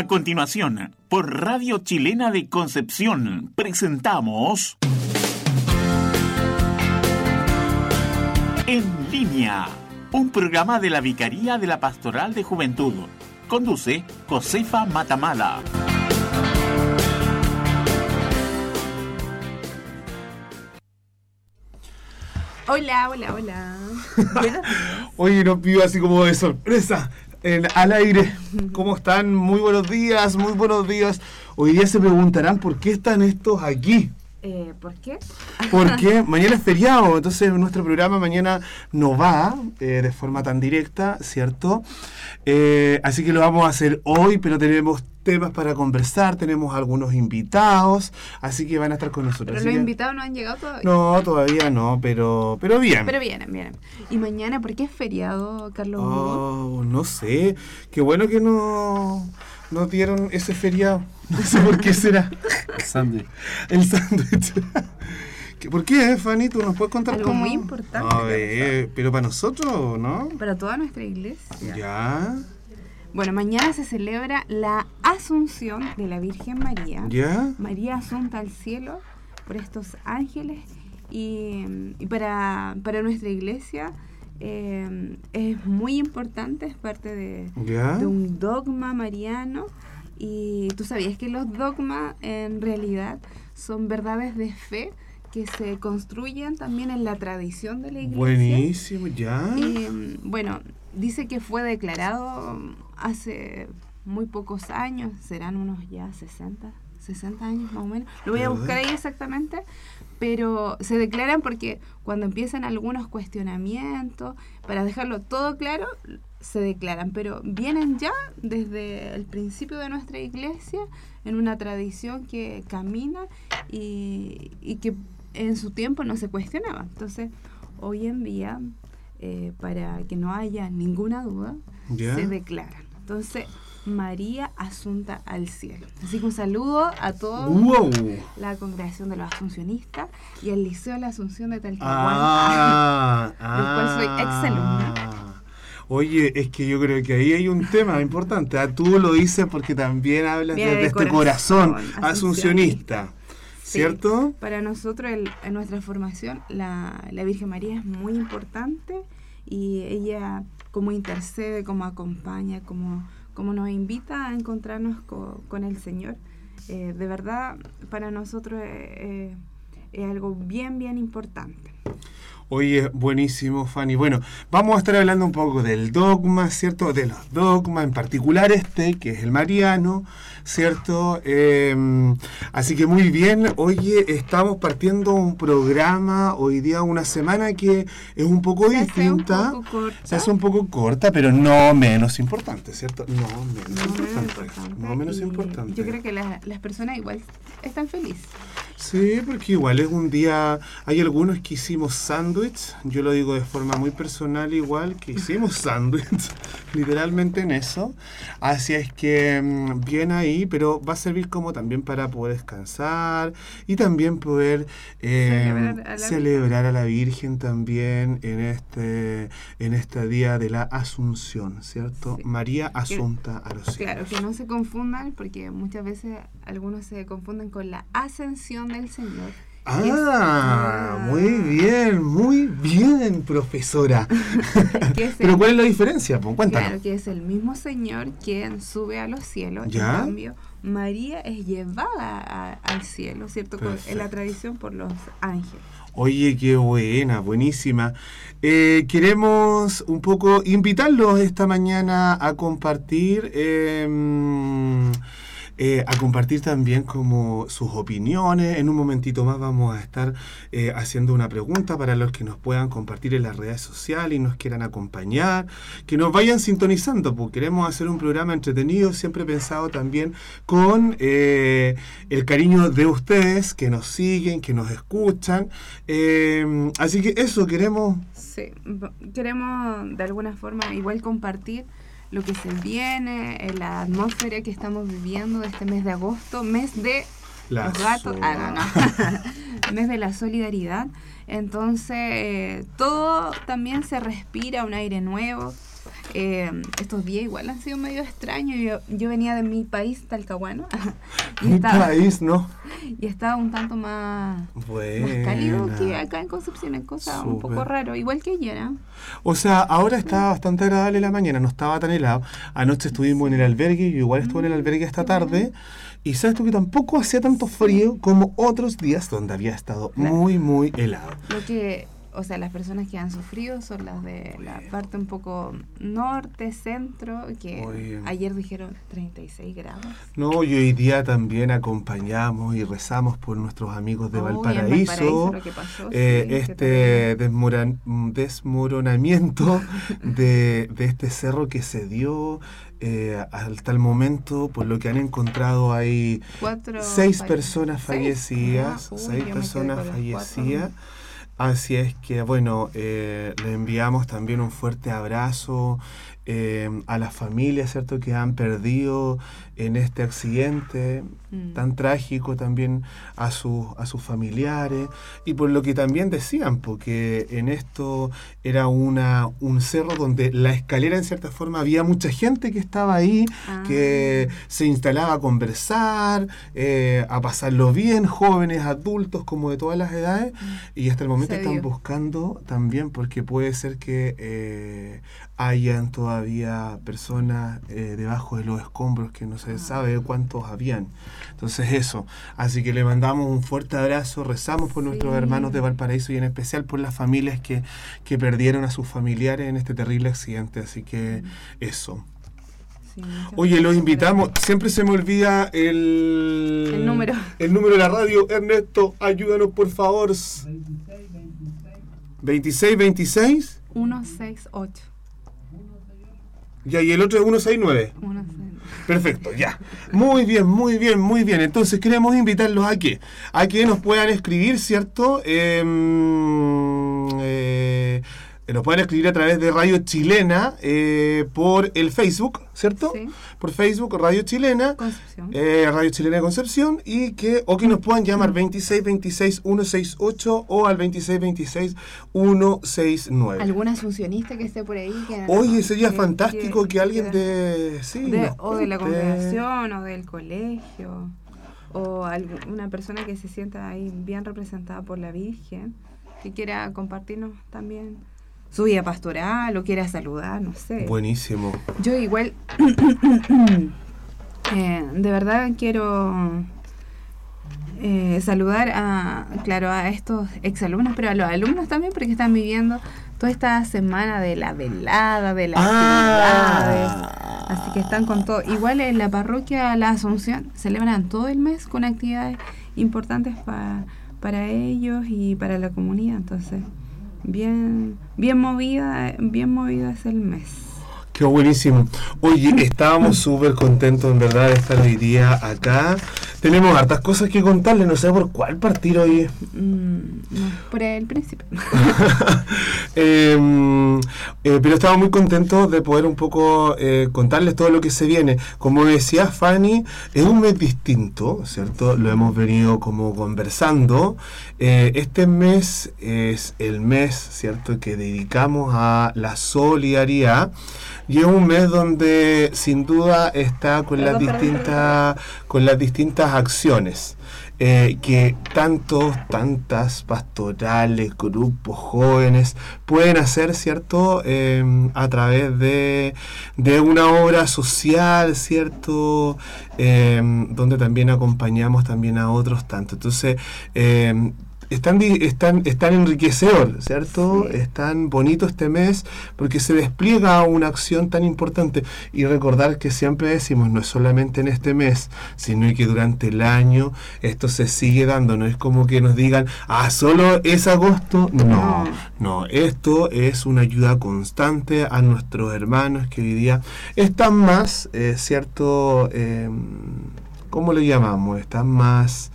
A continuación, por Radio Chilena de Concepción, presentamos... En línea, un programa de la Vicaría de la Pastoral de Juventud. Conduce Josefa Matamala. Hola, hola, hola. Oye, nos pido así como de sorpresa. En, al aire, ¿cómo están? Muy buenos días, muy buenos días. Hoy día se preguntarán por qué están estos aquí. Eh, ¿Por qué? Porque mañana es feriado, entonces nuestro programa mañana no va eh, de forma tan directa, ¿cierto? Eh, así que lo vamos a hacer hoy, pero tenemos temas para conversar, tenemos algunos invitados, así que van a estar con nosotros. Pero los que- invitados no han llegado todavía. No, todavía no, pero, pero bien. Pero vienen, vienen. ¿Y mañana por qué es feriado, Carlos? Oh, no sé. Qué bueno que no, no dieron ese feriado. No sé por qué será. Sándwich. El sándwich. ¿Qué- ¿Por qué, Fanny? ¿Tú nos puedes contar Algo cómo? muy importante A ver, pero para nosotros, ¿no? Para toda nuestra iglesia. Ya, Bueno, mañana se celebra la Asunción de la Virgen María. ya. María asunta al cielo por estos ángeles y, y para, para nuestra iglesia eh, es muy importante, es parte de, un dogma mariano y tú sabías que los dogmas en realidad son verdades de fe que se construyen también en la tradición de la iglesia. Buenísimo, ya. Mm, bueno, dice que fue declarado mm, hace muy pocos años, serán unos ya 60, 60 años más o menos. Lo voy a buscar ahí exactamente, pero se declaran porque cuando empiezan algunos cuestionamientos, para dejarlo todo claro, se declaran, pero vienen ya desde el principio de nuestra iglesia en una tradición que camina y, y que en su tiempo no se cuestionaba. Entonces, hoy en día, eh, para que no haya ninguna duda, se declaran. Entonces, María asunta al cielo. Así que un saludo a todos ¡Wow! la congregación de los asuncionistas y el Liceo de la Asunción de Talcahuano. Ah, Del cual soy exalumna. ah. Oye, es que yo creo que ahí hay un tema importante. Ah, Tú lo dices porque también hablas desde de este corazón, asuncionista, Sí. ¿cierto? Para nosotros, el- en nuestra formación, la, la Virgen María es muy importante y ella como intercede, como acompaña, como, como nos invita a encontrarnos co- con el Señor. Eh, de verdad, para nosotros eh, eh, es algo bien, bien importante. Oye, buenísimo, Fanny. Bueno, vamos a estar hablando un poco del dogma, ¿cierto? De los dogmas, en particular este, que es el mariano, ¿cierto? Eh, así que muy bien, oye, estamos partiendo un programa, hoy día una semana que es un poco Se hace un distinta. poco corta. Se hace un poco corta, pero no menos importante, ¿cierto? No menos No menos importante. No menos importante. Yo creo que la- las personas igual están felices. Sí, porque igual es un día, hay algunos que hicimos sándwich, yo lo digo de forma muy personal igual, que hicimos sándwich, literalmente en eso, así es que mm, bien ahí, pero va a servir como también para poder descansar y también poder eh, Celebrar a la celebrar a la Virgen también en este, en este día de la Asunción, ¿cierto? Sí. María Asunta a los cielos. Claro, que no se confundan porque muchas veces algunos se confunden con la ascensión del Señor. Ah, es- muy bien, muy bien, profesora. Pero el- ¿cuál es la diferencia? Pues, cuéntanos. Claro, que es el mismo Señor quien sube a los cielos. ¿Ya? En cambio, María es llevada a- al cielo, ¿cierto? Con- en la Perfecto. tradición por los ángeles. Oye, qué buena, buenísima. Eh, queremos un poco invitarlos esta mañana a compartir, eh, eh, a compartir también como sus opiniones. En un momentito más vamos a estar eh, haciendo una pregunta para los que nos puedan compartir en las redes sociales y nos quieran acompañar, que nos vayan sintonizando, porque queremos hacer un programa entretenido, siempre pensado también con eh, el cariño de ustedes que nos siguen, que nos escuchan. Así que eso queremos Sí, queremos de alguna forma igual compartir lo que se viene, eh, la atmósfera que estamos viviendo este mes de agosto, mes de La los gatos, so- ah, no, no. mes de la solidaridad. Entonces, eh, todo también se respira un aire nuevo. Eh, estos días igual han sido medio extraños. Yo, yo venía de mi país, Talcahuano. y, Mi estaba, país, ¿no? y estaba un tanto más, más cálido que acá en Concepción. Es cosa un poco raro. Igual que ayer, ¿ah? O sea, ahora está bastante agradable la mañana, no estaba tan helado. Anoche estuvimos en el albergue, yo igual estuve en el albergue esta tarde. Y sabes tú que tampoco hacía tanto frío como otros días donde había estado Claro. muy, muy helado. Lo que, o sea, las personas que han sufrido son las de la parte un poco norte, centro, que Oye. ayer dijeron 36 grados. No, y hoy día también acompañamos y rezamos por nuestros amigos de Valparaíso. Pasó, eh, sí, este desmoronamiento de, de este cerro que se dio eh, hasta el momento, por lo que han encontrado hay Cuatro seis falle- personas ¿Seis? fallecidas, Ah, uy, seis personas fallecidas. cuatro. Así es que, bueno, eh, le enviamos también un fuerte abrazo eh, a las familias, ¿cierto?, que han perdido en este accidente Mm. tan trágico también a, sus a sus familiares y por lo que también decían, porque en esto era una, un cerro donde la escalera en cierta forma había mucha gente que estaba ahí, Ah. que se instalaba a conversar, eh, a pasarlo bien, jóvenes, adultos, como de todas las edades, y hasta el momento Mm. Se están buscando también porque puede ser que eh, hayan todavía personas eh, debajo de los escombros que no se Sabe cuántos habían. Entonces eso, así que le mandamos un fuerte abrazo, rezamos por nuestros hermanos de Valparaíso y en especial por las familias que, que perdieron a sus familiares en este terrible accidente. Así que eso. Sí, Oye, los invitamos. Siempre se me olvida el... El número. El número de la radio. Ernesto, ayúdanos por favor. 26, 26. 168. Ya, y el otro es 169. 169. Perfecto, ya. Muy bien, muy bien, muy bien. Entonces queremos invitarlos a que, a que nos puedan escribir, ¿cierto? Em, eh, nos puedan escribir a través de Radio Chilena eh, por el Facebook, ¿cierto? Sí. Por Facebook, Radio Chilena. Concepción. eh, Radio Chilena de Concepción y que o que nos puedan llamar 2626 168 o al 2626 169. ¿Algún asuncionista que esté por ahí? Que, Oye, sería que- fantástico que, alguien de sí, de- nos o de la congregación o del colegio o algu- una persona que se sienta ahí bien representada por la Virgen que quiera compartirnos también su vida pastoral o quiera saludar, no sé. Buenísimo. Yo igual, eh, de verdad quiero eh, saludar a, claro, a estos exalumnos, pero a los alumnos también porque están viviendo toda esta semana de la velada, de las actividades. Ah. Así que están con todo. Igual en la parroquia La Asunción celebran todo el mes con actividades importantes pa- para ellos y para la comunidad. Entonces, bien, bien movida, bien movida es el mes. Qué buenísimo. Oye, estábamos súper contentos en verdad de estar hoy día acá. Tenemos hartas cosas que contarles, no sé por cuál partir hoy. Mm, no, por el principio. Eh, eh, pero estamos muy contentos de poder un poco eh, contarles todo lo que se viene. Como decía Fanny, es un mes distinto, ¿cierto? Lo hemos venido como conversando. Eh, este mes es el mes, ¿cierto?, que dedicamos a la solidaridad. Y es un mes donde sin duda está con las distintas, con las distintas acciones eh, que tantos, tantas pastorales, grupos jóvenes pueden hacer, ¿cierto? Eh, a través de, de una obra social, ¿cierto? Eh, donde también acompañamos también a otros tanto. Entonces, eh, están, están, están enriquecedor, ¿cierto? Sí. Es tan bonito este mes porque se despliega una acción tan importante y recordar que siempre decimos, no es solamente en este mes, sino que durante el año esto se sigue dando, no es como que nos digan, ah, solo es agosto, no, No. no, esto es una ayuda constante a nuestros hermanos que hoy día están más, eh, ¿cierto? Eh, ¿Cómo le llamamos? Están más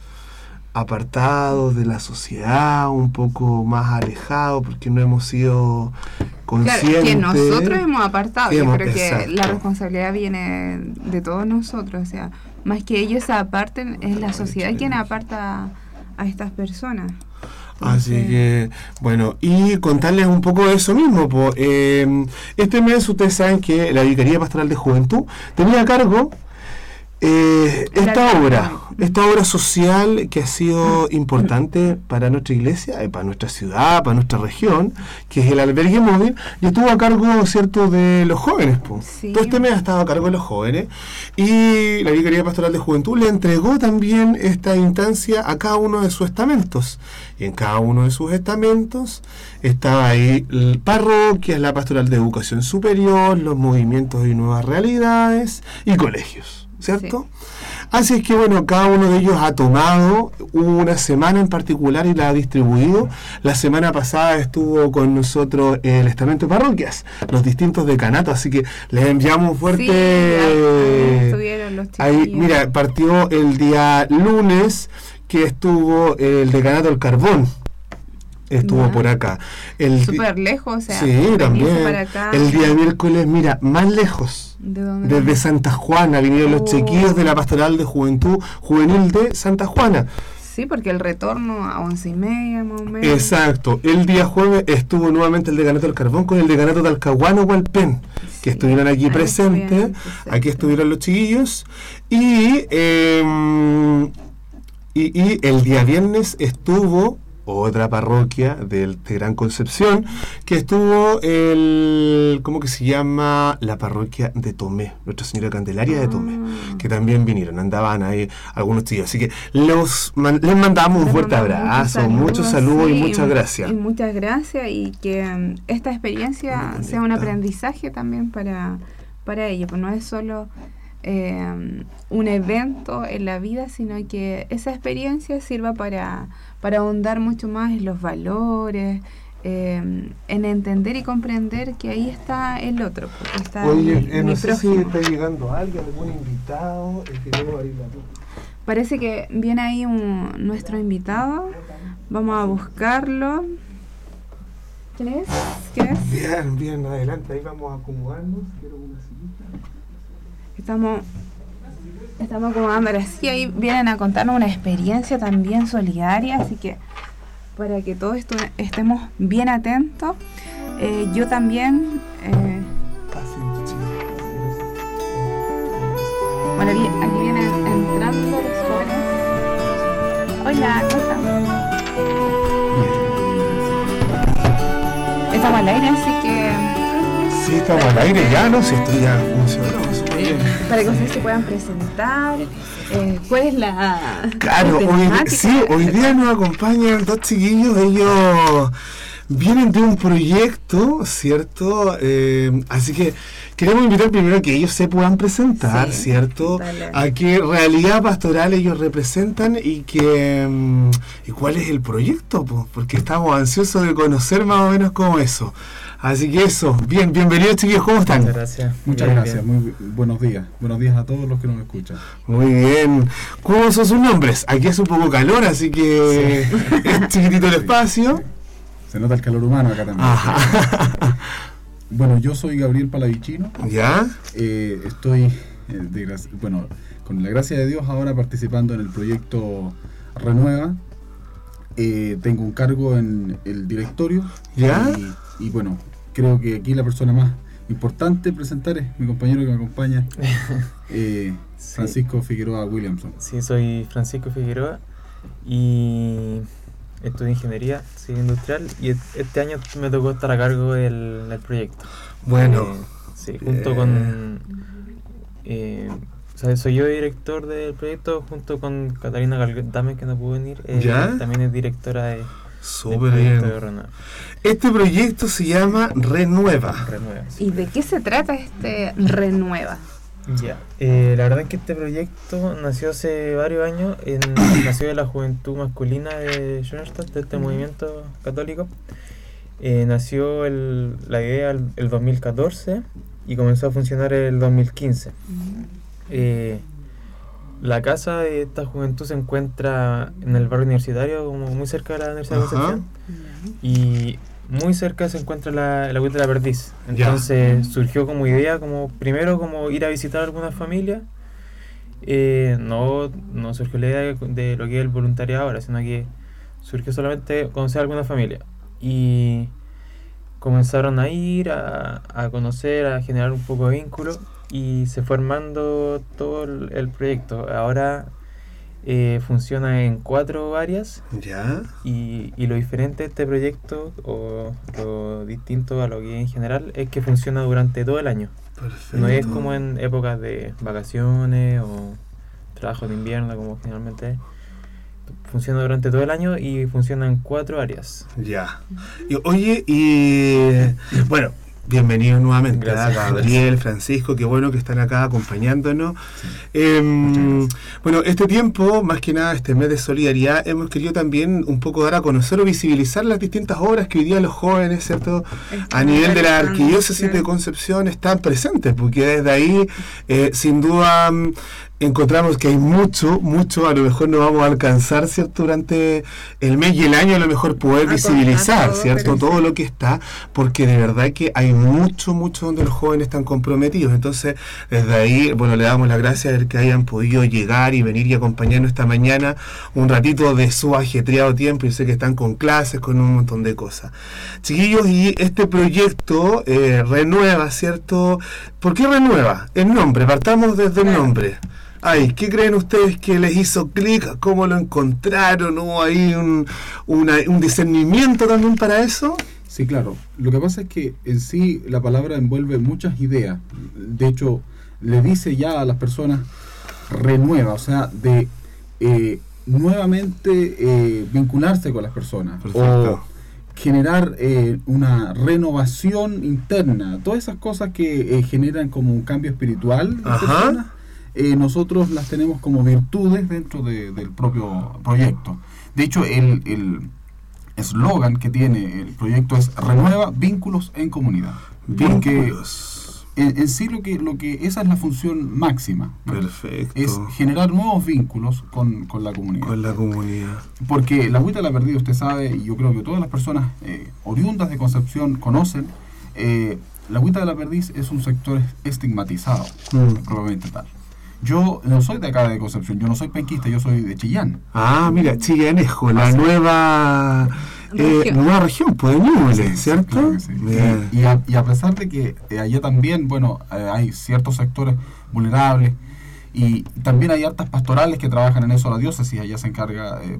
apartados de la sociedad, un poco más alejados porque no hemos sido conscientes. Claro, que nosotros hemos apartado. Yo Hemos- creo que la responsabilidad viene de todos nosotros. O sea, más que ellos se aparten, es la sociedad quien aparta a estas personas. Así Sí. que, bueno, y contarles un poco de eso mismo. po. Eh, este mes ustedes saben que la Vicaría Pastoral de Juventud tenía a cargo eh, esta obra, esta obra social que ha sido importante para nuestra iglesia, eh, para nuestra ciudad, para nuestra región, que es el albergue móvil, y estuvo a cargo, ¿cierto?, de los jóvenes. Sí. Todo este mes ha estado a cargo de los jóvenes y la Vicaría Pastoral de Juventud le entregó también esta instancia a cada uno de sus estamentos. Y en cada uno de sus estamentos estaba ahí el parroquia, la Pastoral de Educación Superior, los movimientos y nuevas realidades y colegios, ¿cierto? Así es que bueno, cada uno de ellos ha tomado una semana en particular y la ha distribuido. La semana pasada estuvo con nosotros el estamento de parroquias, los distintos decanatos, así que les enviamos fuerte... Sí, ahí los Ahí, mira, partió el día lunes que estuvo el decanato del carbón. Estuvo por acá. El Súper lejos, o sea, sí, también. para acá. El día miércoles, mira, más lejos. ¿De dónde? Desde Santa Juana vinieron los Oh. chiquillos de la Pastoral de Juventud Juvenil de Santa Juana. Sí, porque el retorno a once y media más o menos. Exacto. El día jueves estuvo nuevamente el decanato del Carbón con el decanato de Alcahuano Hualpén, que Sí, estuvieron aquí presentes. Aquí estuvieron los chiquillos. Y, em, y, y el día viernes estuvo otra parroquia del, de Gran Concepción, que estuvo el, ¿cómo que se llama? La parroquia de Tomé, Nuestra Señora Candelaria de Tomé, Ah. que también vinieron, andaban ahí algunos chicos. Así que los, man- les mandamos un fuerte abrazo, muchos saludos sí, y muchas mu- gracias. Y muchas gracias y que mm, esta experiencia sea un aprendizaje también para, para ellos, pues no es solo eh, un evento en la vida, sino que esa experiencia sirva para, para ahondar mucho más en los valores, eh, en entender y comprender que ahí está el otro, porque está Oye, mi, eh, mi no sé si está llegando alguien, algún invitado. Es que debo. Parece que viene ahí un, nuestro invitado. Vamos a buscarlo. ¿Quién es? ¿Quién es? Bien, bien, adelante, ahí vamos a acomodarnos. Quiero una sillita. Estamos, estamos acomodando la silla y vienen a contarnos una experiencia también solidaria, así que para que todos esto, estemos bien atentos. eh, yo también, eh, bueno, vi- aquí vienen entrando los jóvenes. Hola, ¿cómo están? Estamos al aire, así que Sí, estamos al aire ya, ¿no? Si estoy ya bien. para que ustedes se puedan presentar, eh, ¿cuál es la Claro, la hoy, sí, hoy día nos acompañan dos chiquillos, ellos vienen de un proyecto, ¿cierto? Eh, así que queremos invitar primero a que ellos se puedan presentar, Sí, ¿cierto? A qué realidad pastoral ellos representan y que mm, y cuál es el proyecto, po? porque estamos ansiosos de conocer más o menos cómo eso. Así que eso, bien, bienvenidos chiquillos, ¿cómo están? Muchas gracias. Muchas Bien, gracias, bien. muy bu- buenos días. Buenos días a todos los que nos escuchan. Muy bien. ¿Cómo son sus nombres? Aquí hace un poco calor, así que es chiquitito el espacio. Se nota el calor humano acá también. Ajá. Bueno, yo soy Gabriel Palavicino. ¿Ya? Eh, estoy, eh, de bueno, con la gracia de Dios ahora participando en el proyecto Renueva. Eh, tengo un cargo en el directorio. ¿Ya? Y, y bueno, creo que aquí la persona más importante presentar es mi compañero que me acompaña, eh, Sí. Francisco Figueroa Williamson. Sí, soy Francisco Figueroa y estudio ingeniería civil industrial y este año me tocó estar a cargo del, del proyecto. Bueno. Eh, sí, junto Eh. con... eh, o sea, soy yo director del proyecto junto con Catalina Galdame que no pudo venir. eh, ¿Ya? También es directora de, Súper bien. Este proyecto se llama Renueva. Renueva, sí. ¿Y de qué se trata este Renueva? Ya, eh, la verdad es que este proyecto nació hace varios años, en, nació de la juventud masculina de Schoenstatt, de este movimiento católico. Eh, nació el- la idea el, el 2014 y comenzó a funcionar el 2015. Eh, la casa de esta juventud se encuentra en el barrio universitario, como muy cerca de la Universidad de. Concepción. Y muy cerca se encuentra la, la de la Perdiz. Ya. Entonces surgió como idea, como primero como ir a visitar algunas familias. Eh, no, no surgió la idea de, de lo que es el voluntariado ahora, sino que surgió solamente conocer a alguna familia. Y comenzaron a ir, a, a conocer, a generar un poco de vínculo y se fue armando todo el, proyecto. Ahora eh, funciona en cuatro áreas Ya. y, y lo diferente de este proyecto, o lo distinto a lo que en general, es que funciona durante todo el año. Perfecto. No es como en épocas de vacaciones o trabajo de invierno, como generalmente es. Funciona durante todo el año y funciona en cuatro áreas. Ya. Y, oye, y bueno, bienvenidos nuevamente a Gracias. Gabriel, Francisco, qué bueno que están acá acompañándonos. Em, bueno, este tiempo, más que nada, este mes de solidaridad, hemos querido también un poco dar a conocer o visibilizar las distintas obras que hoy día los jóvenes, ¿cierto? A nivel de la arquidiócesis de. Concepción están presentes, porque desde ahí, eh, sin duda, mm, encontramos que hay mucho, mucho, a lo mejor no vamos a alcanzar, ¿cierto? Durante el mes y el año, a lo mejor poder A visibilizar, todo, ¿cierto? Todo lo que está, porque de verdad que hay mucho, mucho donde los jóvenes están comprometidos. Entonces, desde ahí, bueno, le damos las gracias de que hayan podido llegar y venir y acompañarnos esta mañana un ratito de su ajetreado tiempo. Yo sé que están con clases, con un montón de cosas. Chiquillos, y este proyecto eh, renueva, ¿cierto? ¿Por qué renueva? El nombre, partamos desde el nombre. Ay, ¿qué creen ustedes que les hizo clic? ¿Cómo lo encontraron? ¿Hubo ahí un, una- un discernimiento también para eso? Sí, claro. Lo que pasa es que en sí la palabra envuelve muchas ideas. De hecho, le dice ya a las personas renueva, o sea, de eh, nuevamente eh, vincularse con las personas. Perfecto. O generar eh, una renovación interna. Todas esas cosas que eh, generan como un cambio espiritual Ajá. Eh, nosotros las tenemos como virtudes dentro de- del propio proyecto. De hecho, el el eslogan que tiene el proyecto es renueva vínculos en comunidad. Porque Vínculos. en, en sí lo que, lo que esa es la función máxima. ¿no? Perfecto. Es generar nuevos vínculos con, con la comunidad. Con la comunidad. Porque la agüita de la perdida, usted sabe, y yo creo que todas las personas eh, oriundas de Concepción conocen, eh, la agüita de la perdiz es un sector estigmatizado, Mm. probablemente tal. Yo no soy de acá de Concepción, yo no soy penquista, yo soy de Chillán. Ah, mira, Chillanejo, la sí. nueva eh, Región. nueva región, pues de Ñuble, Sí, ¿cierto? claro que sí. Y, y a, y a pesar de que eh, allá también, bueno, eh, hay ciertos sectores vulnerables y también hay hartas pastorales que trabajan en eso, la diócesis allá se encarga eh,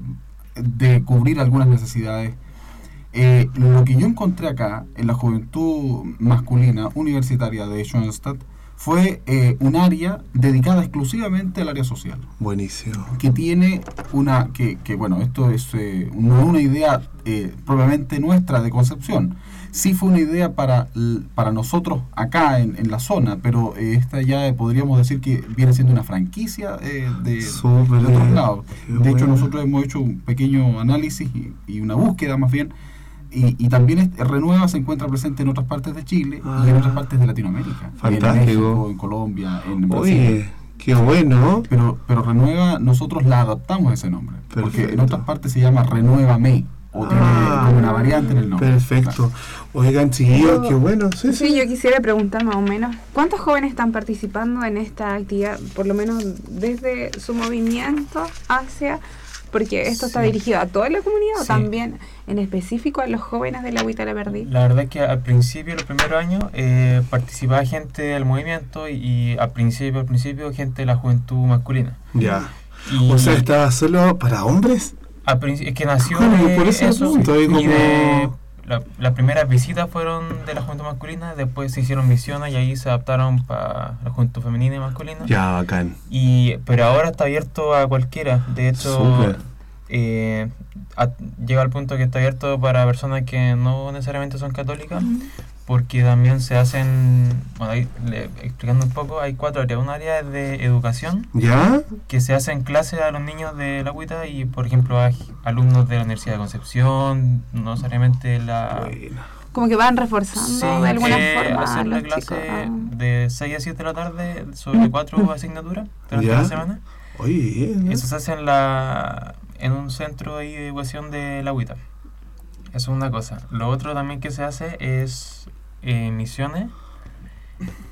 de cubrir algunas necesidades. Eh, lo que yo encontré acá en la juventud masculina universitaria de Schoenstatt fue eh, un área dedicada exclusivamente al área social Buenísimo. que tiene una que, que, bueno esto es eh, no una idea eh, propiamente nuestra de Concepción sí fue una idea para para nosotros acá en, en la zona pero eh, esta ya podríamos decir que viene siendo una franquicia eh, de, de otros lados de hecho bueno. nosotros hemos hecho un pequeño análisis y, y una búsqueda más bien y, y también este- Renueva se encuentra presente en otras partes de Chile y en Ah. otras partes de Latinoamérica en Fantástico. México en Colombia en Brasil Oye, qué bueno. pero, pero Renueva, nosotros la adaptamos ese nombre. Porque en Perfecto. otras partes se llama Renuévame. O tiene Ah. una variante en el nombre. Perfecto. Oigan, chiquillos, qué bueno. Sí, Sí, sí. yo quisiera preguntar más o menos, ¿cuántos jóvenes están participando en esta actividad, por lo menos desde su movimiento hacia, porque esto está dirigido a toda la comunidad o también en específico a los jóvenes de la Agüita de la Perdí? La verdad es que al principio, los primeros años, eh, participaba gente del movimiento y al principio, al principio, gente de la juventud masculina. Ya. Y O sea, estaba solo para hombres. al es que nació Bueno, de por ese eso, punto, ahí y como- de- la- las primeras visitas fueron de la juventud masculina, después se hicieron misiones y ahí se adaptaron para la juventud femenina y masculina. Ya, bacán. Y, pero ahora está abierto a cualquiera. De hecho, eh, a- llega al punto que está abierto para personas que no necesariamente son católicas, porque también se hacen, bueno, ahí, le- explicando un poco, hay cuatro áreas. Un área es de educación, ¿Ya? que se hacen clases a los niños de la UITA y, por ejemplo, a alumnos de la Universidad de Concepción, no necesariamente la... Como que van reforzando Sí, de alguna eh, forma hacer la clase chicos. ah. de 6 a 7 de la tarde sobre cuatro asignaturas durante Ya. la semana. Oye. ¿eh? Eso se hace en, la, en un centro ahí de educación de la UITA. Eso es una cosa. Lo otro también que se hace es eh, misiones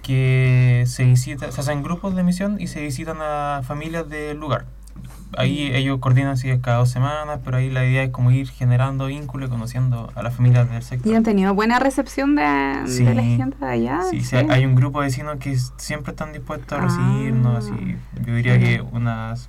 que se visita, se hacen grupos de misión y se visitan a familias del lugar. ahí ellos coordinan si es cada dos semanas, pero ahí la idea es como ir generando vínculos y conociendo a las familias del sector. ¿Y han tenido buena recepción de, Sí. de la gente de allá? Sí, sí, hay un grupo de vecinos que siempre están dispuestos a Ah. recibirnos y yo diría que unas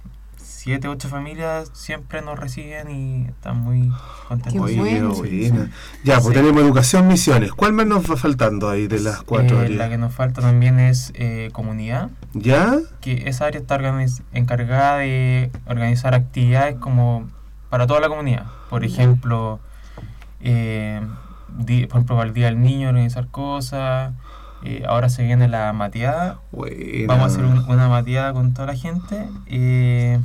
siete, ocho familias siempre nos reciben y están muy contentos. Oye, bueno. buena. Ya, pues Sí. tenemos educación, misiones. ¿Cuál más nos va faltando ahí de las cuatro Eh, áreas? la que nos falta también es eh, comunidad, ¿Ya? que esa área está organiz- encargada de organizar actividades como para toda la comunidad. Por ejemplo, eh, di- por ejemplo, para el Día del Niño organizar cosas. Eh, ahora se viene la mateada. Buena. Vamos a hacer un- una mateada con toda la gente. eh,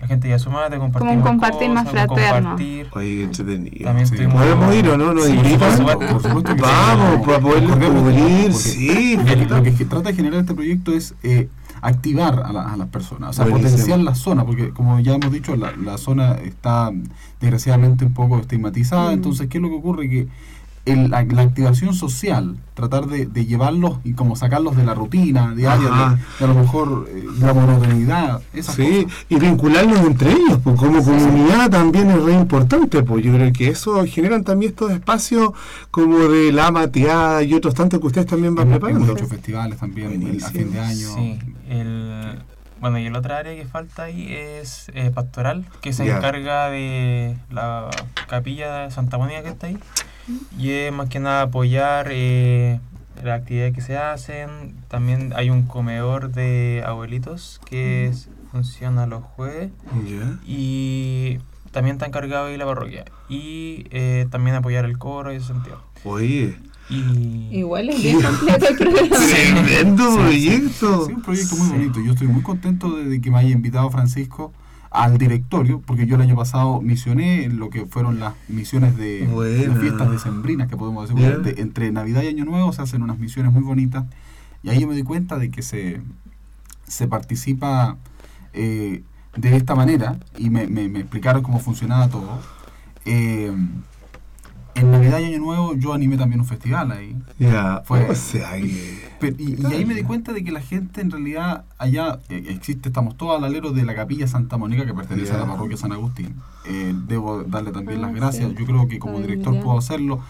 la gente ya sumada, compartir un más compartir más cosas, un fraterno. compartir. Oye, entretenido. También Sí. ¿Podemos ir o no? ¿Nos Sí, invitan? por supuesto. Por supuesto que sí. Vamos, para poderlo cubrir, sí. Lo que, lo que trata de generar este proyecto es eh, activar a, la- a las personas, o sea, Buenísimo. potenciar la zona, porque como ya hemos dicho, la, la zona está desgraciadamente un poco estigmatizada, Mm. entonces, ¿qué es lo que ocurre? Que el- la, la activación social, tratar de, de llevarlos y como sacarlos de la rutina diaria, de, de a lo mejor eh, de la monotonidad, esas Sí, cosas. y vincularlos entre ellos, pues como comunidad también es re importante, pues yo creo que eso generan también estos espacios como de la mateada y otros tantos que ustedes también van Hemos- preparando. hemos hecho festivales también el- a fin de año. Sí, el, bueno, y el otra área que falta ahí es eh, pastoral, que se Ya. encarga de la capilla de Santa Mónica que está ahí. Y es más que nada apoyar eh, las actividades que se hacen. También hay un comedor de abuelitos que es- funciona los jueves. Y también está encargado ahí la parroquia. Y eh, también apoyar el coro y ese sentido. Oye, Y Igual es bien completo el programa. tremendo proyecto. Sí, un proyecto muy Sí. bonito. Yo estoy muy contento de, de que me haya invitado Francisco al directorio, porque yo el año pasado misioné en lo que fueron las misiones de las fiestas decembrinas, que podemos decir, de- entre Navidad y Año Nuevo se hacen unas misiones muy bonitas. Y ahí yo me di cuenta de que se, se participa eh, de esta manera, y me, me- me explicaron cómo funcionaba todo. Eh, en Navidad y Año Nuevo yo animé también un festival ahí. Ya, Fue- o sea, y, y ahí me di cuenta de que la gente en realidad allá eh, existe, estamos todos al alero de la capilla Santa Mónica que pertenece a la parroquia San Agustín. Eh, debo darle también Ah, las gracias, yo creo que como director puedo hacerlo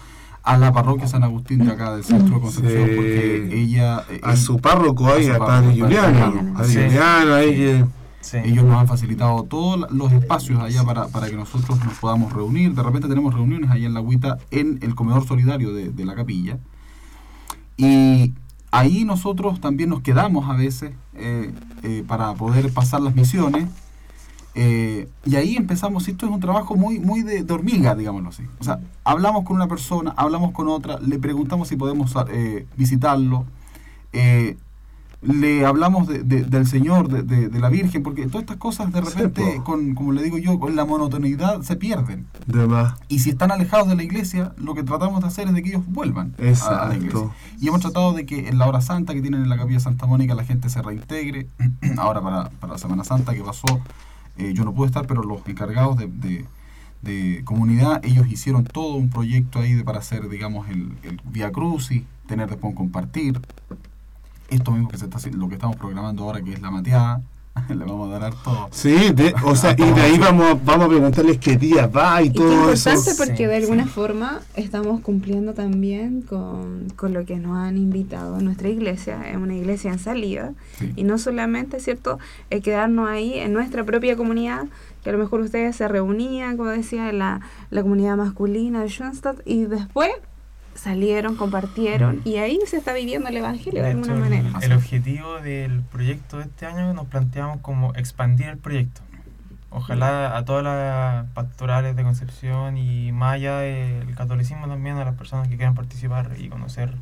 a la parroquia San Agustín de acá del centro de Concepción Sí. porque ella... eh, a su párroco ahí, a a Padre Juliano. Padre Juliano. Ahí Sí. que. Ellos nos han facilitado todos los espacios allá para, para que nosotros nos podamos reunir. De repente tenemos reuniones allá en la agüita en el comedor solidario de, de la capilla. Y ahí nosotros también nos quedamos a veces eh, eh, para poder pasar las misiones. Eh, y ahí empezamos, esto es un trabajo muy, muy de, hormiga, digámoslo así. O sea, hablamos con una persona, hablamos con otra, le preguntamos si podemos visitarlo. Le hablamos de- de- del Señor, de, de- de la Virgen, porque todas estas cosas de repente, con, como le digo yo, con la monotonidad se pierden. De más. Y si están alejados de la iglesia, lo que tratamos de hacer es de que ellos vuelvan a- a, la Exacto. iglesia. Y hemos tratado de que en la hora santa que tienen en la capilla Santa Mónica la gente se reintegre. Ahora para, para la Semana Santa que pasó, eh, yo no pude estar, pero los encargados de, de- de comunidad, ellos hicieron todo un proyecto ahí de, para hacer, digamos, el, el Via Crucis, tener después un compartir. Esto mismo que se está haciendo, lo que estamos programando ahora, que es la mateada, le vamos a dar todo. Sí, de- o sea, y de ahí vamos, a- vamos a preguntarles qué día va y Y qué todo eso. importante porque Sí, de alguna sí. forma estamos cumpliendo también con, con lo que nos han invitado a nuestra iglesia, es una iglesia en salida, Sí. y no solamente, ¿cierto?, eh, quedarnos ahí en nuestra propia comunidad, que a lo mejor ustedes se reunían, como decía, la, la comunidad masculina de Schoenstatt, y después salieron, compartieron, y ahí se está viviendo el Evangelio de, alguna el- manera. El, objetivo del proyecto de este año nos planteamos como expandir el proyecto. Ojalá a todas las pastorales de Concepción y más allá del catolicismo también a las personas que quieran participar y conocer.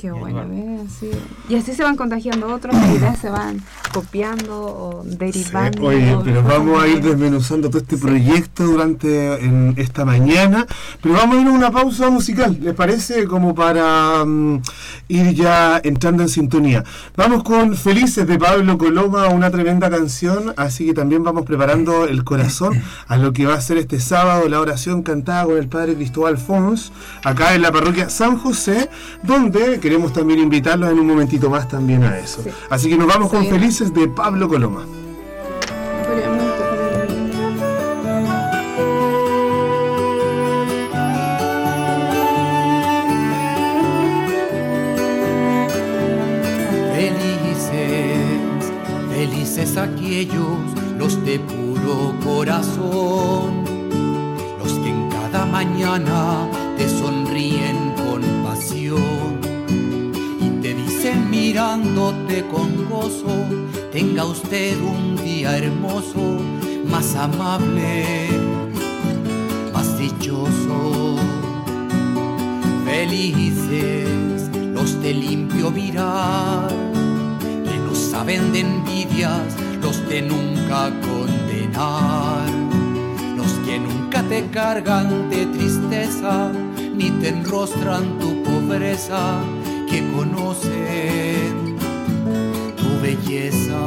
Qué y bueno. Así- Y así se van contagiando otros, las ideas se van copiando o Sí, derivando. oye, pero vamos a ir de desmenuzando todo este proyecto durante en esta mañana, pero vamos a ir a una pausa musical, ¿les parece? Como para mm, ir ya entrando en sintonía. Vamos con Felices de Pablo Coloma, una tremenda canción, así que también vamos preparando el corazón a lo que va a ser este sábado la oración cantada con el Padre Cristóbal Fons, acá en la parroquia San José, donde queremos también invitarlos en un momentito más también a eso. Así que nos vamos con Felices de Pablo Coloma. Felices, felices aquellos, los de puro corazón, los que en cada mañana mirándote con gozo, tenga usted un día hermoso, más amable, más dichoso. Felices los de limpio mirar, que no saben de envidias, los de nunca condenar, los que nunca te cargan de tristeza, ni te enrostran tu pobreza, que conocen tu belleza.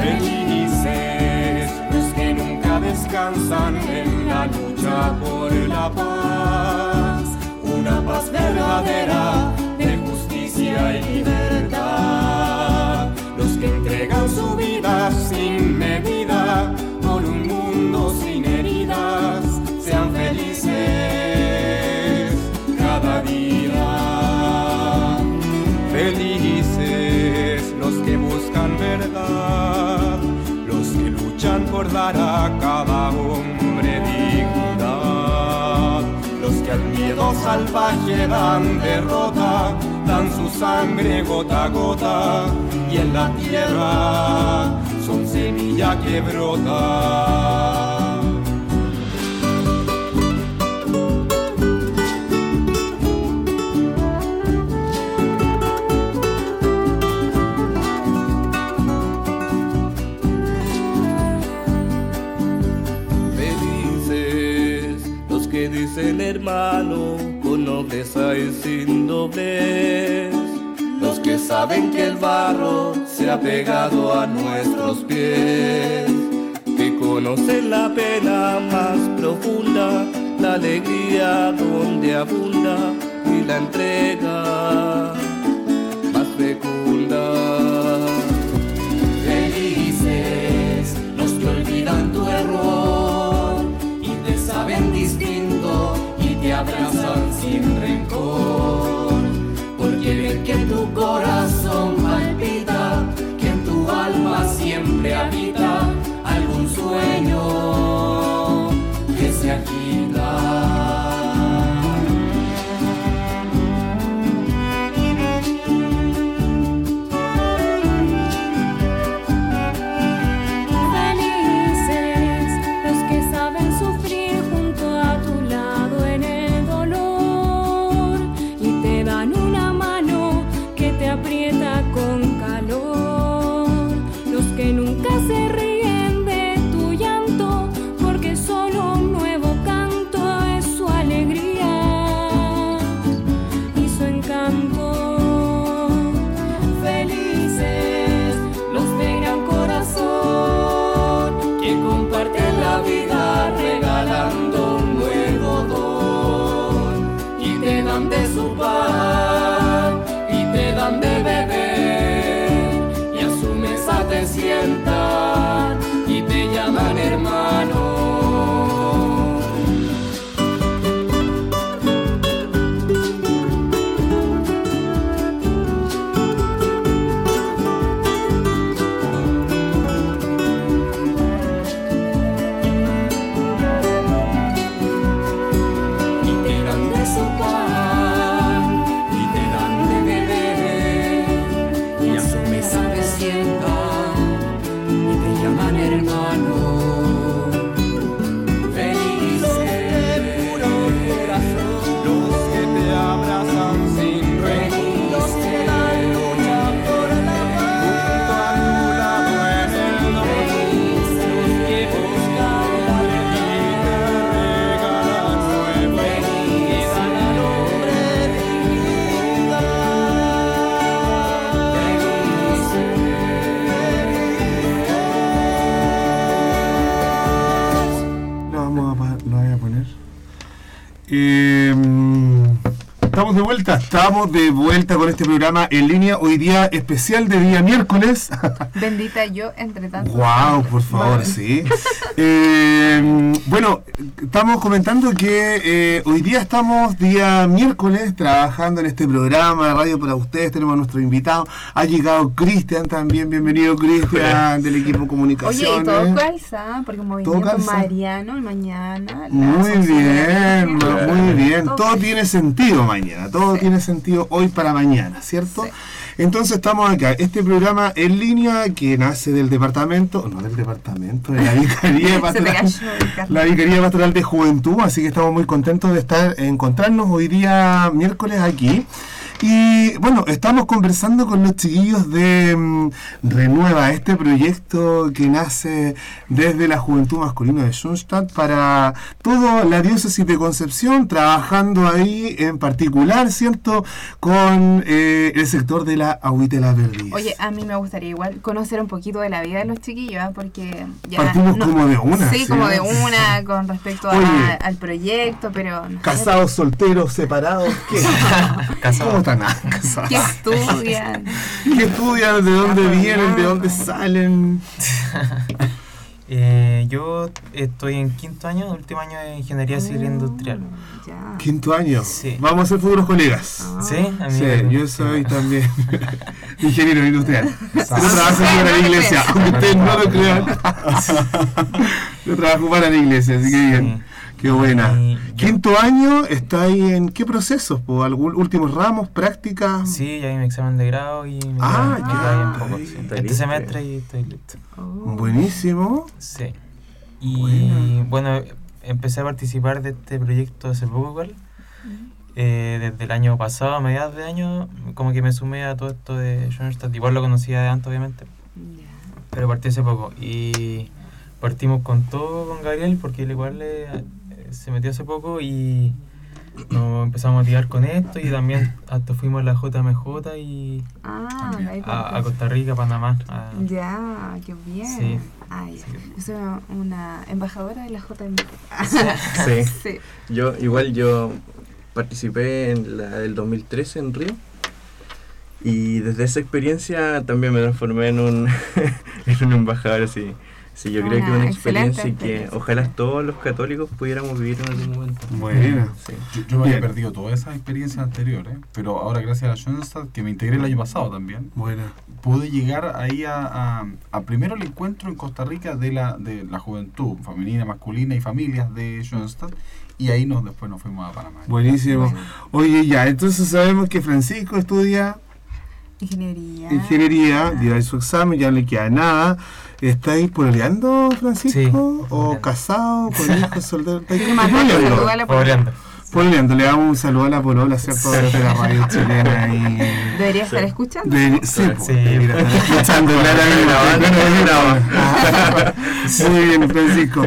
Felices los que nunca descansan en la lucha por la paz, una paz verdadera de justicia y libertad. Entregan su vida sin medida por un mundo sin heridas, sean felices cada día. Felices los que buscan verdad, los que luchan por dar a cada hombre dignidad, los que al miedo salvaje dan derrota, dan su sangre gota a gota y en la tierra son semilla que brota. Felices los que dicen hermano con y sin doblez. Los que saben que el barro se ha pegado a nuestros pies. Que conocen la pena más profunda, la alegría donde abunda y la entrega abrazan sin rencor. Porque ven que tu corazón palpita, que en tu alma siempre habita algún sueño vuelta, estamos de vuelta con este programa en línea, hoy día especial de día miércoles. Bendita yo entre tanto. Wow, por favor, Bueno. sí. Eh, bueno, estamos comentando que eh, hoy día estamos día miércoles trabajando en este programa de radio para ustedes. Tenemos a nuestro invitado. Ha llegado Cristian también. Bienvenido, Cristian, del equipo Oye, y todo calza, porque movimiento calza. mariano, el mañana. Muy bien, muy bien. Todo tiene sentido mañana, todo Sí. tiene sentido hoy para mañana, ¿cierto? Sí. Entonces estamos acá, este programa en línea que nace del departamento, no del departamento, de la Vicaría Pastoral, la Vicaría Pastoral de Juventud, así que estamos muy contentos de estar, encontrarnos hoy día miércoles aquí. Y bueno, estamos conversando con los chiquillos de mm, Renueva, este proyecto que nace desde la Juventud Masculina de Schoenstatt para toda la diócesis de Concepción, trabajando ahí en particular, ¿cierto?, con eh, el sector de la Agüita de la Perdiz. Oye, a mí me gustaría igual conocer un poquito de la vida de los chiquillos, ¿ah? porque ya... Partimos como de una, Sí, ¿sí? como de una con respecto a- al proyecto, pero... no sé, Casados, solteros, separados, ¿qué? ¿Cómo están ¿Qué estudian? ¿Qué estudian? ¿De dónde vienen? ¿De dónde salen? Eh, yo estoy en quinto año, último año de Ingeniería Civil Industrial. Ah, Ya. Quinto año. Sí. Vamos a ser futuros colegas. Ah. ¿Sí? A mí Sí, yo soy también ingeniero industrial. Yo trabajo para la iglesia, aunque ustedes no lo crean. Yo trabajo para la iglesia, así que bien. Qué buena. Y yo- Quinto año, ¿está ahí en qué procesos? ¿Por algún últimos ramos, prácticas? Sí, ya hay mi examen de grado y me Ah, ya. poco. Sí. Este listo. semestre y estoy listo. Oh. Buenísimo. Sí. Y bueno, empecé a participar de este proyecto hace poco igual. Eh, desde el año pasado, a mediados de año, como que me sumé a todo esto de Schoenstatt. Igual lo conocía de antes, obviamente, pero partí hace poco. Y partimos con todo con Gabriel, porque él igual eh, se metió hace poco y nos empezamos a motivar con esto. Y también hasta fuimos a la JMJ y Ah, a, a Costa Rica, Panamá. a- Ya, qué bien. Sí. Ay, yo soy una embajadora de la JM. Sí. sí. Yo, igual yo participé en la del 2013 en Río. Y desde esa experiencia también me transformé en un, en un embajador así. Sí, yo creo que Una una excelente experiencia que experiencia. ojalá todos los católicos pudiéramos vivir en algún momento. Buena. Sí. Yo, yo me había perdido todas esas experiencias anteriores, pero ahora gracias a Schoenstatt, que me integré el año pasado también, Buena. pude llegar ahí a, a- a primero el encuentro en Costa Rica de la, de la juventud femenina, masculina y familias de Schoenstatt, y ahí nos, después nos fuimos a Panamá. Buenísimo. Oye, ya, entonces sabemos que Francisco estudia Ingeniería. ingeniería, dio ahí su examen, ya no le queda nada. ¿Estáis pololeando, Francisco? Sí, ¿O casado, con hijos, solteros? ¿Estáis pololeando? Pololeando. Le damos un saludo a la polola, ¿cierto? Desde la radio chilena y... Debería estar escuchando. De, sí, pues, Sí. debería estar escuchando claramente. Muy bien, Francisco.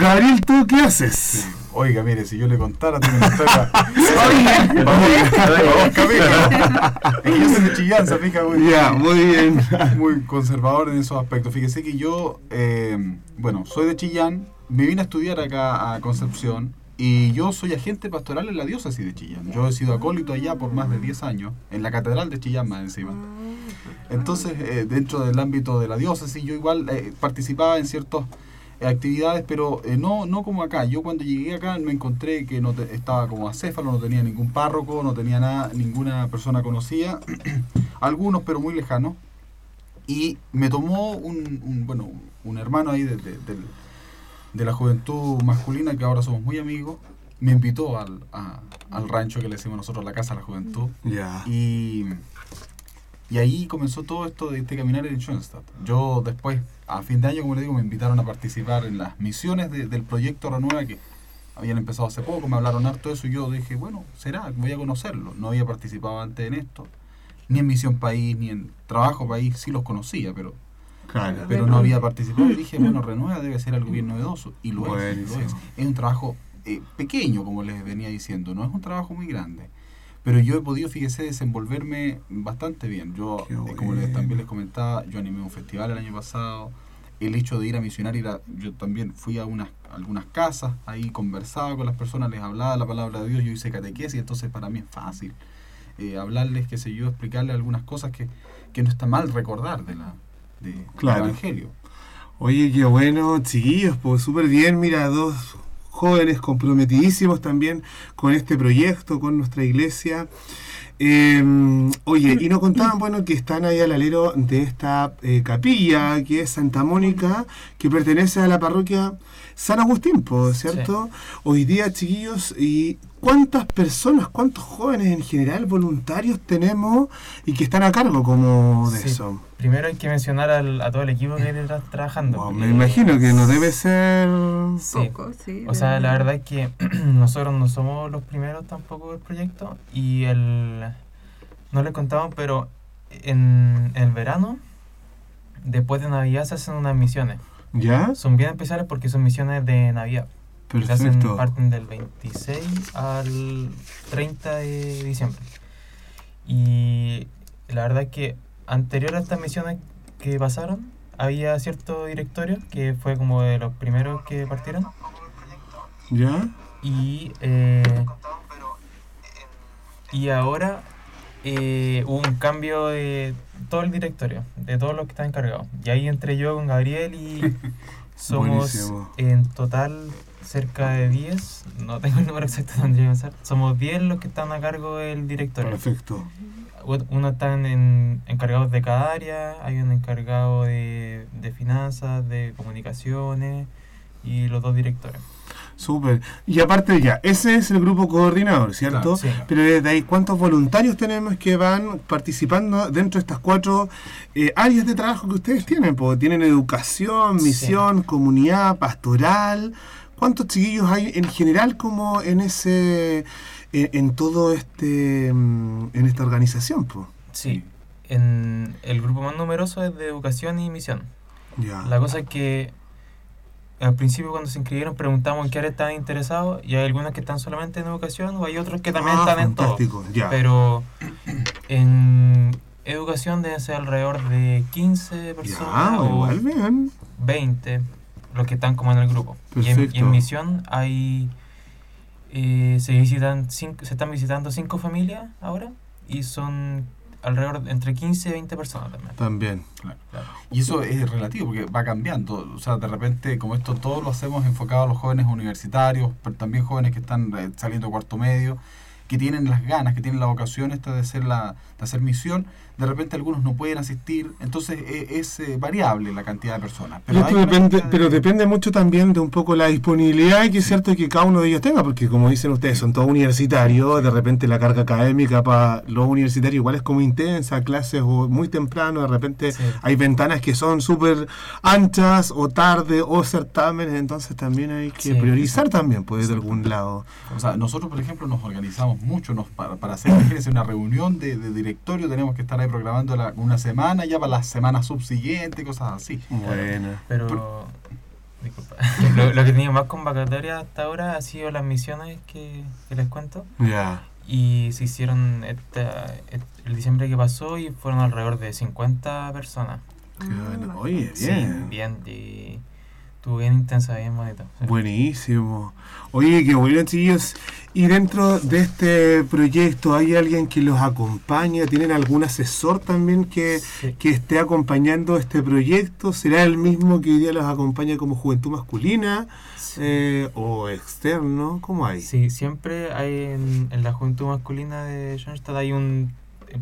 Gabriel, ¿tú qué haces? Oiga, mire, si yo le contara, tengo una historia. Oye, Vamos, Camila. Es que yo soy de Chillán, se fija muy, Ya, muy bien. muy conservador en esos aspectos. Fíjese que yo, eh, bueno, soy de Chillán, me vine a estudiar acá a Concepción y yo soy agente pastoral en la diócesis de Chillán. Yo he sido acólito allá por más de 10 años, en la catedral de Chillán más encima. Entonces, eh, dentro del ámbito de la diócesis, yo igual eh, participaba en ciertas eh, actividades, pero eh, no, no como acá. Yo cuando llegué acá me encontré que no te- estaba como acéfalo, no tenía ningún párroco, no tenía nada, ninguna persona conocida, algunos pero muy lejanos. Y me tomó un, un, bueno, un hermano ahí de, de- de la juventud masculina, que ahora somos muy amigos, me invitó al, a- al rancho que le decimos nosotros, la Casa de la Juventud. Ya. Y, y ahí comenzó todo esto de este caminar en Schoenstatt. Yo después, a fin de año, como le digo, me invitaron a participar en las misiones de- del proyecto Renueva que habían empezado hace poco, me hablaron harto de eso y yo dije, bueno, será, voy a conocerlo. No había participado antes en esto, ni en Misión País, ni en Trabajo País, sí los conocía, pero, Claro. pero no había participado. Y dije, bueno, Renueva debe ser algo bien novedoso. Y lo es, lo es. Es un trabajo eh, pequeño, como les venía diciendo, no es un trabajo muy grande. Pero yo he podido, fíjese, desenvolverme bastante bien. Yo, eh, como les, también les comentaba, yo animé un festival el año pasado. el hecho de ir a misionar, ir a- yo también fui a unas algunas casas, ahí conversaba con las personas, les hablaba la palabra de Dios, yo hice catequesis, entonces para mí es fácil eh, hablarles, qué sé yo, explicarles algunas cosas que, que no está mal recordar de la, de, del Claro. Evangelio. Oye, qué bueno, chiquillos, pues súper bien, mira, dos jóvenes comprometidísimos también con este proyecto, con nuestra iglesia. Eh, oye, y nos contaban, bueno, que están ahí al alero de esta eh, capilla, que es Santa Mónica, que pertenece a la parroquia San Agustín, pues, ¿cierto? Hoy día, chiquillos, ¿y cuántas personas, cuántos jóvenes en general, voluntarios tenemos y que están a cargo como de Sí. eso? Primero hay que mencionar al- a todo el equipo que está trabajando. Wow, me imagino que no debe ser... Sí. Poco, sí. O sea, la verdad. verdad es que nosotros no somos los primeros tampoco del proyecto y el no le contamos, pero en el verano, después de Navidad se hacen unas misiones. ¿Ya? Son bien especiales porque son misiones de Navidad. que se hacen, Perfecto. parten del 26 al 30 de diciembre. Y la verdad es que anterior a estas misiones que pasaron, había cierto directorio que fue como de los primeros que partieron. ¿Ya? Y, eh, y ahora eh, hubo un cambio de todo el directorio, de todos los que están encargados. Y ahí entré yo con Gabriel y somos Buenísimo. en total cerca de 10, no tengo el número exacto, tendría que pensar. Somos 10 los que están a cargo del directorio. Perfecto. Uno están en, encargados de cada área, hay un encargado de, de finanzas, de comunicaciones y los dos directores. Súper. Y aparte ya, ese es el grupo coordinador, ¿cierto? Claro, sí. Pero desde ahí, ¿cuántos voluntarios tenemos que van participando dentro de estas cuatro eh, áreas de trabajo que ustedes tienen? Porque tienen educación, Sí. misión, comunidad, pastoral. ¿Cuántos chiquillos hay en general como en ese, en, en todo este, mm, en esta organización? Po? Sí, en el grupo más numeroso es de educación y misión. Ya. La cosa es que al principio cuando se inscribieron preguntamos en qué área estaban interesados y hay algunos que están solamente en educación o hay otros que también Ah, están en todo. ya. Pero en educación deben ser alrededor de 15 personas Ya, o igual bien. 20 los que están como en el grupo. Y en, y en misión hay eh, se visitan cinco, se están visitando cinco familias ahora y son alrededor de entre 15 y 20 personas también. También. Claro. Y eso es relativo porque va cambiando. O sea, de repente, como esto todo lo hacemos enfocado a los jóvenes universitarios, pero también jóvenes que están eh, saliendo cuarto medio, que tienen las ganas, que tienen la vocación esta de hacer, la, de hacer misión, de repente algunos no pueden asistir. Entonces eh, es eh, variable la cantidad de personas. Pero, esto depende, de- pero depende mucho también de un poco la disponibilidad y que es cierto que cada uno de ellos tenga, porque como dicen ustedes, son todos universitarios, de repente la carga académica para los universitarios igual es como intensa, clases o muy temprano, de repente Sí. hay ventanas que son súper anchas o tarde o certámenes, entonces también hay que Sí, priorizar también, pues de algún lado. O sea, nosotros, por ejemplo, nos organizamos mucho nos, para, para hacer una reunión de, de directorio. Tenemos que estar ahí programando la- una semana, ya para la semana subsiguiente, cosas así. Buena. Pero disculpa. lo, lo que tenía más convocatoria hasta ahora ha sido las misiones que, que les cuento. Ya. Y se hicieron esta- el diciembre que pasó y fueron alrededor de 50 personas. Qué Ah, bueno. Oye, Sí, bien. bien. Y estuvo bien intensa, bien bonito. sí. Buenísimo. Oye, qué bueno, chiquillos. Y dentro de este proyecto, ¿hay alguien que los acompaña? ¿Tienen algún asesor también que, Sí. que esté acompañando este proyecto? ¿Será el mismo que hoy día los acompaña como Juventud Masculina Sí. eh, o externo? ¿Cómo hay? Sí, siempre hay en, en la juventud masculina de Schoenstatt hay un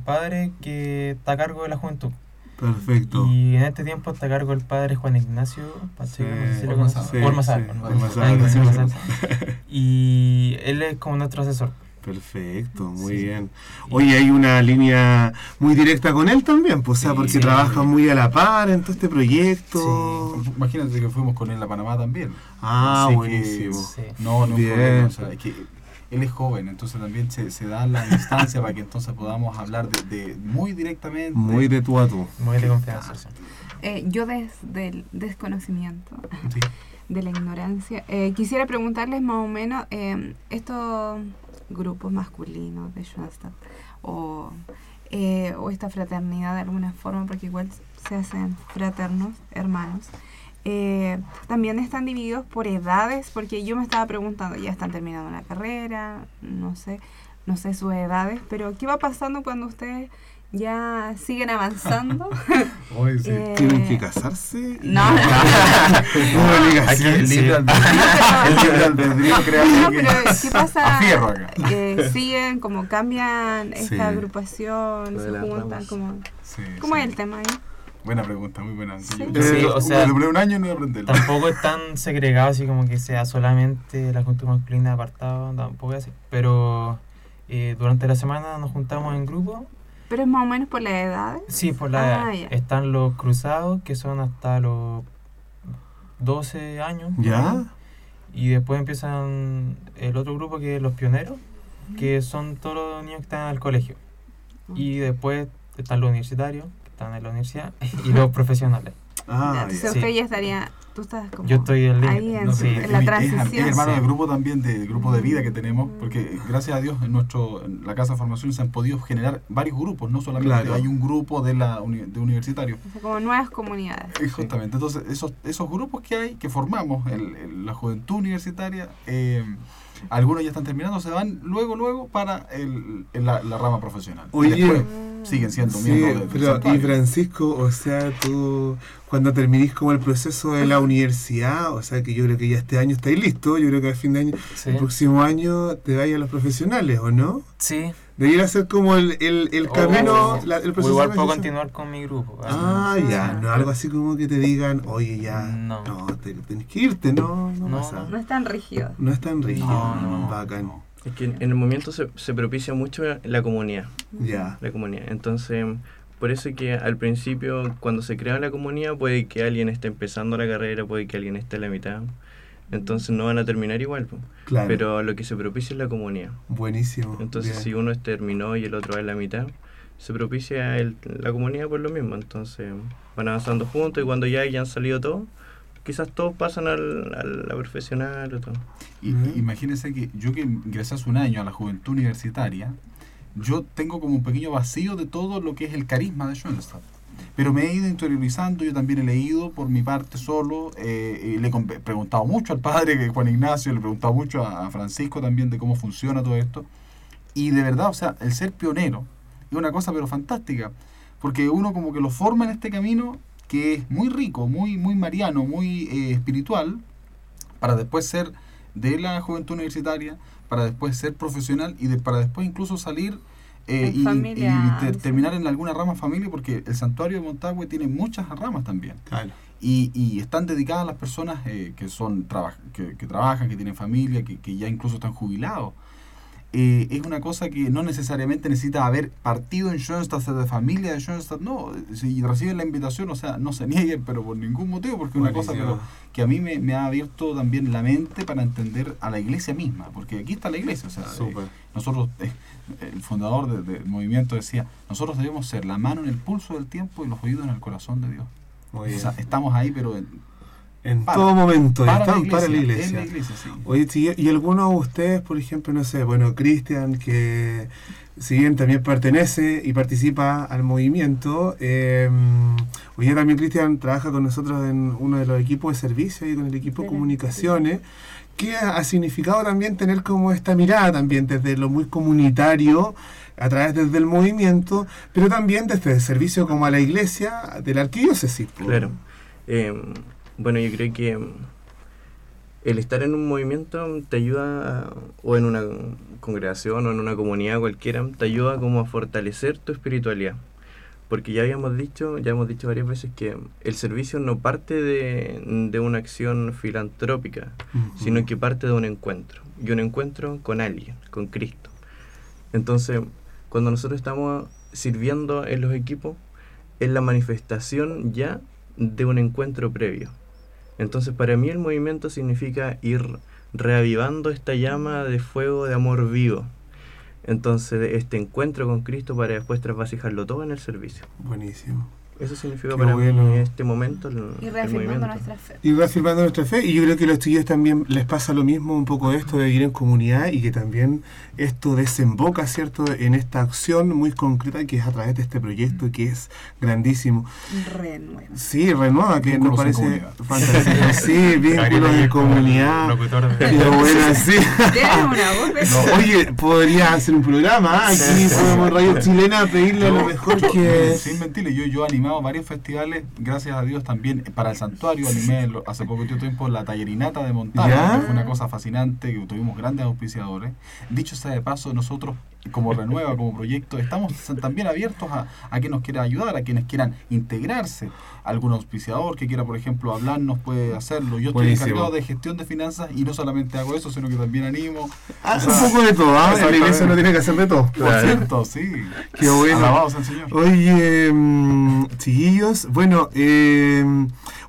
padre que está a cargo de la juventud. Perfecto. Y en este tiempo está a cargo el padre Juan Ignacio Pacheco, no sé si. Sí, sí. Y él es como nuestro asesor. Perfecto, muy Sí. bien. Oye, hay una línea muy directa con él también, pues, o sea, Sí. porque trabajan muy a la par en todo este proyecto. Imagínate que fuimos con él a Panamá también. Ah, Así que buenísimo. Sí. No, no Bien. problema. O sea, es que él es joven, entonces también se, se da la instancia para que entonces podamos hablar de, de- muy directamente. Muy de tú a tú. Muy de confianza. sí. Eh, yo desde el desconocimiento, Sí. de la ignorancia, eh, quisiera preguntarles más o menos eh, estos grupos masculinos de Schoenstatt o, eh, o esta fraternidad de alguna forma, porque igual se hacen fraternos, hermanos. Eh, también están divididos por edades, porque yo me estaba preguntando, ya están terminando una carrera, no sé, no sé sus edades, pero ¿qué va pasando cuando ustedes ya siguen avanzando? Oye, sí. Eh, ¿Tienen que casarse? No, no. Obligación. Aquí el sí. el libre albedrío, que- pero ¿qué pasa? Eh, siguen como cambian esta Sí. agrupación, se juntan como... Sí, ¿Cómo sí. es el tema ahí? Buena pregunta, muy buena. Sí. Yo- Sí, yo- o sea, demoré un año y no voy a aprenderlo. Tampoco es tan segregado así como que sea solamente la juventud masculina apartado, tampoco es así. Pero eh, durante la semana nos juntamos en grupo. Pero es más o menos por las edades. Sí, por la Ah, ya. están los cruzados que son hasta los 12 años. ¿Ya? Y después empiezan el otro grupo que es los pioneros, que son todos los niños que están en el colegio. Y después están los universitarios, están en la universidad, y los profesionales. Ah, Entonces ya. sí. usted ya estaría... Tú estás como... Yo estoy en ahí en, No, sí. pero en la mi- transición. Es, hermano Sí. del grupo también, de- del grupo de vida que tenemos, porque gracias a Dios en nuestro en la Casa de Formación se han podido generar varios grupos, no solamente Claro. hay un grupo de la uni- de universitarios. O sea, como nuevas comunidades. Eh, Justamente, entonces esos, esos grupos que hay, que formamos, el- el- la juventud universitaria, eh, algunos ya están terminando, se van luego, luego para el, el- la, la rama profesional. Y Oye, después siguen siendo Sí, miembros pero y. Francisco, o sea, tú cuando terminís como el proceso de la universidad, o sea que yo creo que ya este año estáis listo, yo creo que al fin de año, Sí. el próximo año te vayas a los profesionales, ¿o no? Sí. Debiera ser como el, el, el camino, O- la- el proceso igual puedo continuar con mi grupo. Ah, ya, no algo así como que te digan, oye, ya, No. no, te, tenés que irte, no, no, No, pasa. No es tan rígido. No es tan rígido, No, no, bacán. Es que en en el momento se, se propicia mucho la comunidad. Ya, la comunidad. Entonces, por eso que al principio, cuando se crea la comunidad, puede que alguien esté empezando la carrera, puede que alguien esté a la mitad. Entonces no van a terminar igual. po. claro. Pero lo que se propicia es la comunidad. Buenísimo. Entonces, bien. si uno terminó y el otro va en la mitad, se propicia el- la comunidad por lo mismo. Entonces, van avanzando juntos y cuando ya hayan salido todos, quizás todos pasan al, a la profesional o todo. Y, Ujú. Imagínense que yo que ingresé hace un año a la juventud universitaria, yo tengo como un pequeño vacío de todo lo que es el carisma de Schoenstatt. Pero me he ido interiorizando, yo también he leído por mi parte solo, eh, y le he preguntado mucho al padre Juan Ignacio, le he preguntado mucho a, a Francisco también de cómo funciona todo esto. Y de verdad, o sea, el ser pionero es una cosa pero fantástica, porque uno como que lo forma en este camino que es muy rico, muy, muy mariano, muy eh, espiritual, para después ser de la juventud universitaria, para después ser profesional y de, para después incluso salir eh, y, te- terminar en alguna rama familia, porque el santuario de Montague tiene muchas ramas también. Claro. Y, y están dedicadas a las personas eh, que son traba- que, que trabajan, que tienen familia, que, que ya incluso están jubilados. Eh, es una cosa que no necesariamente necesita haber partido en Schoenstatt, ser de familia de Schoenstatt, no, si reciben la invitación, o sea, no se nieguen, pero por ningún motivo, porque es una cosa pero, que a mí me, me ha abierto también la mente para entender a la iglesia misma, porque aquí está la iglesia, o sea, eh, nosotros, eh, el fundador de- del movimiento decía, nosotros debemos ser la mano en el pulso del tiempo y los oídos en el corazón de Dios. Muy O bien. sea, estamos ahí, pero en- para- todo momento, para, la están iglesia, para la en iglesia. la iglesia, sí. Oye, y algunos de ustedes, por ejemplo, no sé, bueno, Cristian, que si bien también pertenece y participa al movimiento, eh, hoy día también Cristian trabaja con nosotros en uno de los equipos de servicio y con el equipo de comunicaciones, que ha, ha significado también tener como esta mirada también desde lo muy comunitario, a través desde el movimiento, pero también desde el servicio como a la iglesia de la arquidiócesis. Claro. Eh, bueno, yo creo que el estar en un movimiento te ayuda, o en una congregación o en una comunidad cualquiera, te ayuda como a fortalecer tu espiritualidad. Porque ya habíamos dicho, ya hemos dicho varias veces que el servicio no parte de, de una acción filantrópica, sino que parte de un encuentro. Y un encuentro con alguien, con Cristo. Entonces, cuando nosotros estamos sirviendo en los equipos, es la manifestación ya de un encuentro previo. Entonces, para mí el movimiento significa ir reavivando esta llama de fuego de amor vivo. Entonces, este encuentro con Cristo para después trasvasijarlo todo en el servicio. Buenísimo. Eso significa Qué para bueno. mí este momento. El, Y reafirmando nuestra fe. Y reafirmando nuestra fe, y yo creo que a los chiquillos también les pasa lo mismo, un poco esto de vivir en comunidad y que también esto desemboca, ¿cierto?, en esta acción muy concreta que es a través de este proyecto que es grandísimo. Renueva. Sí, renueva, que nos parece fantástico. Sí, vínculos en comunidad. De- Qué buena, sí. Tiene una voz de No, oye, podría hacer un programa. ¿ah? Aquí podemos en Radio Chilena pedirle a lo mejor que. Sin mentirle, yo, yo he animado varios festivales, gracias a Dios también, para el santuario animé hace poco tiempo la tallerinata de montaña, que fue una cosa fascinante, que tuvimos grandes auspiciadores. Dicho sea de paso, nosotros como Renueva, como proyecto, estamos también abiertos a, a quien nos quiera ayudar, a quienes quieran integrarse. Algún auspiciador que quiera, por ejemplo, hablarnos puede hacerlo. Yo estoy Buenísimo. encargado de gestión de finanzas y no solamente hago eso, sino que también animo. Ah, un poco de todo, ¿ah? La iglesia no tiene que hacer de todo. Por cierto, sí. Qué bueno. Alabados al Señor. Oye, mm, chiquillos, bueno, eh,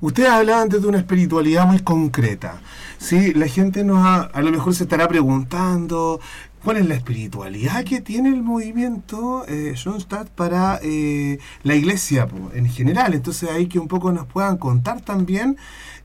ustedes hablaban antes de una espiritualidad muy concreta. Sí, la gente nos ha- a lo mejor se estará preguntando cuál es la espiritualidad que tiene el movimiento eh, Schoenstatt para eh, la iglesia po, en general. Entonces ahí que un poco nos puedan contar también.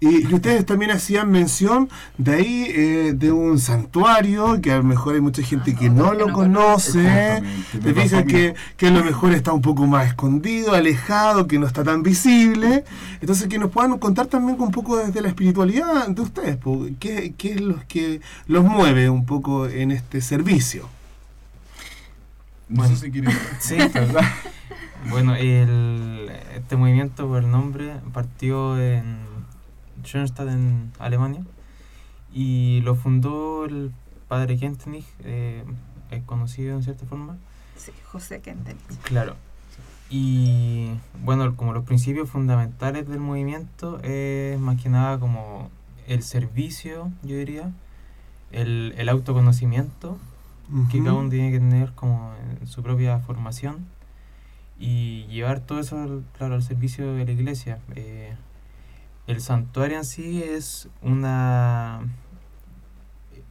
Y, y ustedes también hacían mención de ahí eh, de un santuario que a lo mejor hay mucha gente que no lo conoce. Te dicen que, que a lo mejor está un poco más escondido, alejado, que no está tan visible. Entonces, que nos puedan contar también un poco desde la espiritualidad de ustedes. ¿Qué, qué es lo que los mueve un poco en este servicio? No sé si quieren. Sí. ¿verdad? Bueno, el, este movimiento por el nombre partió en Schoenstatt, en Alemania, y lo fundó el padre Kentenich, eh, es conocido en cierta forma. Sí, José Kentenich. Claro. Y bueno, como los principios fundamentales del movimiento es más que nada como el servicio, yo diría, el, el autoconocimiento, que Ujú. cada uno tiene que tener como en su propia formación y llevar todo eso al- claro, al servicio de la iglesia. Eh, el santuario en sí es una,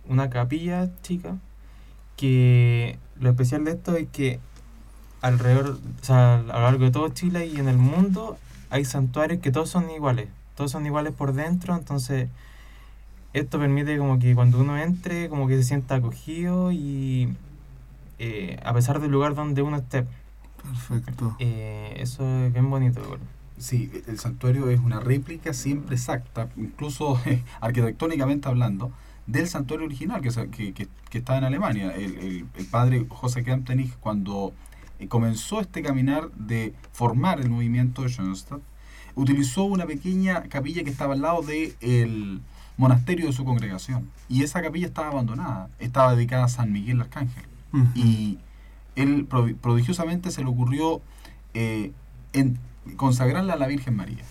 una capilla chica que lo especial de esto es que alrededor, o sea, a lo largo de todo Chile y en el mundo hay santuarios que todos son iguales, todos son iguales por dentro, entonces esto permite como que cuando uno entre como que se sienta acogido y eh, a pesar del lugar donde uno esté. Perfecto. Eh, eso es bien bonito. igual. Sí, el santuario es una réplica siempre exacta, incluso arquitectónicamente hablando, del santuario original que, que, que, que está en Alemania. El, el- el padre José Kemptenich, cuando eh, comenzó este caminar de formar el movimiento de Schoenstatt, utilizó una pequeña capilla que estaba al lado del monasterio de su congregación. Y esa capilla estaba abandonada, estaba dedicada a San Miguel Arcángel y él prodi- prodigiosamente se le ocurrió eh, en consagrarla a la Virgen María.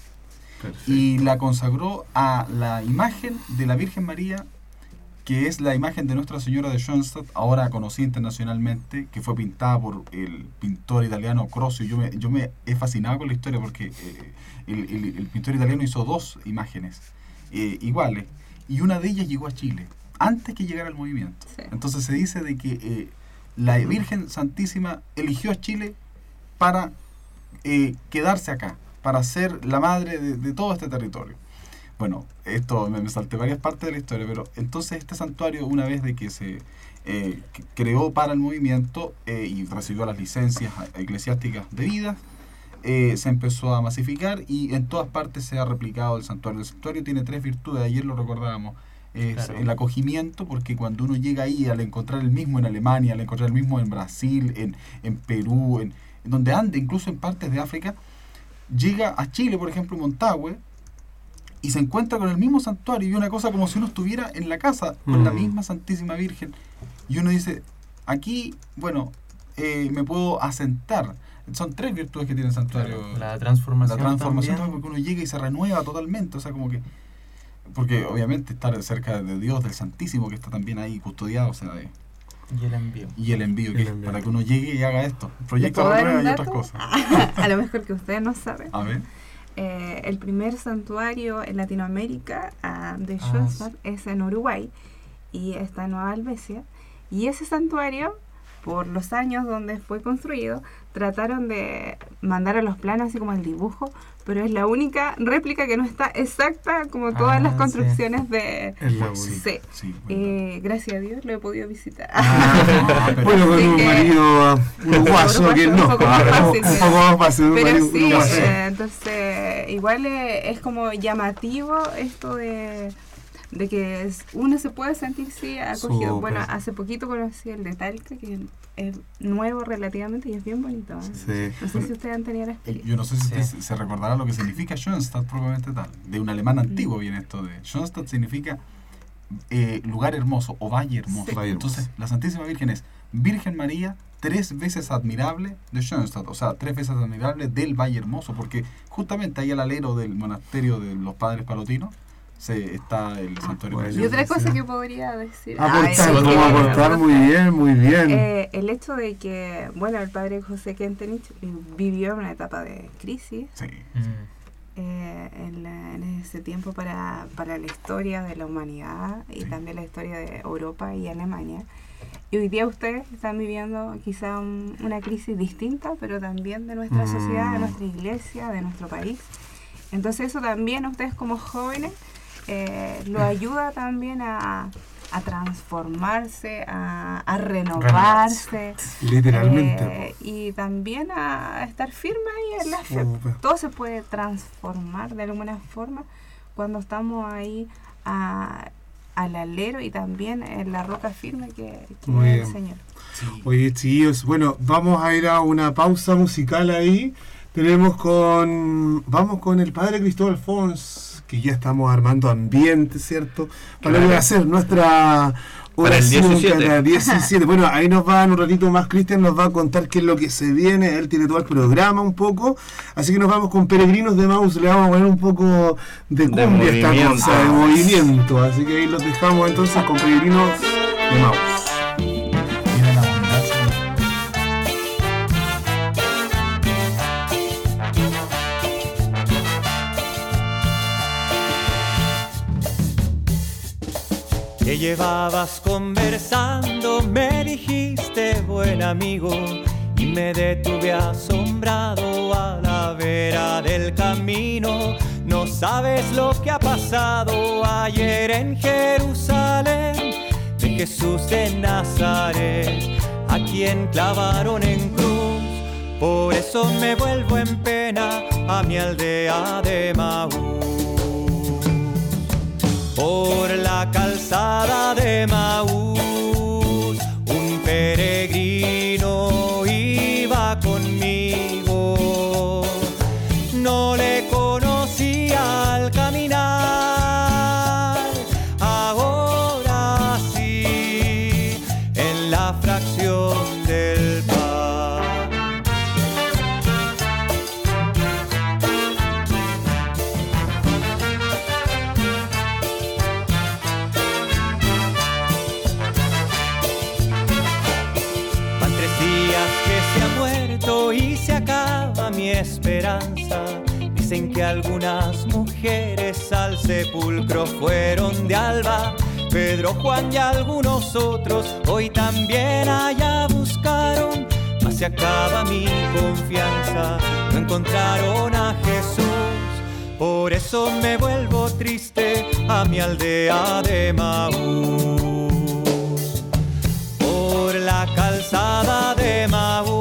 Perfecto. Y la consagró a la imagen de la Virgen María, que es la imagen de Nuestra Señora de Schoenstatt, ahora conocida internacionalmente, que fue pintada por el pintor italiano Crosio. Yo me, yo me he fascinado con la historia porque eh, el, el- el pintor italiano hizo dos imágenes eh, iguales, y una de ellas llegó a Chile, antes que llegara el movimiento. Sí. Entonces se dice de que eh, la Virgen Santísima eligió a Chile para eh, quedarse acá, para ser la madre de, de todo este territorio. Bueno, esto me, me salté varias partes de la historia, pero entonces este santuario, una vez de que se eh, que- creó para el movimiento eh, y recibió las licencias eclesiásticas debidas, eh, se empezó a masificar y en todas partes se ha replicado el santuario. El santuario tiene tres virtudes, ayer lo recordábamos. Es Claro. el acogimiento, porque cuando uno llega ahí, al encontrar el mismo en Alemania, al encontrar el mismo en Brasil, en, en Perú, en, en donde ande, incluso en partes de África, llega a Chile, por ejemplo, Montague, y se encuentra con el mismo santuario y una cosa como si uno estuviera en la casa con la Mm. misma Santísima Virgen. Y uno dice, aquí, bueno, eh, me puedo asentar. Son tres virtudes que tiene el santuario. La La transformación. transformación también. también, porque uno llega y se renueva totalmente, o sea, como que... Porque obviamente estar cerca de Dios, del Santísimo, que está también ahí custodiado, o sea, de- Y el envío. y el envío, que El es envío. para que uno llegue y haga esto. Proyecto ¿Puedo dar Renueva un y otras cosas. a lo mejor que ustedes no saben. A ver. Eh, el primer santuario en Latinoamérica ah, de Ah, Schoenstatt es en Uruguay y está en Nueva Albesia. Y ese santuario por los años donde fue construido, trataron de mandar a los planos así como el dibujo, pero es la única réplica que no está exacta como todas Ah, las sí. construcciones de... Es la Sí. Sí, bueno. Eh, gracias a Dios lo he podido visitar. Ah, Bueno, con un que- marido uruguaso que un no. poco más fácil, un poco más fácil. un Pero marido sí, eh, entonces igual eh, es como llamativo esto de, de que es- uno se puede sentir sí acogido. Súper. Bueno, hace poquito conocí el de Talca, que es nuevo relativamente y es bien bonito. ¿eh? Sí. No sé si ustedes han tenido la Eh, experiencia. Yo no sé si Sí. usted se- recordará lo que significa Schoenstatt propiamente tal. De un alemán antiguo viene esto de Schoenstatt significa eh, lugar hermoso o valle hermoso. Sí. Valle Entonces, hermoso. la Santísima Virgen es Virgen María tres veces admirable de Schoenstatt, o sea, tres veces admirable del Valle Hermoso, porque justamente ahí al alero del monasterio de los padres palotinos se está el santuario. bueno. Y otra cosa que podría decir. Aportar, Ay, como sí, aportar, muy bien, muy bien. Eh, el hecho de que, bueno, el padre José Kentenich vivió una etapa de crisis Sí. Mm. eh, en, la- en ese tiempo para, para la historia de la humanidad y Sí. también la historia de Europa y Alemania. Y hoy día ustedes están viviendo quizá un- una crisis distinta, pero también de nuestra Mm. sociedad, de nuestra iglesia, de nuestro país. Entonces eso también ustedes como jóvenes eh, lo ayuda también a, a transformarse, a, a renovarse. Literalmente. Eh, y también a estar firme ahí en la fe. Todo se puede transformar de alguna forma cuando estamos ahí a- al alero y también en la roca firme que, que Muy es bien. el Señor. Oye, chicos, bueno, vamos a ir a una pausa musical ahí. Tenemos con. Vamos con el padre Cristóbal Fons, que ya estamos armando ambiente, ¿cierto? Para lo que va a ser nuestra Para el oración 17. cada 17. Bueno, ahí nos va en un ratito más Cristian, nos va a contar qué es lo que se viene. Él tiene todo el programa un poco. Así que nos vamos con Peregrinos de Maus. Le vamos a poner un poco de De cumbia a esta cosa, de movimiento. Así que ahí los dejamos entonces con Peregrinos de Maus. Que llevabas conversando, me dijiste buen amigo y me detuve asombrado a la vera del camino. No sabes lo que ha pasado ayer en Jerusalén de Jesús de Nazaret, a quien clavaron en cruz. Por eso me vuelvo en pena a mi aldea de Maús por la calzada de Maús. Un peregrino Dicen que algunas mujeres al sepulcro fueron de alba. Pedro, Juan y algunos otros hoy también allá buscaron. Mas se acaba mi confianza, no encontraron a Jesús. Por eso me vuelvo triste a mi aldea de Maús por la calzada de Maús.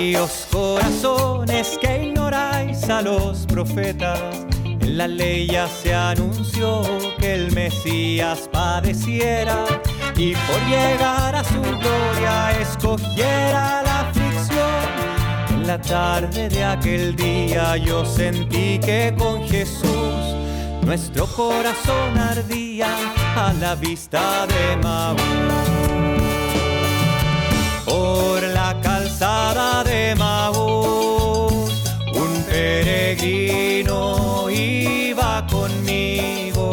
Tardíos corazones que ignoráis a los profetas. En la ley ya se anunció que el Mesías padeciera y por llegar a su gloria escogiera la aflicción. la tarde de aquel día yo sentí que con Jesús nuestro corazón ardía a la vista de Maús. De Maús, un peregrino iba conmigo.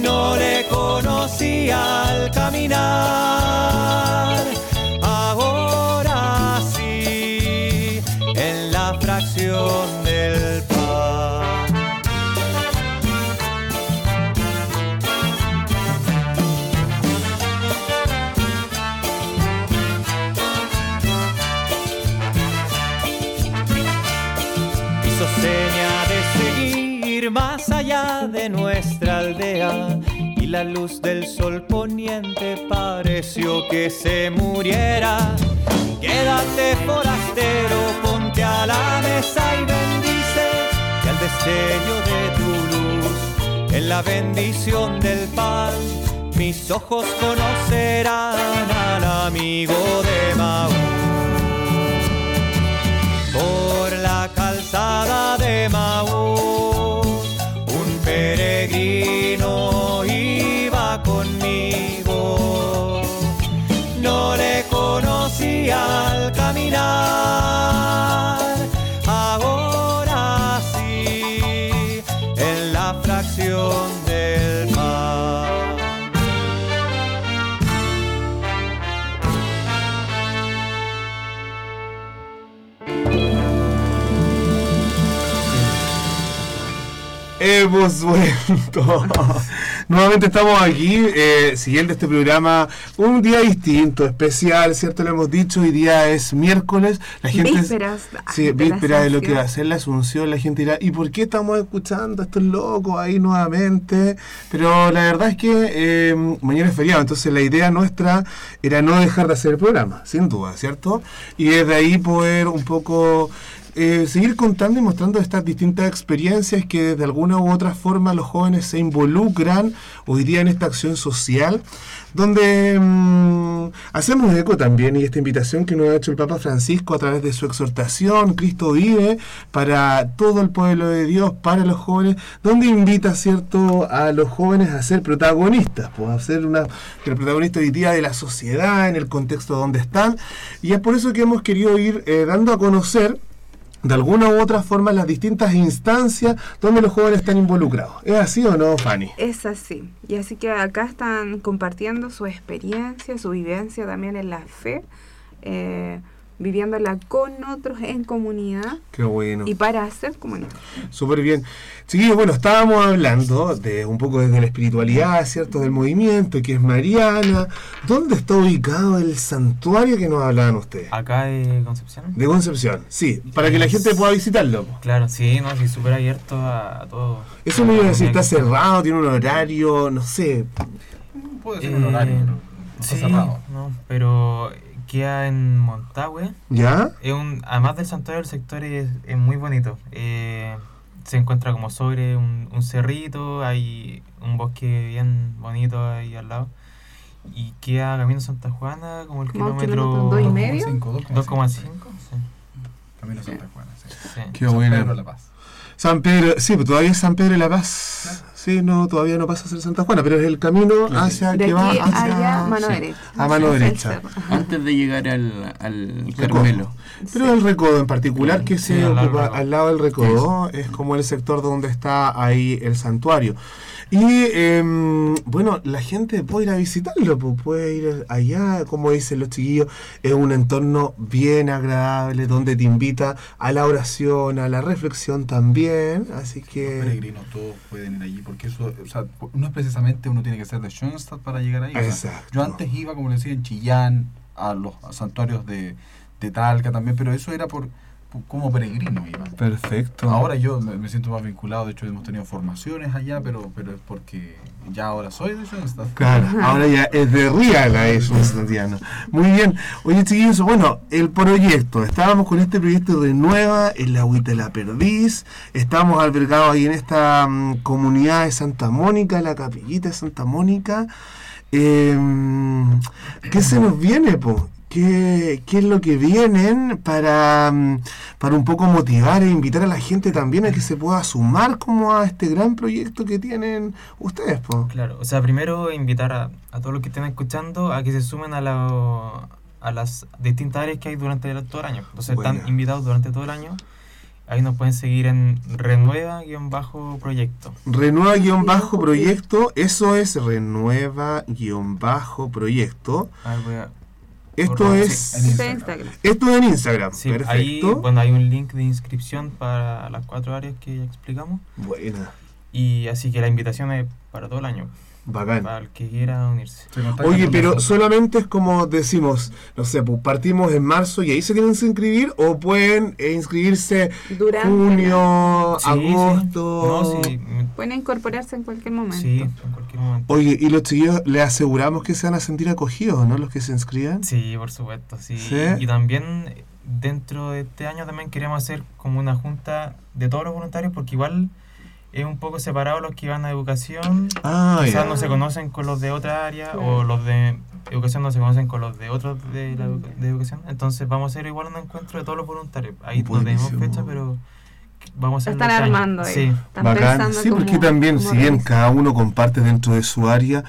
No le conocía al caminar. Luz del sol poniente pareció que se muriera. Quédate forastero, ponte a la mesa y bendice que al destello de tu luz, en la bendición del pan, mis ojos conocerán al amigo de Maús por la calzada de Maús. Hemos vuelto. Nuevamente estamos aquí, eh, siguiendo este programa, un día distinto, especial, ¿cierto? Lo hemos dicho, hoy día es miércoles, la gente... Vísperas Sí, de la víspera de lo que va a ser la Asunción, la gente dirá, ¿y por qué estamos escuchando a estos locos ahí nuevamente? Pero la verdad es que eh, mañana es feriado, entonces la idea nuestra era no dejar de hacer el programa, sin duda, ¿cierto? Y desde ahí poder un poco eh, seguir contando y mostrando estas distintas experiencias que de alguna u otra forma los jóvenes se involucran hoy día en esta acción social, donde mm, hacemos eco también y esta invitación que nos ha hecho el Papa Francisco a través de su exhortación, Cristo vive, para todo el pueblo de Dios, para los jóvenes, donde invita, ¿cierto?, a los jóvenes a ser protagonistas, pues a ser una, el protagonista hoy día de la sociedad, en el contexto donde están, y es por eso que hemos querido ir eh, dando a conocer de alguna u otra forma las distintas instancias donde los jóvenes están involucrados. ¿Es así o no, Fanny? Es así. Y así que acá están compartiendo su experiencia, su vivencia también en la fe, eh, viviéndola con otros en comunidad Qué bueno. y para hacer comunidad. Súper bien. Chiquillos, bueno, estábamos hablando de un poco desde la espiritualidad, ¿cierto? Del movimiento, que es Mariana. ¿Dónde está ubicado el santuario que nos hablaban ustedes? Acá de Concepción. De Concepción, sí, para que la gente pueda visitarlo. Claro, sí, no, sí, súper abierto a, a todo. Eso me iba a decir, está cerrado, tiene un horario, no sé. Puede ser un horario, no está sí, cerrado. no, pero queda en Montagüe. ¿Ya? Es un, además del santuario, el sector es, es muy bonito. Eh, se encuentra como sobre un, un cerrito, hay un bosque bien bonito ahí al lado. Y queda camino Santa Juana, como el kilómetro kilómetro, dos y medio. 2,5. Sí. Camino Santa Juana, sí. sí. Qué San buena. Pedro de la Paz. San Pedro, sí, pero todavía es San Pedro de la Paz. Sí, no, todavía no pasa a ser Santa Juana, pero es el camino hacia De que va hacia allá, mano sí, derecha. A mano derecha. Antes de llegar al, al Recodo. Carmelo. Pero el recodo en particular que Sí, se al lado del ocupa recodo. al lado del recodo es como el sector donde está ahí el santuario. Y em, bueno, la gente puede ir a visitarlo, puede ir allá, como dicen los chiquillos, es un entorno bien agradable donde te invita a la oración, a la reflexión también. Así que... Peregrinos, todos pueden ir allí, porque eso, o sea, no es precisamente uno tiene que ser de Schoenstatt para llegar ahí. Exacto. yo antes iba, como le decía, en Chillán, a los santuarios de, de Talca también, pero eso era por- como peregrino iba. Perfecto. Ahora yo me, siento más vinculado, de hecho hemos tenido formaciones allá, pero, pero es porque ya ahora soy de Schoenstatt. Claro, ahora ya es de Real a eso, Santiano. Muy bien. Oye, chiquillos, bueno, el proyecto. Estábamos con este proyecto de Nueva, en la Agüita de la Perdiz. Estamos albergados ahí en esta mm, comunidad de Santa Mónica, la capillita de Santa Mónica. Eh, ¿Qué se nos viene, po? Qué, qué es lo que vienen para, mm, para un poco motivar e invitar a la gente también a que se pueda sumar como a este gran proyecto que tienen ustedes. po. Claro, o sea, primero invitar a, a todos los que estén escuchando a que se sumen a, la, a las distintas áreas que hay durante el- todo el año. Entonces están invitados durante todo el año. Ahí nos pueden seguir en renueva-proyecto. Renueva-proyecto, eso es renueva-proyecto. A ver, voy a- Esto es... sí, en Instagram. Esto es en Instagram. Sí, ahí Perfecto. bueno, hay un link de inscripción para las cuatro áreas que ya explicamos. Buena. Y así que la invitación es para todo el año, Bacán. para el que quiera unirse. Oye, pero nosotros. solamente es como decimos, no sé, pues partimos en marzo y ahí se tienen que inscribir o pueden eh, inscribirse Durante. junio, Sí, sí. agosto. No, sí, Pueden incorporarse en cualquier momento. sí, en cualquier momento. Oye, y los chiquillos les aseguramos que se van a sentir acogidos, ¿no? Los que se inscriban. Sí, por supuesto, sí. ¿Sí? Y también eh, dentro de este año también queremos hacer como una junta de todos los voluntarios porque igual es un poco separado los que van a educación. Ah, Quizás no se conocen con los de otra área o los de educación no se conocen con los de otros de, la edu- de educación. Entonces vamos a hacer igual un encuentro de todos los voluntarios. Ahí no tenemos fecha, pero vamos a están armando ahí. Sí. Están Sí, porque también, si bien cada uno comparte dentro de su área,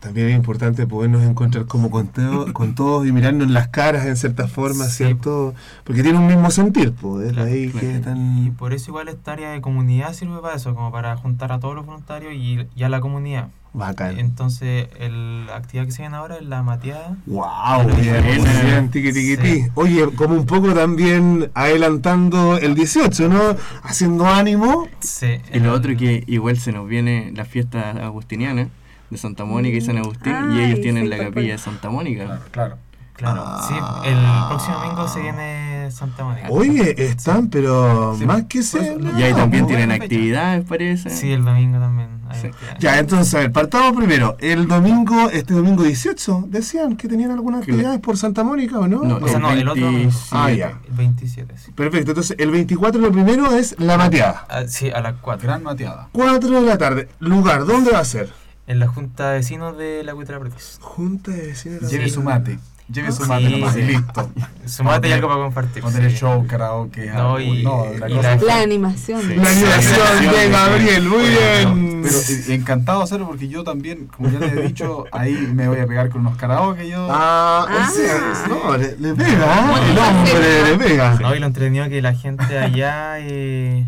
también es importante podernos encontrar como con, todo- con todos y mirarnos en las caras en cierta forma, Sí. ¿cierto? Porque tiene un mismo sentir, pues, es Claro, ahí claro. que Y están... por eso igual esta área de comunidad sirve para eso, como para juntar a todos los voluntarios y, y a la comunidad. Bacán. Entonces, el, la actividad que se viene ahora es la mateada. Wow, bien, bien, tiqui, tiqui, Sí. Oye, como un poco también adelantando el 18, ¿no? Haciendo ánimo. Sí, Y lo el- otro que igual se nos viene la fiesta agustiniana de Santa Mónica y San Agustín y Ay, ellos tienen sí, la capilla de Santa Mónica. Claro, claro. Claro, Ah. sí, el próximo domingo se viene Santa Mónica. Oye, están, pero Sí, más que por eso, se. no, Y ahí también tienen actividades, parece. Sí, el domingo también. hay Sí. actividades. Ya, entonces, a ver, partamos primero. El domingo, este domingo 18, decían que tenían algunas actividades por Santa Mónica, ¿o no? No, O sea, no, el otro domingo. 27. Ah, ya. El 27, sí. Perfecto, entonces el 24 lo primero es la mateada. Ah, sí, a las 4. Gran mateada. 4 de la tarde. Lugar, ¿dónde va a ser? En la Junta de Vecinos de la Cuitra Pretis. Junta de vecinos. de la Lleve su mate. Lleve su Sí, mate nomás y listo. Sumate y algo para compartir. Va a tener show, karaoke. No, algo. y- no, y la la- cosa La animación. Sí. La animación de Gabriel, muy Bueno, bien. Pero eh, encantado de hacerlo porque yo también, como ya les he dicho, ahí me voy a pegar con unos karaoke yo. Ah, Ah. o sea, no, le, le pega, ¿eh? el hombre le pega. No, y lo entretenido que la gente allá eh,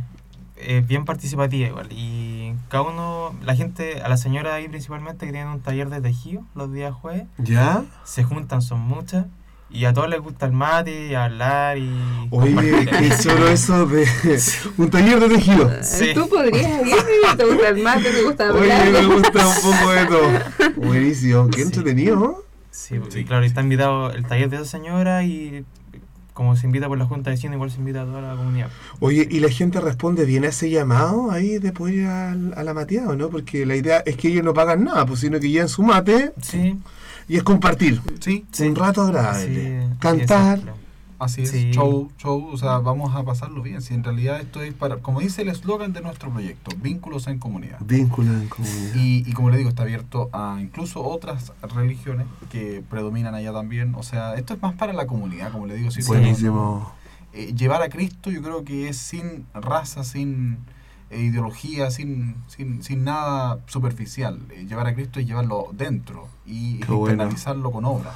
es bien participativa igual. Y cada uno, la gente, a la señora ahí principalmente que tienen un taller de tejido los días jueves, ¿Ya? se juntan, son muchas. Y a todos les gusta el mate, y hablar y... Oye, qué solo eso de un taller de tejido. Sí. Tú podrías ir, te gusta el mate, te gusta hablar. Oye, me gusta un poco de todo. Buenísimo, qué Sí. entretenido. Sí, y claro, y está invitado el taller de esa señora y como se invita por la Junta de Vecinos, igual se invita a toda la comunidad. Oye, ¿y la gente responde bien a ese llamado ahí de poder ir a, la mateada o no? Porque la idea es que ellos no pagan nada, pues sino que llevan su mate Sí, y es compartir. Sí, Un rato agradable. sí, Cantar. Así es. Sí. Show, show, o sea, vamos a pasarlo bien. Si en realidad esto es para, como dice el eslogan de nuestro proyecto, vínculos en comunidad. Vínculos en comunidad. Y, y como le digo, está abierto a incluso otras religiones que predominan allá también. O sea, esto es más para la comunidad, como le digo. si Buenísimo. eh, llevar a Cristo yo creo que es sin raza, sin eh, ideología, sin, sin, sin nada superficial. Eh, llevar a Cristo es llevarlo dentro y Qué bueno. con obra.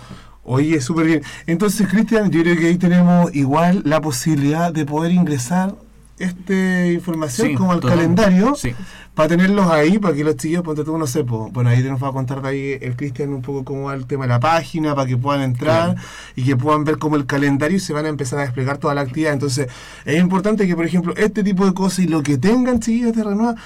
Oye, súper bien. Entonces, Cristian, yo creo que ahí tenemos igual la posibilidad de poder ingresar esta información Sí, como al calendario Sí. para tenerlos ahí, para que los chillos, ponte tú, no sé, bueno, ahí nos va a contar de ahí el Cristian un poco cómo va el tema de la página, para que puedan entrar Claro. y que puedan ver como el calendario y se van a empezar a desplegar toda la actividad. Entonces, es importante que, por ejemplo, este tipo de cosas y lo que tengan, chiquillos de Renueva,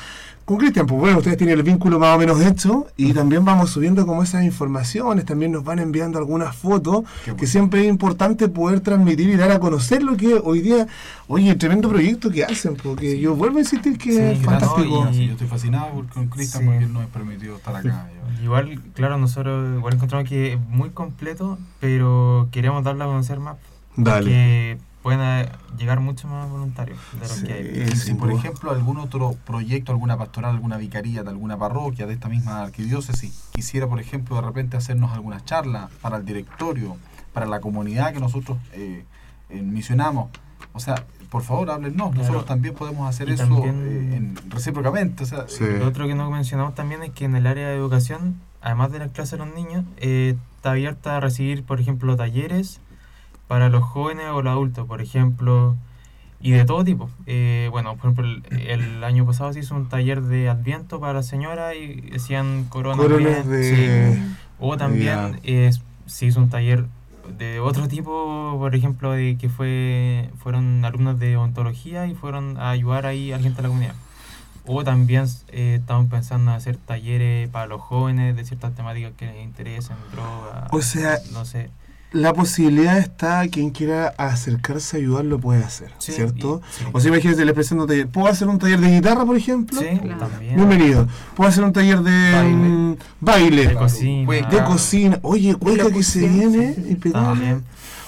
con Cristian, pues bueno, ustedes tienen el vínculo más o menos hecho y también vamos subiendo como esas informaciones, también nos van enviando algunas fotos, bueno. que siempre es importante poder transmitir y dar a conocer lo que hoy día, oye, el tremendo proyecto que hacen, porque yo vuelvo a insistir que Sí, es claro, fantástico. y- yo estoy fascinado por- con Cristian Sí. porque él nos permitió estar acá. Yo- Igual, claro, nosotros igual encontramos que es muy completo, pero queremos darle a conocer más. Dale. Puedan llegar mucho más voluntarios de los Sí. que hay. Si por ejemplo algún otro proyecto, alguna pastoral, alguna vicaría de alguna parroquia de esta misma arquidiócesis quisiera, por ejemplo, de repente hacernos algunas charlas para el directorio, para la comunidad que nosotros eh, eh, misionamos. O sea, por favor, háblenos. Nosotros también podemos hacer Y eso también- eh, en- recíprocamente. O sea, Sí. Lo otro que no mencionamos también es que en el área de educación, además de las clases de los niños, eh, está abierta a recibir, por ejemplo, talleres para los jóvenes o los adultos, por ejemplo, y de todo tipo. Eh, bueno, por ejemplo, el, el año pasado se hizo un taller de Adviento para la señora y hacían coronas. Coronas de... sí. O también eh, se hizo un taller de otro tipo, por ejemplo, de que fue fueron alumnos de ontología y fueron a ayudar ahí a la gente de la comunidad. O también eh, estamos pensando en hacer talleres para los jóvenes de ciertas temáticas que les interesen, droga, O sea, no sé. La posibilidad está, quien quiera acercarse a ayudar lo puede hacer, Sí, ¿cierto? y- sí. O sea, imagínense, les presento un taller. ¿Puedo hacer un taller de guitarra, por ejemplo? Sí, Claro. también. Bienvenido. ¿Puedo hacer un taller de Baile. mm, baile? De cocina. De cocina. Oye, cueca que se viene, impecable. También.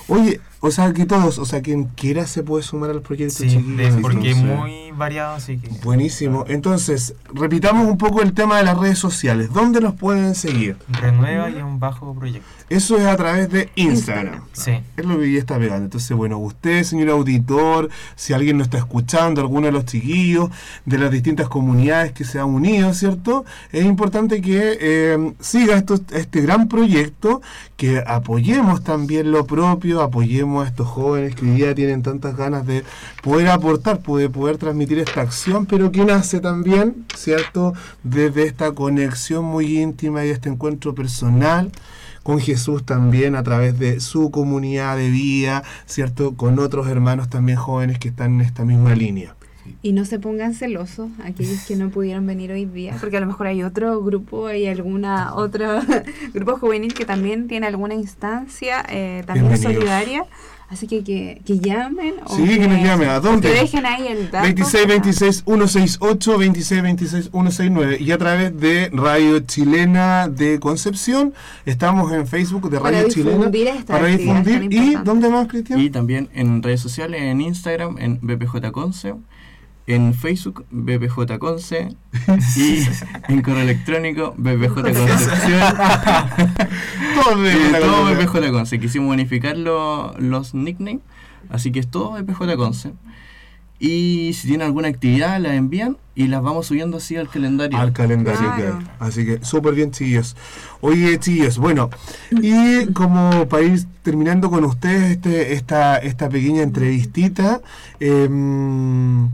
Oye, o sea, que todos, o sea, quien quiera se puede sumar al proyecto, Sí, chiquillos, de- porque es muy variado, así que... Buenísimo. Entonces, repitamos un poco el tema de las redes sociales. ¿Dónde los pueden seguir? Renueva y un bajo proyecto. Eso es a través de Instagram. Sí. Es lo que ya está pegando. Entonces, bueno, usted, señor auditor, si alguien nos está escuchando, alguno de los chiquillos de las distintas comunidades que se han unido, ¿cierto? Es importante que eh, siga esto, este gran proyecto, que apoyemos también lo propio, apoyemos a estos jóvenes que hoy día tienen tantas ganas de poder aportar, de poder transmitir esta acción, pero que nace también, ¿cierto? Desde esta conexión muy íntima y este encuentro personal con Jesús también a través de su comunidad de vida, ¿cierto? Con otros hermanos también jóvenes que están en esta misma línea. Y no se pongan celosos aquellos que no pudieron venir hoy día, porque a lo mejor hay otro grupo, hay alguna otro grupo juvenil que también tiene alguna instancia eh, también solidaria. Así que que, que llamen. o Sí, que nos llamen. ¿A dónde? Que dejen ahí el dato. 26 26 168 26 26 169 y a través de Radio Chilena de Concepción estamos en Facebook de Para Radio Chilena difundir esta para difundir y. ¿dónde más Cristian? Y también en redes sociales, en Instagram, en BPJConce, en Facebook, BPJConce, y en correo electrónico, Sí, la todo. BPJ Conce. Quisimos unificar lo- los nicknames, así que es todo BPJ Conce. Y si tienen alguna actividad, la envían y las vamos subiendo así al calendario. al calendario Claro. Así que súper bien, chillos. Oye, chillos, bueno, y como para ir terminando con ustedes este, esta, esta pequeña entrevistita, em,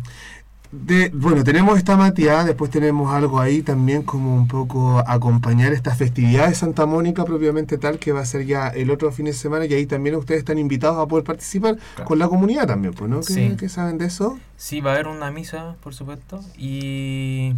de, bueno, tenemos esta Matías, después tenemos algo ahí también como un poco acompañar esta festividad de Santa Mónica propiamente tal, que va a ser ya el otro fin de semana, y ahí también ustedes están invitados a poder participar Claro. con la comunidad también, pues, ¿no? ¿Qué, Sí. qué saben de eso? Sí, va a haber una misa, por supuesto, y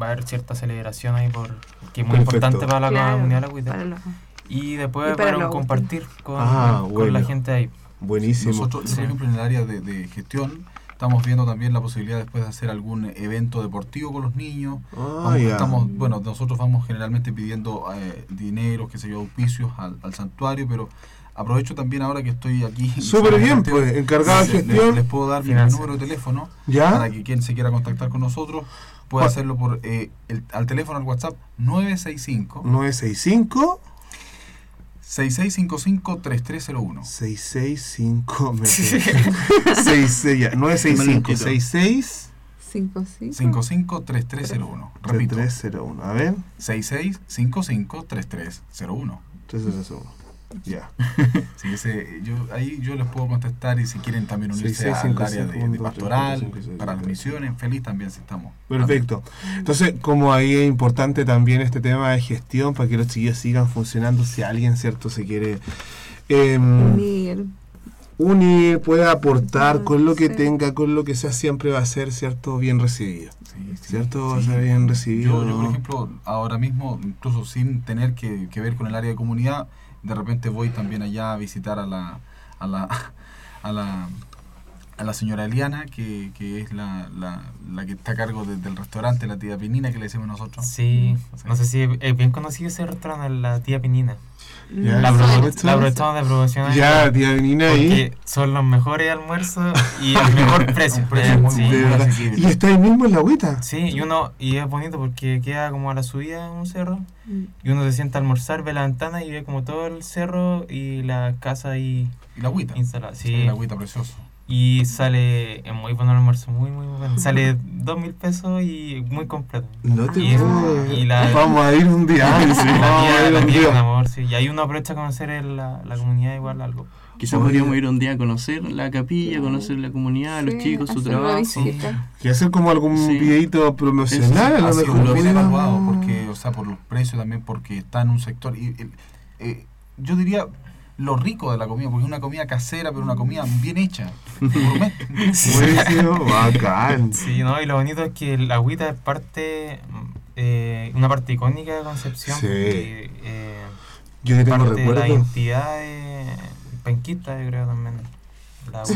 va a haber cierta celebración ahí por, que es muy Perfecto. importante para la Claro, comunidad de la los- Y después Y va a para haber un los compartir con, Ah, con bueno. la gente ahí. Buenísimo. Nosotros, Sí. por ejemplo, en el área de, de gestión, estamos viendo también la posibilidad después de hacer algún evento deportivo con los niños. Ah, Vamos- ya. estamos, bueno, nosotros vamos generalmente pidiendo eh, dinero, qué sé yo, auspicios al, al santuario, pero aprovecho también ahora que estoy aquí. Súper bien, pues, encargado de les- les- gestión. Les, puedo dar mi número de teléfono ¿Ya? para que quien se quiera contactar con nosotros pueda hacerlo por eh, el- al teléfono, al WhatsApp 965 965 6655-3301. 665 me- 66 ya, 965 66 Cinco, cinco. 55-3301. Repito, 3301. A ver, 6655-3301. 3301. Ya. Que ese- yo, ahí yo les puedo contestar y si quieren también unirse 6655, al área de, de 1, 2, 3, pastoral, 4, 5, 6, para las 7, misiones, feliz también si estamos. Perfecto. Entonces, como ahí es importante también este tema de gestión para que los chiquillos sigan funcionando, si alguien, ¿cierto?, se quiere Miguel. unir, puede aportar con lo que Sí. tenga, con lo que sea, siempre va a ser, ¿cierto?, bien recibido. Sí, sí, ¿Cierto? Va a sí. ser bien recibido. Yo, yo, por ejemplo, ahora mismo, incluso sin tener que, que ver con el área de comunidad, de repente voy también allá a visitar a la, a la, a la, a la señora Eliana, que, que es la, la, la que está a cargo de- del restaurante, la tía Pinina, que le decimos nosotros. Sí, no sé si es, es bien conocido ese restaurante, la tía Pinina. Ya, La, la aprovechamos de promocionar. Ya, tía Benina ahí. Son los mejores almuerzos y el mejor precio. Sí. Y está ahí mismo en la agüita. Sí, y uno, y es bonito porque queda como a la subida en un cerro, Mm. y uno se sienta a almorzar, ve la ventana y ve como todo el cerro y la casa ahí Y la agüita. instalada. Sí, Sí, la agüita precioso. Y sale, es muy bueno el almuerzo, muy, muy bueno. Sale dos mil pesos y muy completo. No te Y- puedo. y la- Vamos a ir un día. Sí, la tía, la tía un amor, sí. Y ahí uno aprovecha a conocer el- la, la comunidad igual algo. Quizás Oye. podríamos ir un día a conocer la capilla, conocer la comunidad, los Sí, chicos, su trabajo. Y hacer como algún Sí. videito promocional, a Ha lo bien evaluado, porque, o sea, por los precios también, porque está en un sector. Y, el- eh, yo diría lo rico de la comida, porque es una comida casera, pero una comida bien hecha. Buenísimo, bacán. Sí, ¿no? Y lo bonito es que el agüita es parte, eh, una parte icónica de Concepción. Sí. eh, Yo que tengo parte de la recuerdo. identidad de penquista, yo creo también. La Sí.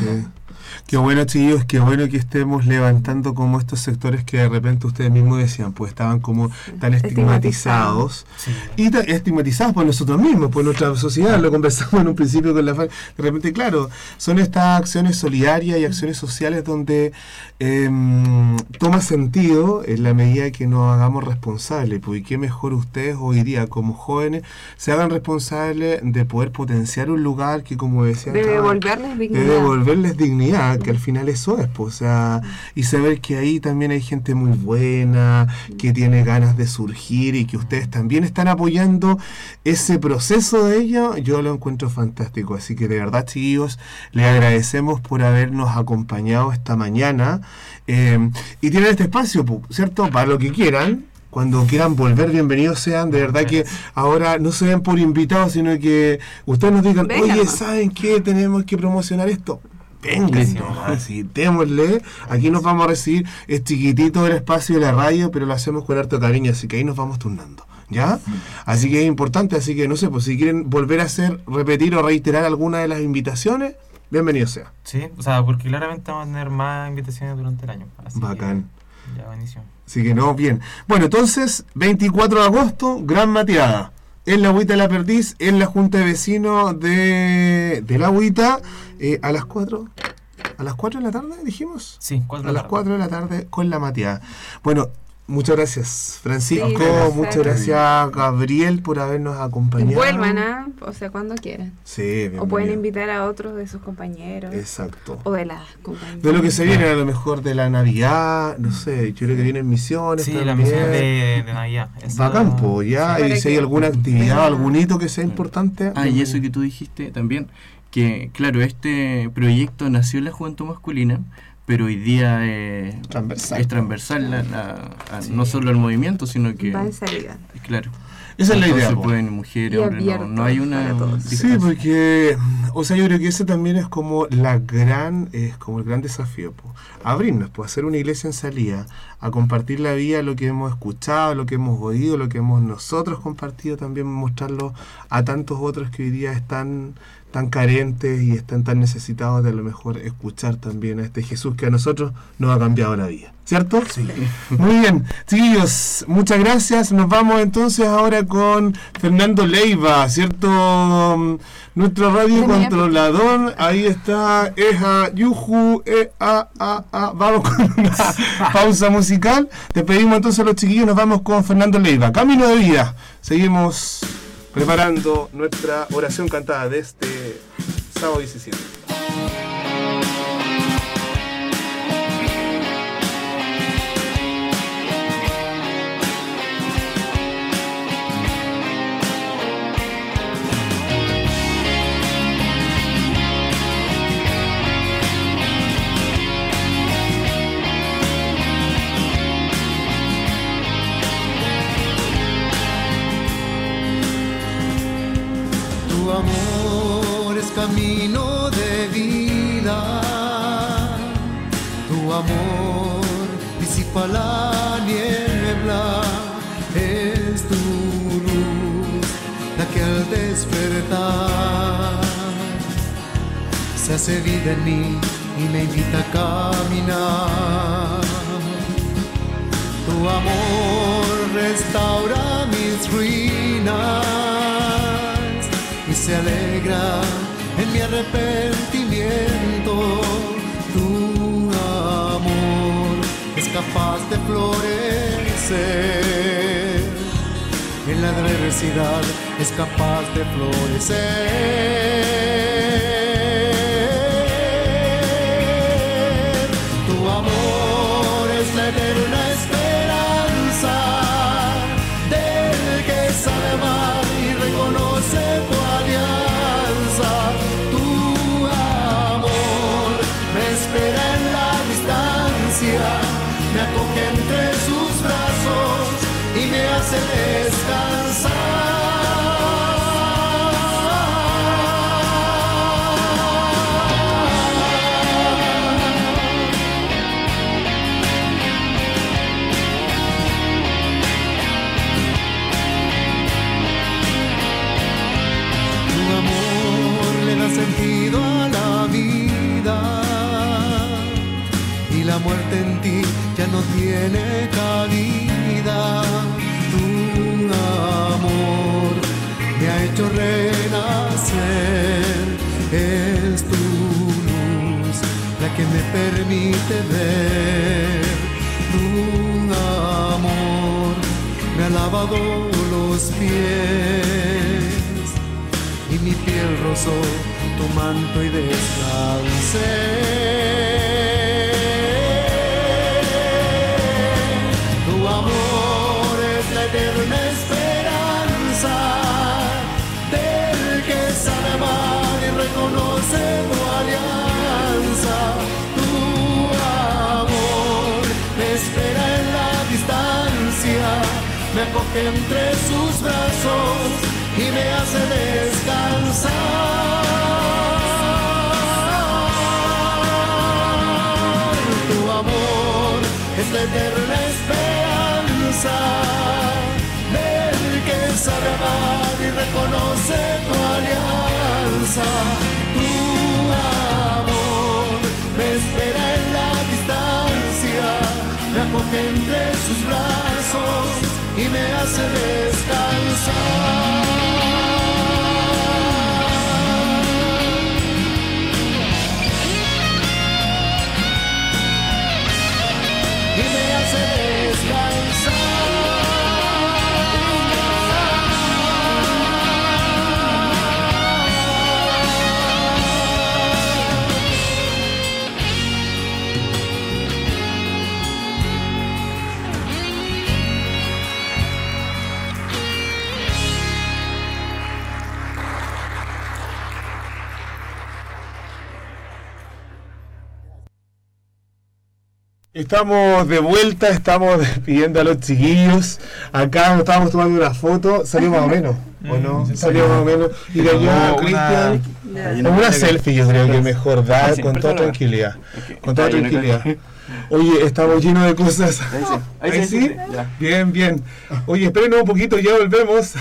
Qué bueno, chillos, qué bueno que estemos levantando como estos sectores que de repente ustedes mismos decían, pues estaban como tan estigmatizados. Sí. Y estigmatizados por nosotros mismos, por nuestra sociedad, lo conversamos en un principio con la. De repente, claro, son estas acciones solidarias y acciones sociales donde em, toma sentido en la medida que nos hagamos responsables. Pues, y qué mejor ustedes hoy día, como jóvenes, se hagan responsables de poder potenciar un lugar que, como decían, De devolverles de dignidad. devolverles dignidad, que al final eso es, pues, o sea, y saber que ahí también hay gente muy buena, que tiene ganas de surgir y que ustedes también están apoyando ese proceso de ello, yo lo encuentro fantástico. Así que de verdad, chiquillos, les agradecemos por habernos acompañado esta mañana eh, y tienen este espacio, pu- ¿cierto? Para lo que quieran. Cuando quieran volver, bienvenidos sean. De verdad que ahora no se ven por invitados, sino que ustedes nos digan, oye, nomás". ¿saben qué? Tenemos que promocionar esto. Vengan, nomás, sí, démosle. Aquí nos vamos a recibir. Es chiquitito el espacio de la radio, pero lo hacemos con harto cariño, así que ahí nos vamos turnando. ¿Ya? Así que es importante, así que no sé, pues si quieren volver a hacer, repetir o reiterar alguna de las invitaciones, bienvenido sea. Sí, o sea, porque claramente vamos a tener más invitaciones durante el año. Así que Bacán. ya, buenísimo. Así que no, bien. Bueno, entonces, 24 de agosto, gran mateada. En la Agüita de la Perdiz, en la Junta de Vecinos de, de la Agüita, eh, a las 4. ¿A las 4 de la tarde dijimos? Sí, cuatro A de la las tarde. 4 de la tarde con la mateada. Bueno, muchas gracias, Francisco. Sí, gracias. muchas gracias, Gabriel, por habernos acompañado. vuelvan, ¿ah? O sea, cuando quieran. Sí, O pueden invitar a otros de sus compañeros. Exacto. O de las compañeras. De lo que se viene, a lo mejor de la Navidad, no sé, yo creo que vienen misiones Sí, también. la misión de, de Navidad. Eso- Bacán, po, ya, Sí, y si hay que alguna actividad, algún hito que sea importante. Ah, y eso que tú dijiste también, que claro, este proyecto nació en la juventud masculina, pero hoy día eh, Transversal. es transversal la- la- a- no solo al movimiento, sino que, Va en salida. claro, Esa es la idea. se pueden mujeres, Y hombres, no, hay una. Sí, porque, o sea, yo creo que ese también es como la gran, es como el gran desafío, po. abrirnos, pues hacer una iglesia en salida, a compartir la vida, lo que hemos escuchado, lo que hemos oído, lo que hemos nosotros compartido, también mostrarlo a tantos otros que hoy día están tan carentes y están tan necesitados de a lo mejor escuchar también a este Jesús que a nosotros nos ha cambiado la vida, ¿cierto? Sí. Muy bien, chiquillos, muchas gracias. Nos vamos entonces ahora con Fernando Leiva, ¿cierto? Nuestro radio controlador, ahí está, Eja, Yuju, e, a, a, a. Vamos con una pausa musical. Despedimos entonces a los chiquillos, nos vamos con Fernando Leiva. Camino de vida. Seguimos preparando nuestra oración cantada de este sábado 17. Camino de vida. Tu amor disipa la niebla. Es tu luz la que al despertar se hace vida en mí y me invita a caminar. Tu amor restaura mis ruinas y se alegra arrepentimiento. Tu amor es capaz de florecer. En la adversidad es capaz de florecer. La vida y la muerte en ti ya no tiene cabida. Renacer, es tu luz la que me permite ver. Tu amor me ha lavado los pies y mi piel rozó tu manto y descansé. Me acoge entre sus brazos y me hace descansar. Tu amor es la eterna esperanza del que sabe amar y reconoce tu alianza. Tu amor me espera en la distancia, me acoge entre sus brazos y me hace descansar. Estamos de vuelta, estamos despidiendo a los chiquillos. Acá estábamos tomando una foto, salió más o menos, ¿o no? Salió más o menos. Y de allá, Cristian, una- una, selfie yo creo que mejor dar Ah, sí, con toda tranquilidad. Con toda tranquilidad. Oye, estamos llenos de cosas. Ahí sí, ahí ¿Ahí sí. Bien, bien. Oye, espérenos un poquito, ya volvemos.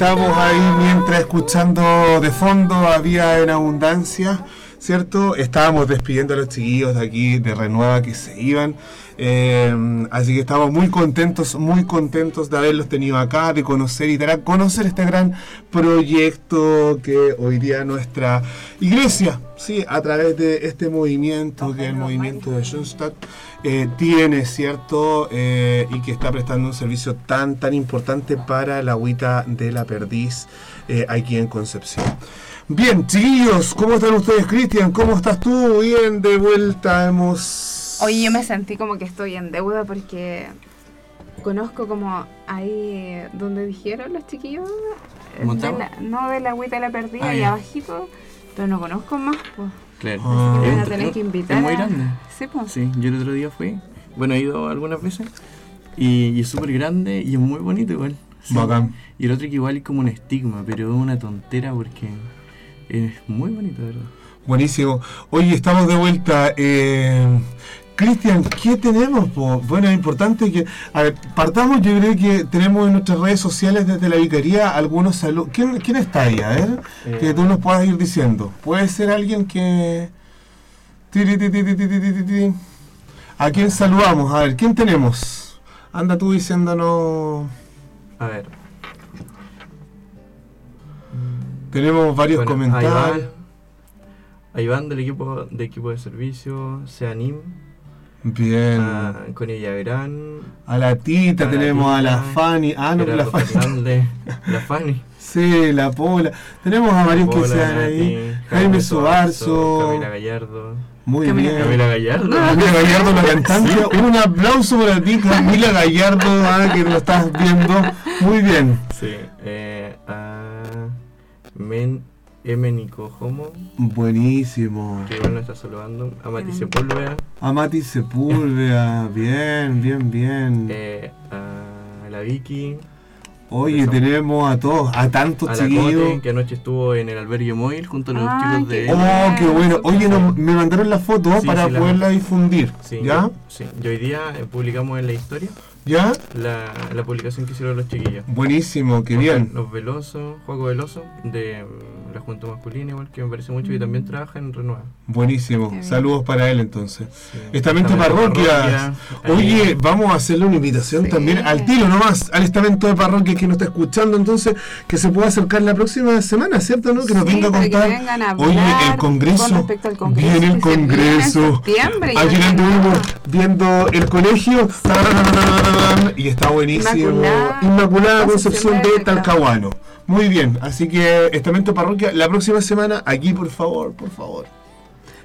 Estamos ahí mientras escuchando de fondo había en abundancia, ¿cierto? Estábamos despidiendo a los chiquillos de aquí de Renueva que se iban. eh, así que estamos muy contentos, muy contentos de haberlos tenido acá, de conocer y dar conocer este gran proyecto que hoy día nuestra iglesia, sí, a través de este movimiento, que es el movimiento de Schoenstatt, eh, tiene, ¿cierto? Eh, y que está prestando un servicio tan, tan importante para la agüita de la perdiz eh, aquí en Concepción. Bien, chiquillos, ¿cómo están ustedes, Cristian? ¿Cómo estás tú? Bien, de vuelta hemos... Oye, yo me sentí como que estoy en deuda porque conozco como ahí donde dijeron los chiquillos, de la- no de la agüita de la perdida Ah, y abajito, pero no conozco más, pues. Claro. Ah. Es que invitar. Muy a- grande. Sí, pues. Sí, yo el otro día fui. Bueno, he ido algunas veces. Y, y es súper grande y es muy bonito igual. Sí. Bacán. Y el otro que igual es como un estigma, pero es una tontera porque es muy bonito, verdad. Buenísimo. Oye, estamos de vuelta. Eh, Cristian, ¿qué tenemos? po? Bueno, es importante que... A ver, partamos, yo creo que tenemos en nuestras redes sociales desde la Vicaría algunos saludos. ¿Quién, quién está ahí? A ver, Eh. que tú nos puedas ir diciendo. Puede ser alguien que... ¿A quién saludamos? A ver, ¿quién tenemos? Anda tú diciéndonos... A ver. Tenemos varios Bueno, comentarios. A Iván, a Iván del equipo de equipo de servicio, Seanim, Bien. a Connie Villagrán, A la Tita, a la tenemos a la Fanny. Ah, no, la Fanny. Fernández, la Fanny, Sí, la Pola. Tenemos a varios que Pola, se dan Nati, ahí. Jaime Sobarzo. Camila Gallardo, Muy Camila bien. Camila Gallardo. Camila Gallardo, la cantante. Un aplauso para ti, Camila Gallardo, ah, que lo estás viendo. Muy bien. Sí, eh, a Men, M. Nico Homo, Buenísimo. que igual nos está saludando, a Mati Sepúlveda, A Mati Sepúlveda. Bien, bien, bien. eh, a la Vicky, Oye, tenemos a todos, a tantos a la chiquillos. Cote, que anoche estuvo en el albergue móvil junto a los Ay, chicos de... Oh, qué bueno. Oye, no, me mandaron la foto Sí, para sí, la- poderla difundir. Sí, ¿Ya? yo- sí. Y hoy día eh, publicamos en la historia ¿Ya? la, la publicación que hicieron los chiquillos. Buenísimo, qué bien. Los Velosos, Juego Veloso, de la Juventud Masculina, igual que me parece mucho, y también trabaja en Renueva. Buenísimo. Qué bien. Saludos para él entonces. Sí. Estamento Parroquias. Parroquia, Oye, vamos a hacerle una invitación Sí. también al tiro nomás, al estamento de parroquias que nos está escuchando, entonces que se pueda acercar la próxima semana, ¿cierto? ¿No? Que nos Sí, venga a contar. a Oye, el Congreso. con respecto al Congreso Viene el Congreso. anduvimos viendo el colegio y está buenísimo. Inmaculada Inmaculada Concepción de Talcahuano. Muy bien, así que estamento parroquia la próxima semana aquí, por favor, por favor.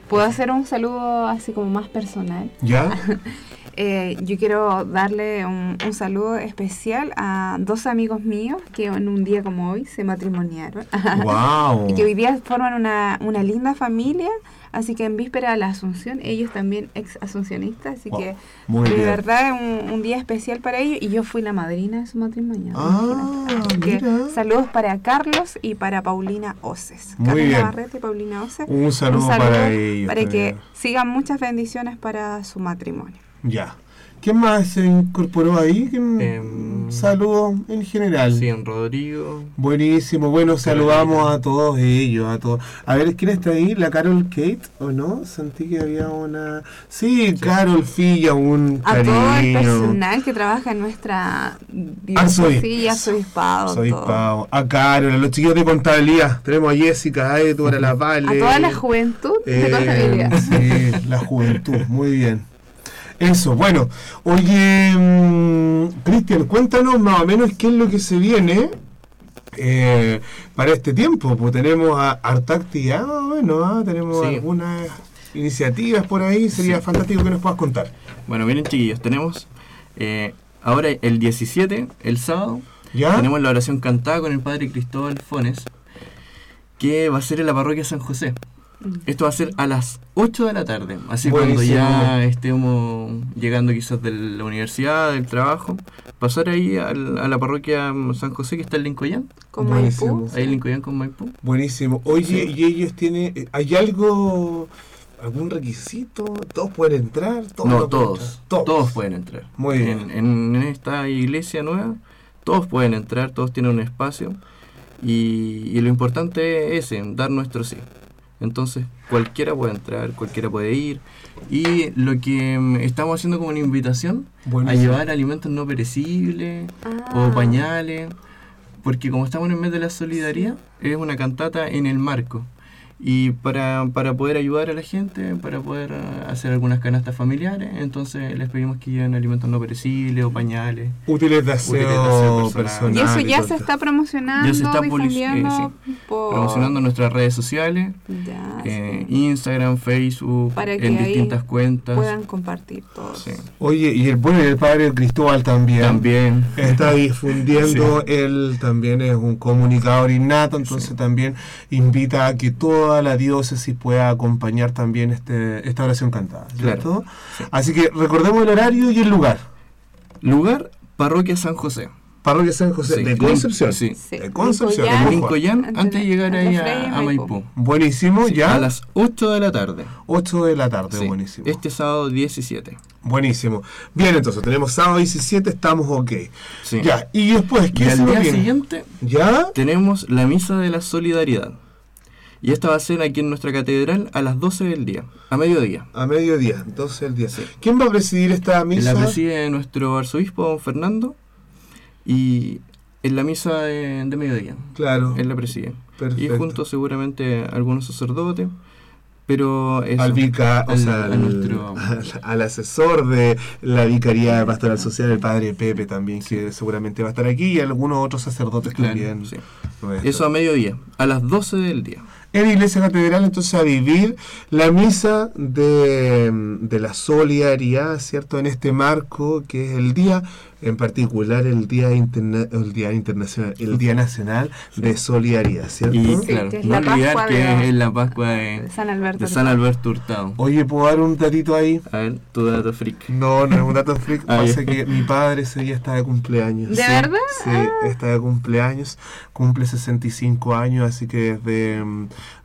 ¿Puedo hacer un saludo así como más personal? ¿Ya? Eh, yo quiero darle un, un saludo especial a dos amigos míos que en un día como hoy se matrimoniaron. wow. y que hoy día forman una, una linda familia. Así que en víspera de la Asunción, ellos también ex asuncionistas. Así Wow, que muy de bien. verdad un, un día especial para ellos. Y yo fui la madrina de su matrimonio. Ah, que saludos para Carlos y para Paulina Oces. Muy Carlos. Navarrete y Paulina Oces. Un saludo, para ellos. para que sigan muchas bendiciones para su matrimonio. Ya. ¿Quién más se incorporó ahí? ¿Quién- Em, Saludos en general. Sí, en Rodrigo, Buenísimo, bueno, saludamos a todos ellos, a todos. A ver, ¿quién está ahí? ¿La Carol Kate o no? Sentí que había una... Sí, Carol Filla, un A todo el personal que trabaja en nuestra Arzobi- diócesis, arzobispado, Soy todo. Pau. A Carol, a los chiquillos de contabilidad. Tenemos a Jessica, a Edward, a la Vale. A toda la juventud de Eh, contabilidad. Sí, la juventud, muy bien. Eso, bueno. Oye, mm, Cristian, cuéntanos más o menos qué es lo que se viene eh, para este tiempo. Pues tenemos a harta actividad, más o menos, ¿ah? tenemos Sí. algunas iniciativas por ahí. Sería Sí. fantástico que nos puedas contar. Bueno, miren chiquillos, tenemos eh, ahora el 17, el sábado, ¿Ya? tenemos la oración cantada con el Padre Cristóbal Fones, que va a ser en la parroquia San José. Esto va a ser a las 8 de la tarde, así cuando ya estemos llegando quizás de la universidad, del trabajo, pasar ahí al- a la parroquia San José que está en Lincoyán, Con Buenísimo. Maipú. ahí en Lincoyán con Maipú. Buenísimo. Oye, y ellos tienen... ¿Hay algo... algún requisito? ¿Todos pueden entrar? ¿Todos No, todos, entrar? todos, Todos. pueden entrar. Muy bien. En, en esta iglesia nueva, todos pueden entrar, todos tienen un espacio. Y, y lo importante es ese, dar nuestro sí. Entonces, cualquiera puede entrar, cualquiera puede ir. Y lo que mm, estamos haciendo como una invitación a llevar alimentos no perecibles Ah. o pañales. Porque como estamos en el mes de la solidaridad, es una cantata en el marco. Y para, para poder ayudar a la gente, para poder eh, hacer algunas canastas familiares, entonces les pedimos que lleven alimentos no perecibles o pañales. Útiles de aseo personal. Y eso ya se está promocionando, Ya se está difundiendo eh, por- Promocionando nuestras redes sociales, Ya, eh, sí. Instagram, Facebook, Para que en ahí distintas cuentas. puedan compartir todo. Sí. Oye, y el bueno, y el padre Cristóbal también. También. Está difundiendo, él también es un comunicador innato, entonces también invita a que toda la diócesis pueda acompañar también este, esta oración cantada, ¿cierto? Así que recordemos el horario y el lugar. Lugar, Parroquia San José. Parroquia San José Sí. de Concepción. Sí. Sí. De Concepción. Lincoln, de Lincoln, Antes de llegar ahí y a, a Maipú. Buenísimo, ya. A las 8 de la tarde. 8 de la tarde, Sí. buenísimo. Este sábado 17. Buenísimo. Bien, entonces, tenemos sábado 17, estamos ok. Sí. Ya, y después, Y ¿qué se al día viene? siguiente ¿Ya? tenemos la Misa de la Solidaridad. Y esta va a ser aquí en nuestra catedral a las 12 del día, a mediodía. A mediodía, 12 del día. ¿Quién va a presidir esta misa? La preside nuestro arzobispo, don Fernando, y en la misa de, de mediodía. Claro. Él la preside. Perfecto. Y junto seguramente a algunos sacerdotes, pero eso, al vica, o sea, al, nuestro- al- asesor de la Vicaría de Pastoral Social, el padre Pepe también, que seguramente va a estar aquí, y algunos otros sacerdotes Claro, también. sí. Eso a mediodía, a las 12 del día. En Iglesia Catedral, entonces, a vivir la misa de, de la solidaridad, ¿cierto? En este marco que es el día, en particular el Día, interna- el día Internacional, el Día Nacional de Solidaridad, ¿cierto? Y Sí, claro, que es no olvidar que de- es la Pascua de, de San Alberto. de San Alberto Hurtado. Oye, ¿puedo dar un datito ahí? A ver, tu dato freak. No, no es un dato freak. Ah, pasa que mi padre ese día está de cumpleaños. ¿De Sí, verdad? Sí, está de cumpleaños. Cumple 65 años, así que desde,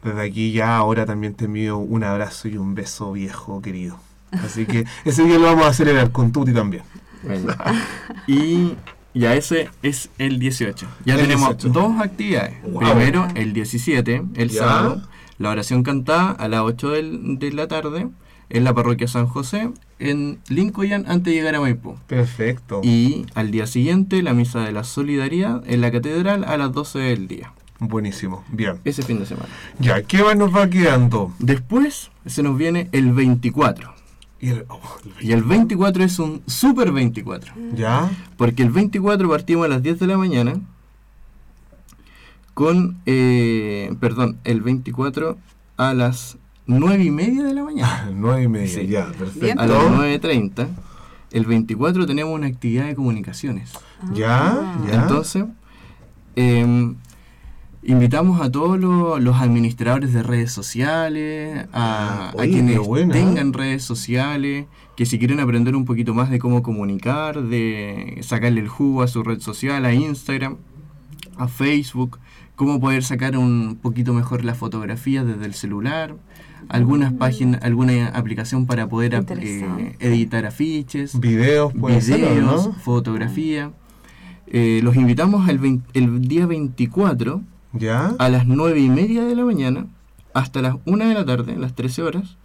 desde aquí ya ahora también te envío un abrazo y un beso viejo, querido. Así que ese día lo vamos a celebrar con Tuti también. Bueno. y ya ese es el 18. Ya El tenemos 18. dos actividades. Wow. Primero, el 17, el Ya. sábado, la oración cantada a las 8 del- de la tarde en la parroquia San José, en Lincoln, antes de llegar a Maipú. Perfecto. Y al día siguiente, la misa de la solidaridad en la catedral a las 12 del día. Buenísimo. Bien. Ese fin de semana. Ya, ¿qué más nos va quedando? Después se nos viene el 24. Y el- oh, el- Y el 24 es un super 24. ¿Ya? Porque el 24 partimos a las 10 de la mañana con, eh, perdón, el 24 a las 9 y media de la mañana. 9 y media, Sí. ya, Bien. perfecto. A las 9.30. El 24 tenemos una actividad de comunicaciones. ¿Ya? ¿Ya? Entonces, eh, invitamos a todos los, los administradores de redes sociales, a, Ah, a quienes buena. tengan redes sociales, que si quieren aprender un poquito más de cómo comunicar, de sacarle el jugo a su red social, a Instagram, a Facebook, cómo poder sacar un poquito mejor las fotografías desde el celular, algunas páginas, alguna aplicación para poder eh, editar afiches Videos, puede ser, ¿o videos, ¿no? fotografía. Eh, los invitamos el, vein- el día 24 ¿Ya? a las 9 y media de la mañana hasta las 1 de la tarde, las 13 horas,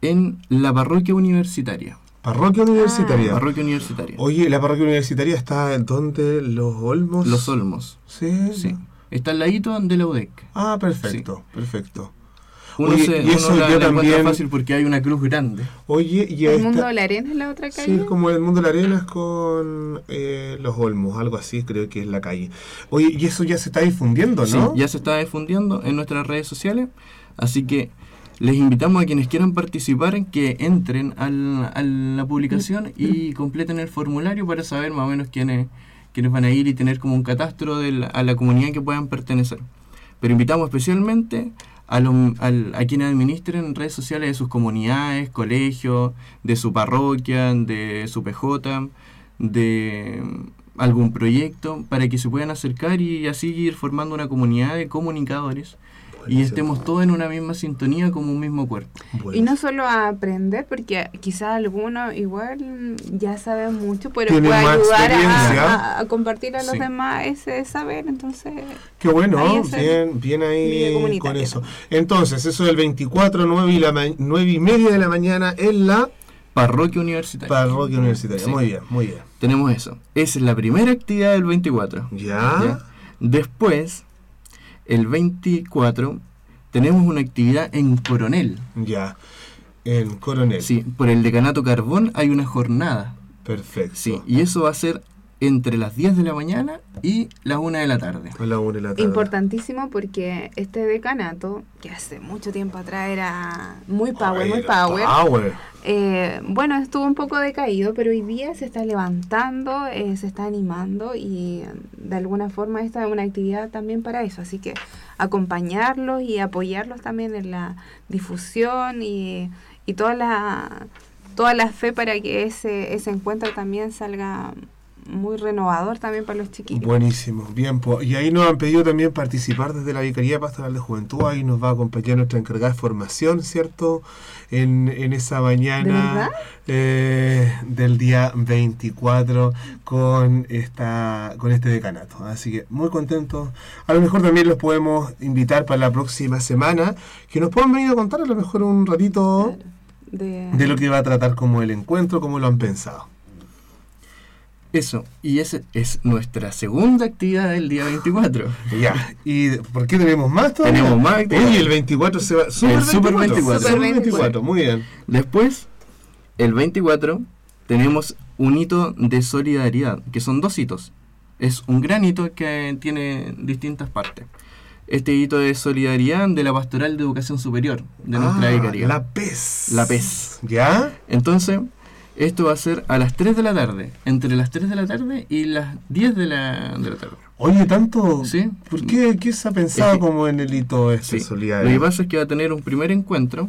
en la parroquia universitaria. Parroquia Universitaria. Parroquia universitaria. Oye, ¿la parroquia universitaria está en donde? ¿Los Olmos? Los Olmos. Sí. Sí. Está al ladito de la UDEC. Ah, perfecto, perfecto. Uno, Oye, se, y eso uno la, yo la también- fácil porque hay una cruz grande. Oye, y ¿El esta- mundo de la arena es la otra Sí, calle? es como el mundo de la arenas con eh, los Olmos, algo así creo que es la calle. Oye, y eso ya se está difundiendo, Sí, ¿no? ya se está difundiendo en nuestras redes sociales, así que les invitamos a quienes quieran participar en que entren al- a la publicación y completen el formulario para saber más o menos quiénes, quiénes van a ir y tener como un catastro de la- a la comunidad que puedan pertenecer. Pero invitamos especialmente a, los- al- a quienes administren redes sociales de sus comunidades, colegios, de su parroquia, de su PJ, de algún proyecto, para que se puedan acercar y así ir formando una comunidad de comunicadores y estemos todos en una misma sintonía como un mismo cuerpo. Bueno. Y no solo a aprender, porque quizás algunos igual ya saben mucho, pero puede ayudar a, experiencia. a- a compartir a los Sí. demás ese saber. Entonces, Qué bueno, bien, bien ahí con eso. Entonces, eso del 24, 9 y, la ma- 9 y media de la mañana en la Parroquia universitaria. parroquia universitaria. Sí. Muy bien, muy bien. Tenemos eso. Esa es la primera actividad del 24. ¿Ya? ¿ya? Después, el 24, tenemos una actividad en Coronel. Ya, en Coronel. Sí, por el decanato Carbón hay una jornada. Perfecto. Sí, y eso va a ser entre las 10 de la mañana y las 1 de la tarde. A la una de la tarde. Importantísimo porque este decanato, que hace mucho tiempo atrás era muy power, muy power, Power. eh, bueno, estuvo un poco decaído, pero hoy día se está levantando, eh, se está animando y de alguna forma esta es una actividad también para eso. Así que acompañarlos y apoyarlos también en la difusión y, y toda la toda la fe para que ese, ese encuentro también salga muy renovador también para los chiquillos. Buenísimo, bien. po. Y ahí nos han pedido también participar desde la Vicaría Pastoral de Juventud. Ahí nos va a acompañar nuestra encargada de formación, ¿cierto? En, en esa ¿De mañana eh, del día 24 con, esta, con este decanato. Así que muy contentos. A lo mejor también los podemos invitar para la próxima semana, que nos puedan venir a contar a lo mejor un ratito De, de lo que va a tratar como el encuentro, cómo lo han pensado. Eso, y esa es nuestra segunda actividad del día 24. Ya, ¿y por qué tenemos más todavía? Tenemos más actividades. Oye, el 24 se va. Super El Super 24. Super 24, muy bien. Después, el 24, tenemos un hito de solidaridad, que son dos hitos. Es un gran hito que tiene distintas partes. Este hito de solidaridad de la Pastoral de Educación Superior, de nuestra Ah, vicaría. La PES. La PES. ¿Ya? Entonces, esto va a ser a las 3 de la tarde, entre las 3 de la tarde y las 10 de la, de la tarde. Oye, tanto. ¿Sí? ¿Por qué, qué se ha pensado Es que- como en el hito este Sí. solidario? Lo que pasa es que va a tener un primer encuentro,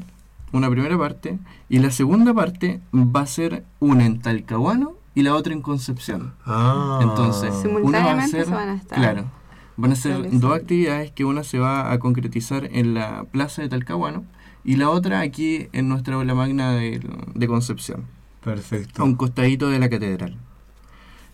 una primera parte, y la segunda parte va a ser una en Talcahuano y la otra en Concepción. Ah. Entonces, una va a Simultáneamente ser, se van a estar claro, van a ser dos actividades que una se va a concretizar en la plaza de Talcahuano y la otra aquí en nuestra aula magna de, de Concepción, a Perfecto. un costadito de la catedral.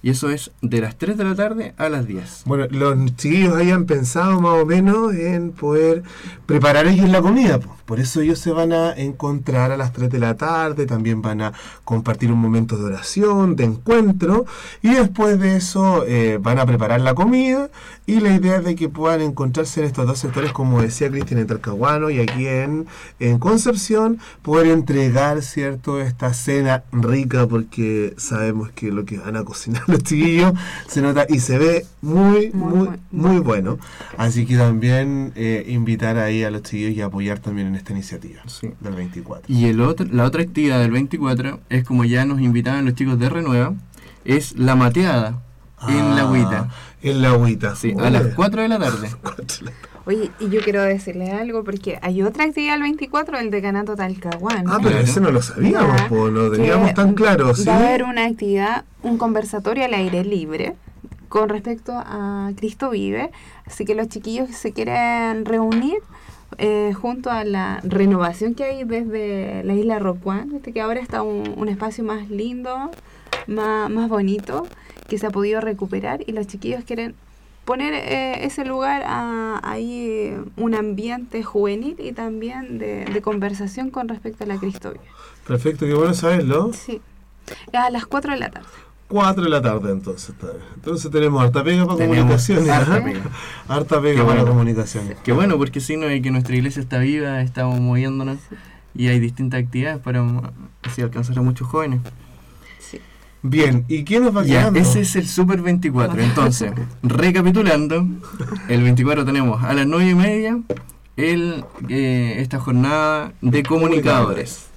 Y eso es de las 3 de la tarde a las 10. Bueno, los chiquillos hayan pensado más o menos en poder preparar ellos la comida. po. Por eso ellos se van a encontrar a las 3 de la tarde, también van a compartir un momento de oración, de encuentro, y después de eso eh, van a preparar la comida y la idea es de que puedan encontrarse en estos dos sectores, como decía Cristian, en Talcahuano y aquí en, en Concepción, poder entregar, ¿cierto?, esta cena rica porque sabemos que lo que van a cocinar los chiquillos se nota y se ve muy, muy, Muy muy, bueno. Así que también eh, invitar ahí a los chiquillos y apoyar también en esta iniciativa Sí. del 24. Y el otro, la otra actividad del 24 es como ya nos invitaban los chicos de Renueva, es la mateada en la Ah, agüita. En la agüita. Sí, a Oye. las 4 de la tarde. Oye, y yo quiero decirles algo porque hay otra actividad el 24, el decanato Talcahuano. Ah, pero ese no lo sabíamos, po, no que teníamos tan claro, ¿sí? Va a haber una actividad, un conversatorio al aire libre con respecto a Cristo vive. Así que los chiquillos que se quieren reunir eh, junto a la renovación que hay desde la isla Rocuán, viste que ahora está un, un espacio más lindo, más, más bonito, que se ha podido recuperar y los chiquillos quieren poner eh, ese lugar a, ahí eh, un ambiente juvenil y también de, de conversación con respecto a la Cristo vive. Perfecto, qué bueno saberlo. Sí. A las 4 de la tarde. 4 de la tarde entonces. Entonces tenemos harta pega para Tenemos comunicaciones. harta ajá. pega. Harta pega para bueno. comunicaciones. Qué bueno, porque signo de que nuestra iglesia está viva, estamos moviéndonos y hay distintas actividades para así alcanzar a muchos jóvenes. Sí. Bien, ¿y quién nos va Ya, quedando? ese es el Super 24. Entonces, recapitulando, el 24 tenemos a las 9 y media el, eh, esta jornada de comunicadores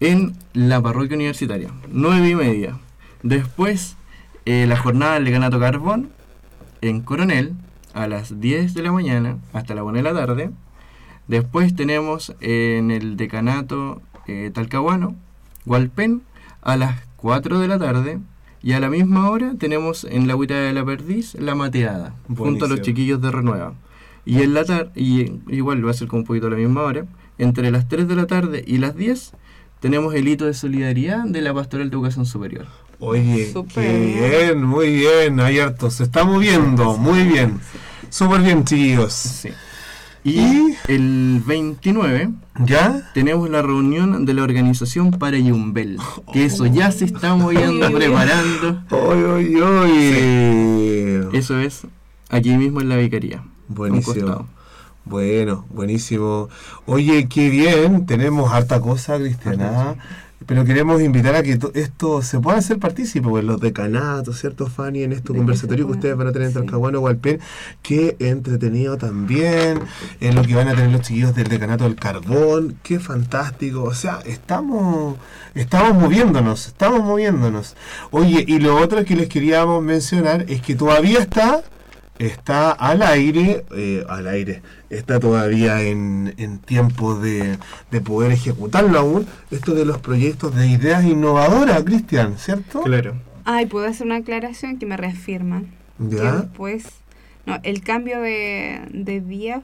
en la parroquia universitaria. 9 y media. Después, eh, la jornada del decanato Carbón en Coronel a las 10 de la mañana hasta la 1 de la tarde. Después tenemos en el decanato eh, Talcahuano, Hualpén, a las 4 de la tarde. Y a la misma hora tenemos en la Huita de la Perdiz la mateada, junto a los chiquillos de Renueva. Y en la tarde, y igual va a ser como un poquito a la misma hora, entre las 3 de la tarde y las 10 tenemos el hito de solidaridad de la Pastoral de Educación Superior. Oye, qué bien. muy bien, hay harto, se está moviendo, muy bien. Súper bien, chicos. Sí. Y, el 29 ¿Ya? tenemos la reunión de la organización para Yumbel, que eso ya se está moviendo, preparando. Oye, oye, oye. Eso es aquí mismo en la vicaría. Buenísimo. Bueno, buenísimo. Oye, qué bien, tenemos harta cosa, Cristiana. Pero queremos invitar a que to- esto se pueda hacer partícipe, pues los decanatos, ¿cierto, Fanny? En estos De que ustedes van a tener en. Talcahuano, Hualpén. Qué entretenido también. En lo que van a tener los chiquillos del decanato del carbón. Qué fantástico. O sea, estamos, estamos moviéndonos, estamos moviéndonos. Oye, y lo otro que les queríamos mencionar es que todavía está está al aire, eh, al aire, está todavía en, en tiempo de, de poder ejecutarlo aún, esto de los proyectos de ideas innovadoras, Cristian, ¿cierto? Claro. Ay, puedo hacer una aclaración que me reafirman. Que Ya. después, no, el cambio de, de día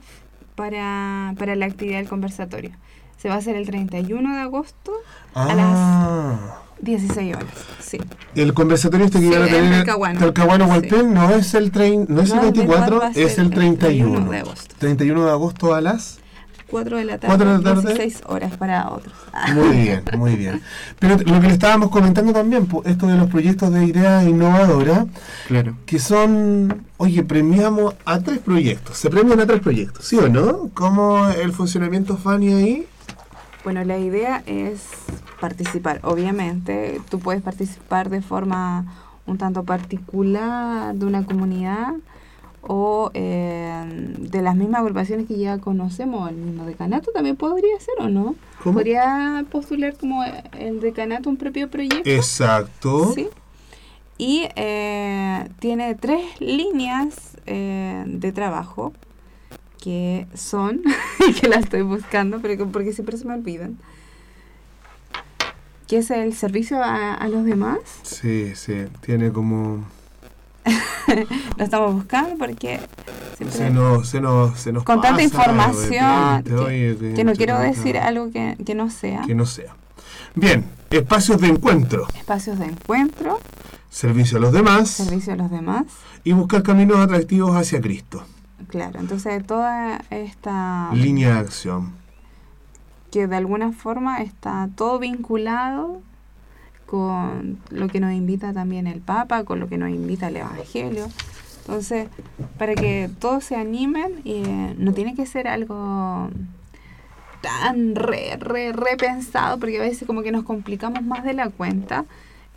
para, para la actividad del conversatorio. Se va a hacer el 31 de agosto a las Ah, 16 horas. Sí. el conversatorio este que Sí, a en tener Talcahuano. Talcahuano Sí. Hualpén no es el trein- no es el No, el 24, 24 va a es el 31. 31 de agosto. 31 de agosto a las 4 de la tarde, Cuatro de la tarde. 16 horas para otros. Muy bien, muy bien. Pero lo que le estábamos comentando también, esto de los proyectos de ideas innovadoras, Claro. que son, oye, premiamos a tres proyectos, se premian a tres proyectos, ¿sí o no? ¿Cómo el funcionamiento Fanny ahí? Bueno, la idea es participar. Obviamente, tú puedes participar de forma un tanto particular de una comunidad o eh, de las mismas agrupaciones que ya conocemos. El mismo decanato también podría ser, ¿o no? ¿Cómo? Podría postular como el decanato un propio proyecto. Exacto. Sí. Y eh, tiene tres líneas eh, de trabajo que son, y que las estoy buscando, pero que- porque siempre se me olvidan, que es el servicio a, a los demás. Sí, sí, tiene como... Lo estamos buscando porque. Se nos, se nos, se nos con tanta de información que, oye, que no quiero decir algo que, que no sea. Que no sea. Bien, espacios de encuentro, Espacios de encuentro, servicio a los demás servicio a los demás. y buscar caminos atractivos hacia Cristo. Claro, entonces toda esta... Línea de acción. Que de alguna forma está todo vinculado con lo que nos invita también el Papa, con lo que nos invita el Evangelio. Entonces, para que todos se animen, eh, no tiene que ser algo tan re, re, repensado, porque a veces como que nos complicamos más de la cuenta.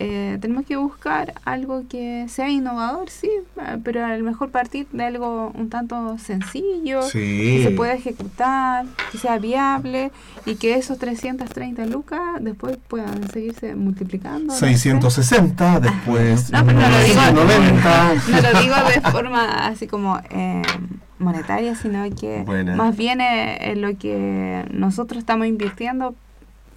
Eh, tenemos que buscar algo que sea innovador, sí, eh, pero a lo mejor partir de algo un tanto sencillo, Sí. que se pueda ejecutar, que sea viable y que esos 330 lucas después puedan seguirse multiplicando. no sé. 660, después No, pero no lo digo, 990. no lo digo de forma así como eh, monetaria, sino que Buena. más bien eh, en lo que nosotros estamos invirtiendo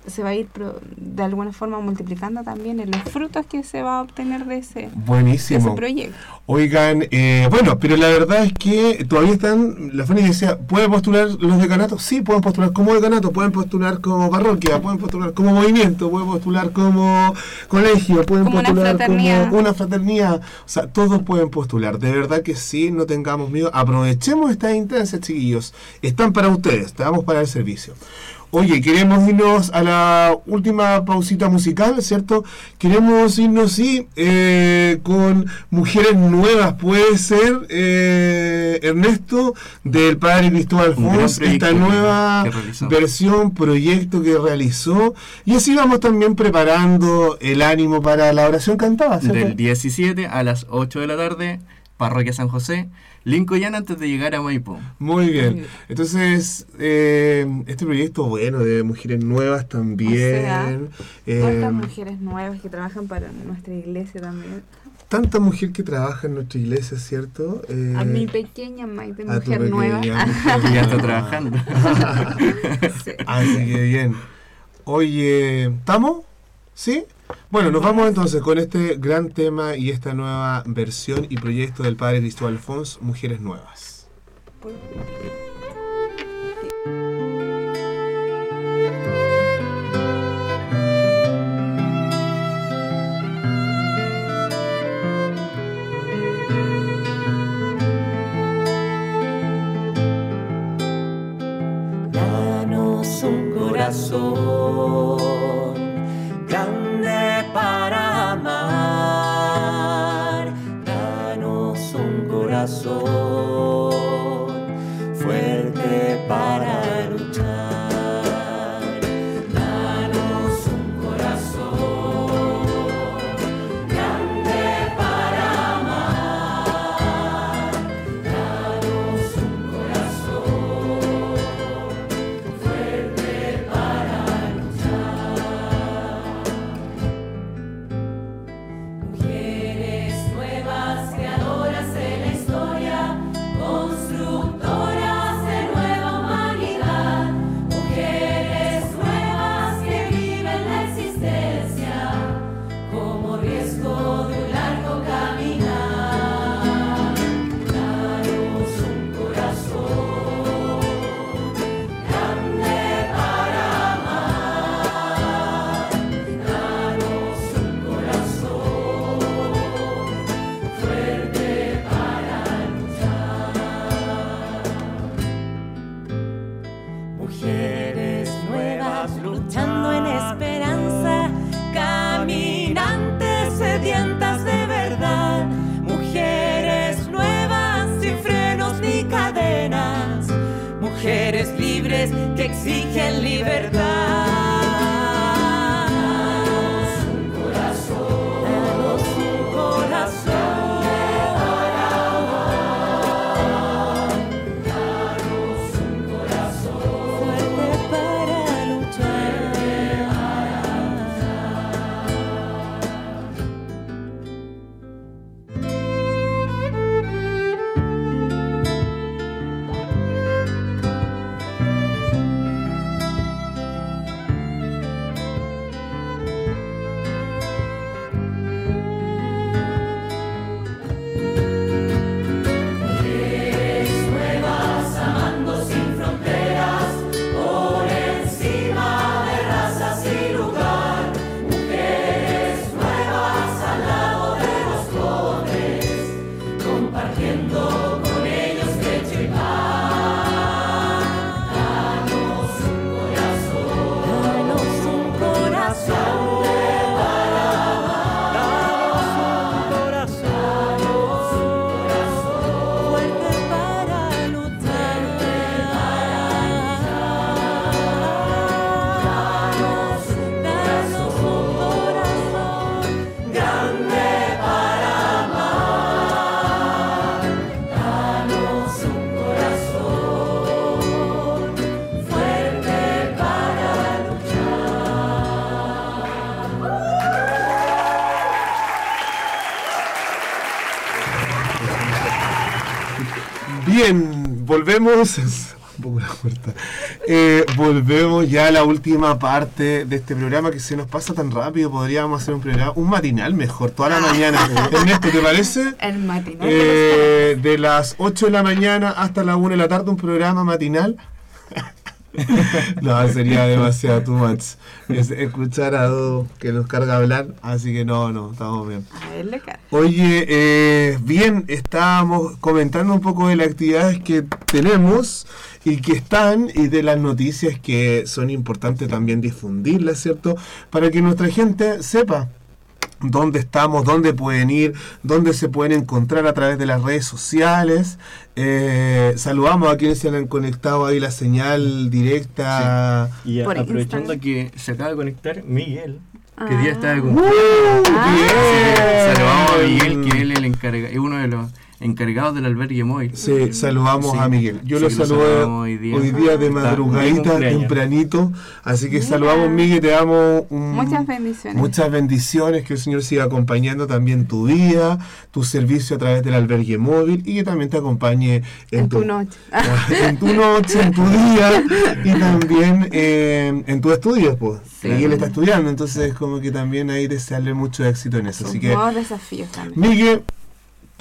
se va a ir pro- de alguna forma multiplicando también en los frutos que se va a obtener de ese, de ese Buenísimo. proyecto. Oigan, eh, bueno, pero la verdad es que todavía están, la Fanny decía, ¿pueden postular los decanatos? Sí, pueden postular como decanato, pueden postular como parroquia, pueden postular como movimiento, pueden postular como colegio, pueden Como una postular fraternidad. como una fraternidad. O sea, todos pueden postular. De verdad que sí, no tengamos miedo. Aprovechemos estas instancias, chiquillos. Están para ustedes, estamos para el servicio. Oye, queremos irnos a la última pausita musical, ¿cierto? Queremos irnos, sí, eh, con mujeres nuevas, puede ser, eh, Ernesto, del padre Cristóbal Fons, esta nueva versión, proyecto que realizó. Y así vamos también preparando el ánimo para la oración cantada, ¿cierto? Del 17 a las 8 de la tarde, Parroquia San José, Lincoln antes de llegar a Maipú. Muy bien. Entonces, eh, este proyecto, bueno, de mujeres nuevas también. eh, ¿Cuántas mujeres nuevas que trabajan para nuestra iglesia también? tanta mujer que trabaja en nuestra iglesia, ¿cierto? Eh, a mi pequeña Maite, mujer nueva. mujer Ya está trabajando. Sí. Así que bien. Oye, ¿estamos? ¿Sí? Bueno, nos vamos entonces con este gran tema y esta nueva versión y proyecto del padre Cristóbal Fons, Mujeres Nuevas. Danos un corazón Danos volvemos. es Un poco la puerta. Eh, volvemos ya a la última parte de este programa que se nos pasa tan rápido. Podríamos hacer un programa, un matinal mejor, toda la mañana. Ernesto, ¿te parece? El matinal. Eh, de las 8 de la mañana hasta la 1 de la tarde, un programa matinal. no, sería demasiado too much. Es escuchar a dos que nos carga hablar, así que no, no, estamos bien. A él le carga. Oye, eh, bien, estábamos comentando un poco de las actividades que tenemos y que están y de las noticias que son importantes también difundirlas, ¿cierto? Para que nuestra gente sepa dónde estamos, dónde pueden ir, dónde se pueden encontrar a través de las redes sociales. Eh, saludamos a quienes se han conectado ahí la señal directa. Y a- aprovechando Instagram. que se acaba de conectar Miguel, que Ah. día está de ¡Uh! cumpleaños. bien. Saludamos a Miguel, que él es, el encarga- es uno de los encargados del albergue móvil. Sí, saludamos Sí. a Miguel. Yo Sí, lo lo saludé saludamos hoy hoy día, día. de madrugadita, tempranito. Así que Mira. saludamos, Miguel, te damos un- Muchas bendiciones. muchas bendiciones, que el Señor siga acompañando también tu vida, tu servicio a través del albergue móvil y que también te acompañe en, En tu noche. en tu noche, en tu día y también eh, en tus estudios, pues. Sí. Miguel está estudiando, entonces como que también ahí desearle mucho éxito en eso. Así que, Nuevos desafíos también. Miguel,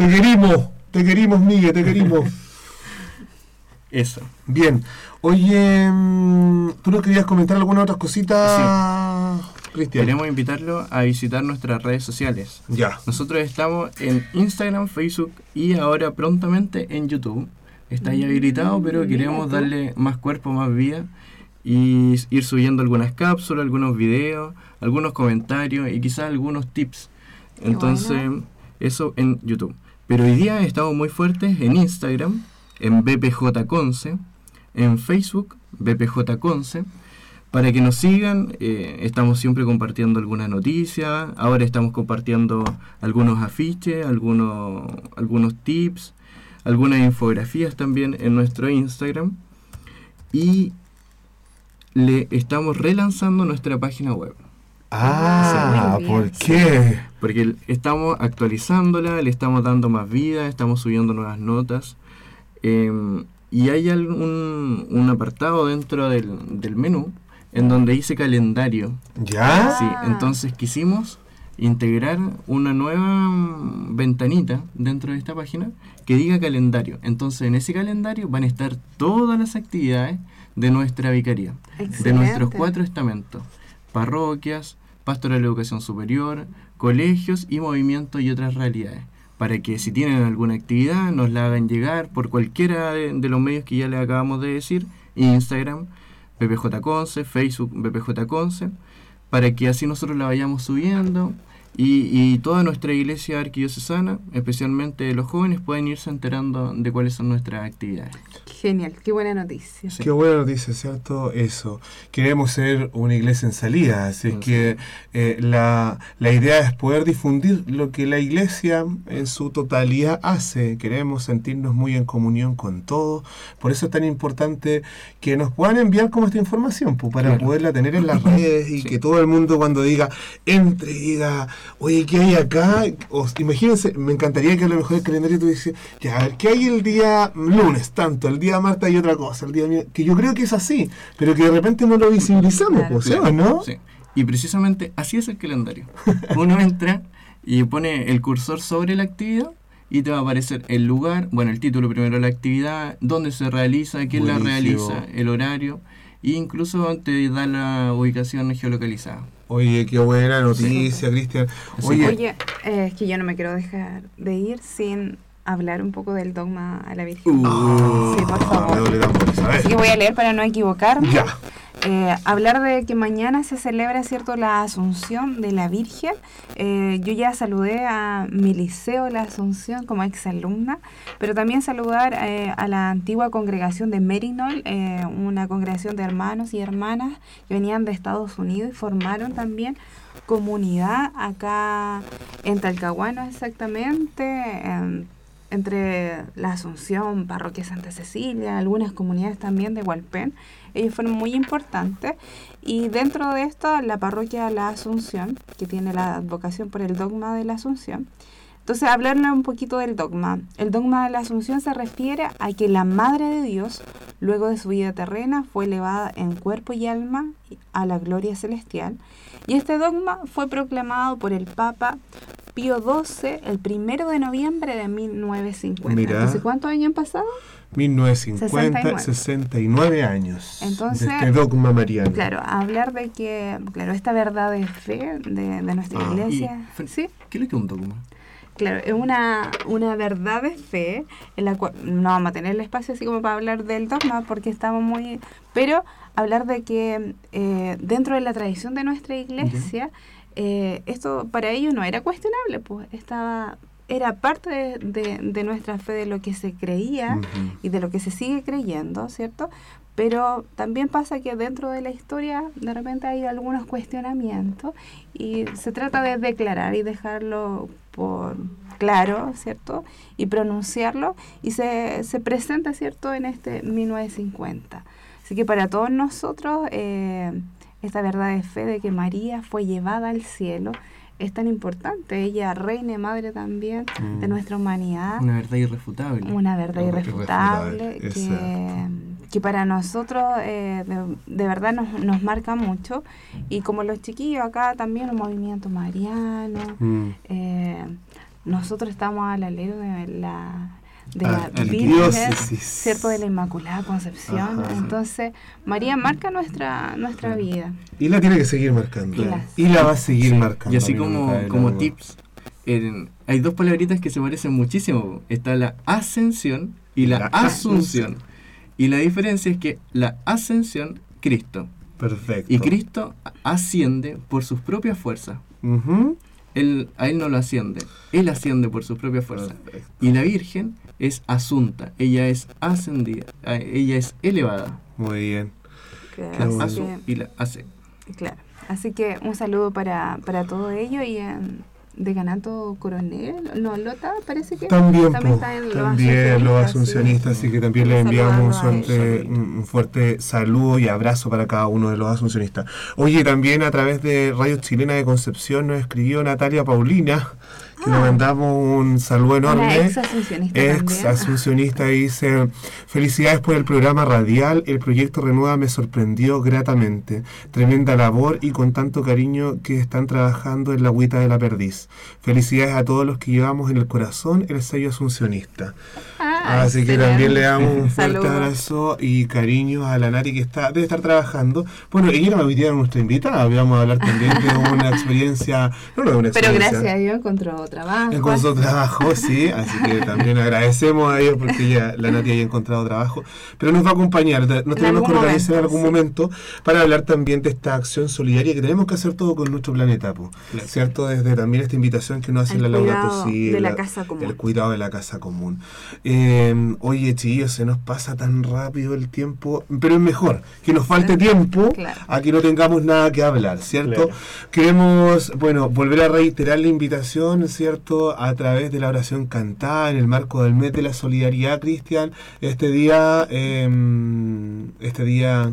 te querimos, te querimos, Miguel, te querimos. Eso. Bien. Oye, mm, ¿tú nos querías comentar alguna otra cosita, Cristian? Queremos invitarlo a visitar nuestras redes sociales. Ya. Nosotros estamos en Instagram, Facebook y ahora prontamente en YouTube. Está ya habilitado, pero queremos darle más cuerpo, más vida y ir subiendo algunas cápsulas, algunos videos, algunos comentarios y quizás algunos tips. Entonces, eso en YouTube. Pero hoy día estamos muy fuertes en Instagram, en BPJ Conce, en Facebook, BPJ Conce, para que nos sigan. eh, estamos siempre compartiendo alguna noticia. Ahora estamos compartiendo algunos afiches, algunos, algunos tips, algunas infografías también en nuestro Instagram. Y le estamos relanzando nuestra página web. Ah, ¿por qué? Porque estamos actualizándola, le estamos dando más vida, estamos subiendo nuevas notas. em, y hay algún, un apartado dentro del, del menú en donde dice calendario. ¿Ya? Sí, Ah. entonces quisimos integrar una nueva mm, ventanita dentro de esta página que diga calendario. Entonces en ese calendario van a estar todas las actividades de nuestra vicaría, de nuestros cuatro estamentos, parroquias, pastoral de educación superior, colegios y movimientos y otras realidades. Para que si tienen alguna actividad nos la hagan llegar por cualquiera de, los medios que ya les acabamos de decir, Instagram, BPJ Conce, Facebook BPJ Conce, para que así nosotros la vayamos subiendo y, y toda nuestra iglesia arquidiocesana, especialmente los jóvenes, pueden irse enterando de cuáles son nuestras actividades. Genial, qué buena noticia. Sí. Qué buena noticia, ¿cierto? Eso. Queremos ser una iglesia en salida, así es Sí. que eh, la, la idea es poder difundir lo que la iglesia en su totalidad hace. Queremos sentirnos muy en comunión con todos. Por eso es tan importante que nos puedan enviar como esta información, pues, para Claro. poderla tener en las redes y Sí. que todo el mundo cuando diga, entre y diga, oye, ¿qué hay acá? O, imagínense, me encantaría que a lo mejor el calendario tuviese, ya, a ver, ¿qué hay el día lunes? Tanto, el día martes hay otra cosa, el día que yo creo que es así, pero que de repente no lo visibilizamos, Claro. pues, ¿sí o Claro, no? sí. Y precisamente así es el calendario. Uno entra y pone el cursor sobre la actividad y te va a aparecer el lugar, bueno, el título primero de la actividad, dónde se realiza, quién la realiza, el horario e incluso te da la ubicación geolocalizada. Oye, qué buena noticia, Cristian. Oye, Oye, eh, es que yo no me quiero dejar de ir sin hablar un poco del dogma a la Virgen. Uh. Sí, por me favor. duele. Así que voy a leer para no equivocarme. Ya. Eh, hablar de que mañana se celebra, ¿cierto?, la Asunción de la Virgen. Eh, yo ya saludé a mi liceo La Asunción como exalumna, pero también saludar eh, a la antigua congregación de Merinol, eh, una congregación de hermanos y hermanas que venían de Estados Unidos y formaron también comunidad acá en Talcahuano exactamente, en- entre la Asunción, Parroquia Santa Cecilia, algunas comunidades también de Hualpén. Ellos fueron muy importantes y dentro de esto la parroquia La Asunción, que tiene la advocación por el dogma de la Asunción. Entonces, hablarle un poquito del dogma. El dogma de la Asunción se refiere a que la Madre de Dios, luego de su vida terrena, fue elevada en cuerpo y alma a la gloria celestial. Y este dogma fue proclamado por el Papa Pío XII el primero de noviembre de 1950. Mira. Entonces, ¿cuántos años han pasado? 1950, 69. 69 años. Entonces, de este dogma mariano. Claro, hablar de que, claro, esta verdad de fe de, de nuestra Ah. iglesia, Y, ¿sí? ¿Qué es lo que es un dogma? Claro, es una, una verdad de fe en la cual no vamos a tener el espacio así como para hablar del dogma porque estamos muy... Pero hablar de que eh, dentro de la tradición de nuestra iglesia, eh, esto para ellos no era cuestionable, pues estaba era parte de, de- de nuestra fe, de lo que se creía y de lo que se sigue creyendo, ¿cierto? Pero también pasa que dentro de la historia de repente hay algunos cuestionamientos y se trata de declarar y dejarlo por claro, ¿cierto? Y pronunciarlo y se, se presenta, ¿cierto? En este 1950. Así que para todos nosotros eh, esta verdad de fe de que María fue llevada al cielo es tan importante. Ella, reina y madre también de Mm. nuestra humanidad Una verdad irrefutable. una verdad Irrefutable, irrefutable que, que para nosotros eh, de, de verdad nos, nos marca mucho y como los chiquillos acá también un movimiento mariano Mm. eh, nosotros estamos al alero de la de Ah, la Virgen, cierto de la Inmaculada Concepción Ajá. entonces María marca nuestra nuestra vida Y la tiene que seguir marcando. Claro. Y la va a seguir Sí. marcando. Y así como, como tips, en- hay dos palabritas que se parecen muchísimo. Está la ascensión y la, La asunción. Y la diferencia es que la ascensión, Cristo. Perfecto. Y Cristo asciende por sus propias fuerzas. Ujú. él, a él no lo asciende, él asciende por su propia fuerza. Y la Virgen es asunta, ella es ascendida, eh, ella es elevada. Muy bien. Bueno. Asu que- y la hace. Claro. Así que un saludo para, para todo ello y en Decanato Coronel, no, Lota parece que También, po, está en los también los asuncionistas, sí. así que también les enviamos un un fuerte saludo y abrazo para cada uno de los asuncionistas. Oye, también a través de Radio Chilena de Concepción nos escribió Natalia Paulina, que le mandamos un saludo enorme. Ah. Una ex asuncionista Ex asuncionista dice, felicidades por el programa radial, el proyecto Renueva me sorprendió gratamente, tremenda labor y con tanto cariño que están trabajando en la agüita de la perdiz. Felicidades a todos los que llevamos en el corazón el sello asuncionista. Ah, Así que también le damos un fuerte Saludos. abrazo y cariño a la Nari que está, debe estar trabajando. Bueno, ella era hoy día nuestra invitada, vamos a hablar también de una experiencia, no, no de una Pero experiencia. gracias a Dios encontró trabajo. Encontró trabajo, sí, así que también agradecemos a ellos porque ella, la Nati haya encontrado trabajo. Pero nos va a acompañar, nos tenemos que organizar en algún sí. momento para hablar también de esta acción solidaria que tenemos que hacer todo con nuestro planeta, po, ¿cierto? Desde también esta invitación que nos hace El la Laudato Si, de la la- casa común. El cuidado de la casa común. Eh, oye, chillos, se nos pasa tan rápido el tiempo, pero es mejor que nos falte tiempo Claro. a que no tengamos nada que hablar, ¿cierto? Claro. Queremos, bueno, volver a reiterar la invitación, ¿cierto? A través de la oración cantada en el marco del mes de la solidaridad, Cristian. Este día, eh, este día,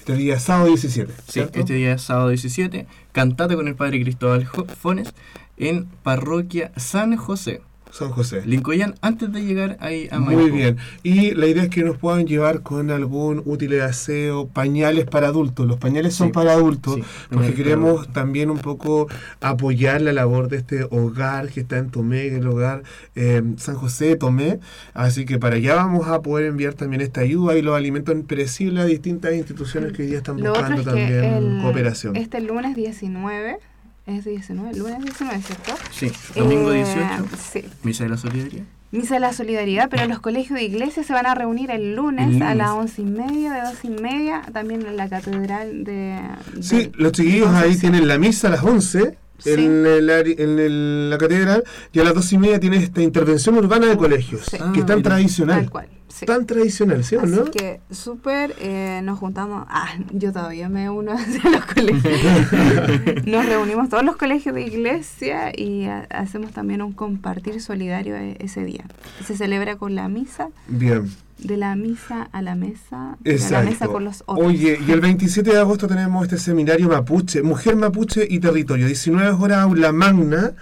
este día sábado 17, Sí, ¿cierto? este día es sábado 17, cantate con el Padre Cristóbal Fones en Parroquia San José, San José. Lincoln, antes de llegar ahí a Muy Maipú. bien. Y la idea es que nos puedan llevar con algún útil de aseo, pañales para adultos. Los pañales son Sí, para adultos, sí, porque queremos también un poco apoyar la labor de este hogar que está en Tomé, el hogar eh, San José de Tomé. Así que para allá vamos a poder enviar también esta ayuda y los alimentos perecibles a distintas instituciones que día están buscando es también el, cooperación. este lunes 19, es 19, lunes 19, ¿cierto? Sí, domingo Eh, 18, sí. Misa de la Solidaridad. Misa de la Solidaridad, pero los colegios de iglesia se van a reunir el lunes, El a las once y media, de dos y media, también en la catedral de... Sí, los chiquillos ahí tienen la misa a las 11 Sí. en, el en el- la catedral y a las dos y media tienen esta intervención urbana de colegios, Sí. que es tan Ah, mira. tradicional. Tal cual, sí. Tan tradicional, ¿sí o Así no? que súper, eh, nos juntamos, ah, yo todavía me uno a los colegios. nos reunimos todos los colegios de iglesia y ha- hacemos también un compartir solidario e- ese día. Se celebra con la misa, Bien, de la misa a la mesa, de la exacto. mesa con los otros. Oye, y el 27 de agosto tenemos este seminario Mapuche, Mujer Mapuche y Territorio, 19 horas Aula Magna,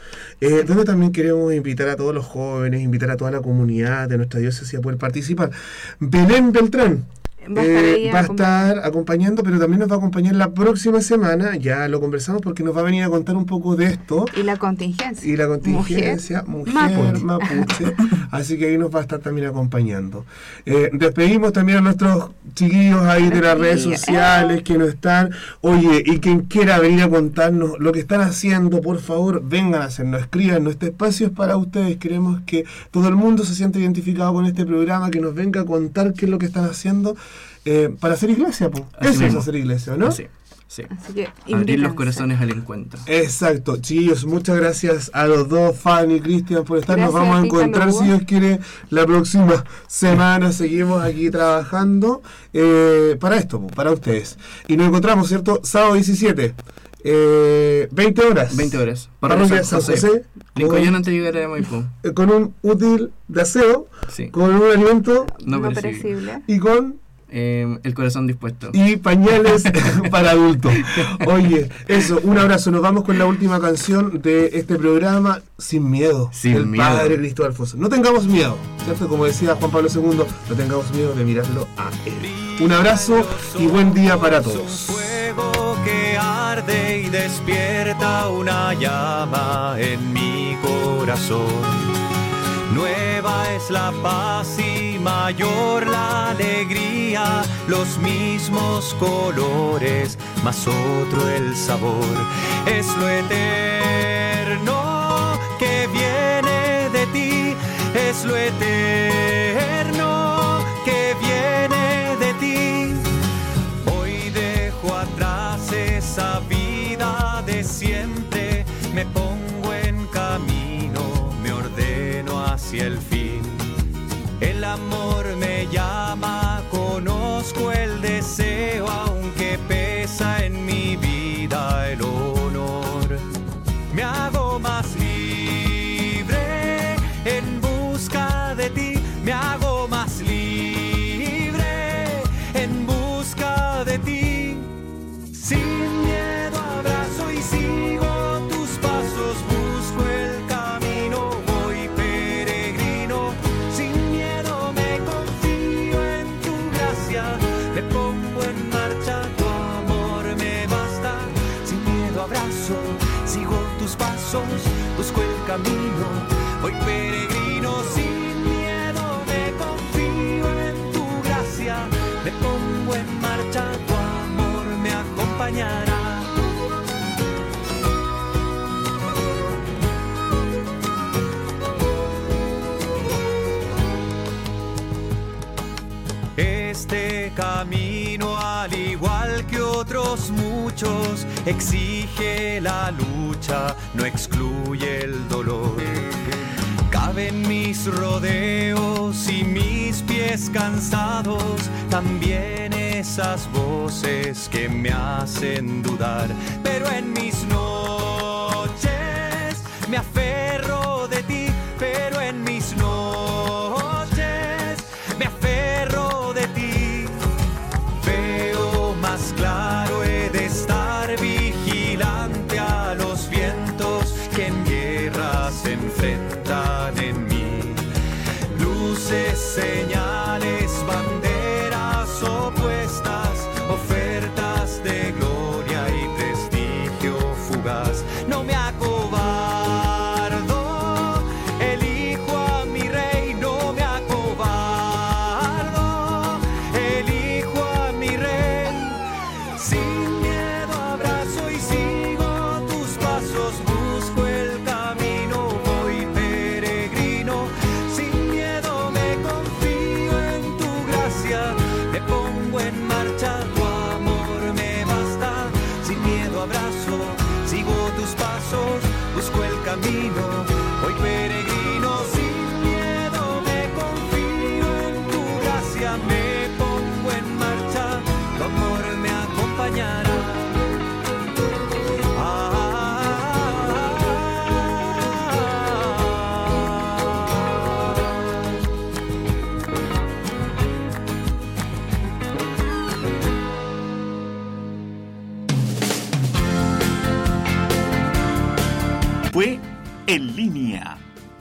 eh, donde también queremos invitar a todos los jóvenes, invitar a toda la comunidad de nuestra diócesis a poder participar. Belén Beltrán. Va a estar eh, va a estar acompañando, pero también nos va a acompañar la próxima semana, ya lo conversamos porque nos va a venir a contar un poco de esto. Y la contingencia. Y la contingencia, mujer, Mapuche. mapuche. Así que ahí nos va a estar también acompañando. Eh, despedimos también a nuestros chiquillos ahí de las redes sociales que no están. Oye, y quien quiera venir a contarnos lo que están haciendo, por favor, vengan a hacernos, escriban. Este espacio es para ustedes. Queremos que todo el mundo se sienta identificado con este programa, que nos venga a contar qué es lo que están haciendo. Eh, para hacer iglesia, po. Eso es hacer iglesia, ¿no? Sí, sí. Así que Abrir los corazones al encuentro. Exacto, chicos, muchas gracias a los dos, Fanny y Cristian, por estar. Nos vamos a ti, encontrar, si Dios quiere, la próxima semana. Seguimos aquí trabajando eh, para esto, para ustedes. Y nos encontramos, ¿cierto? Sábado 17, eh, 20 horas. 20 horas. Parroquia San José. Lincoln con, antes de llegar a Maipú. eh, con un útil de aseo, Sí. con un alimento No, No perecible. y con Eh, el corazón dispuesto. y pañales para adultos. Oye, eso, un abrazo. Nos vamos con la última canción de este programa, Sin Miedo, Sin miedo. Padre Cristóbal Alfonso. No tengamos miedo, ¿cierto? Como decía Juan Pablo II, no tengamos miedo de mirarlo a él. Un abrazo y buen día para todos. fuego que arde y despierta una llama en mi corazón. Nueva es la paz y mayor la alegría, los mismos colores, más otro el sabor. Es lo eterno que viene de ti, es lo eterno que viene de ti. Hoy dejo atrás esa vida de siempre, me pongo en camino, me ordeno hacia el fin. conozco el deseo, aunque pesa en mí. al igual que otros muchos, exige la lucha, no excluye el dolor. Caben mis rodeos y mis pies cansados, también esas voces que me hacen dudar, pero en mis no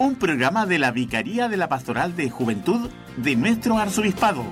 un programa de la Vicaría de la Pastoral de Juventud de nuestro Arzobispado.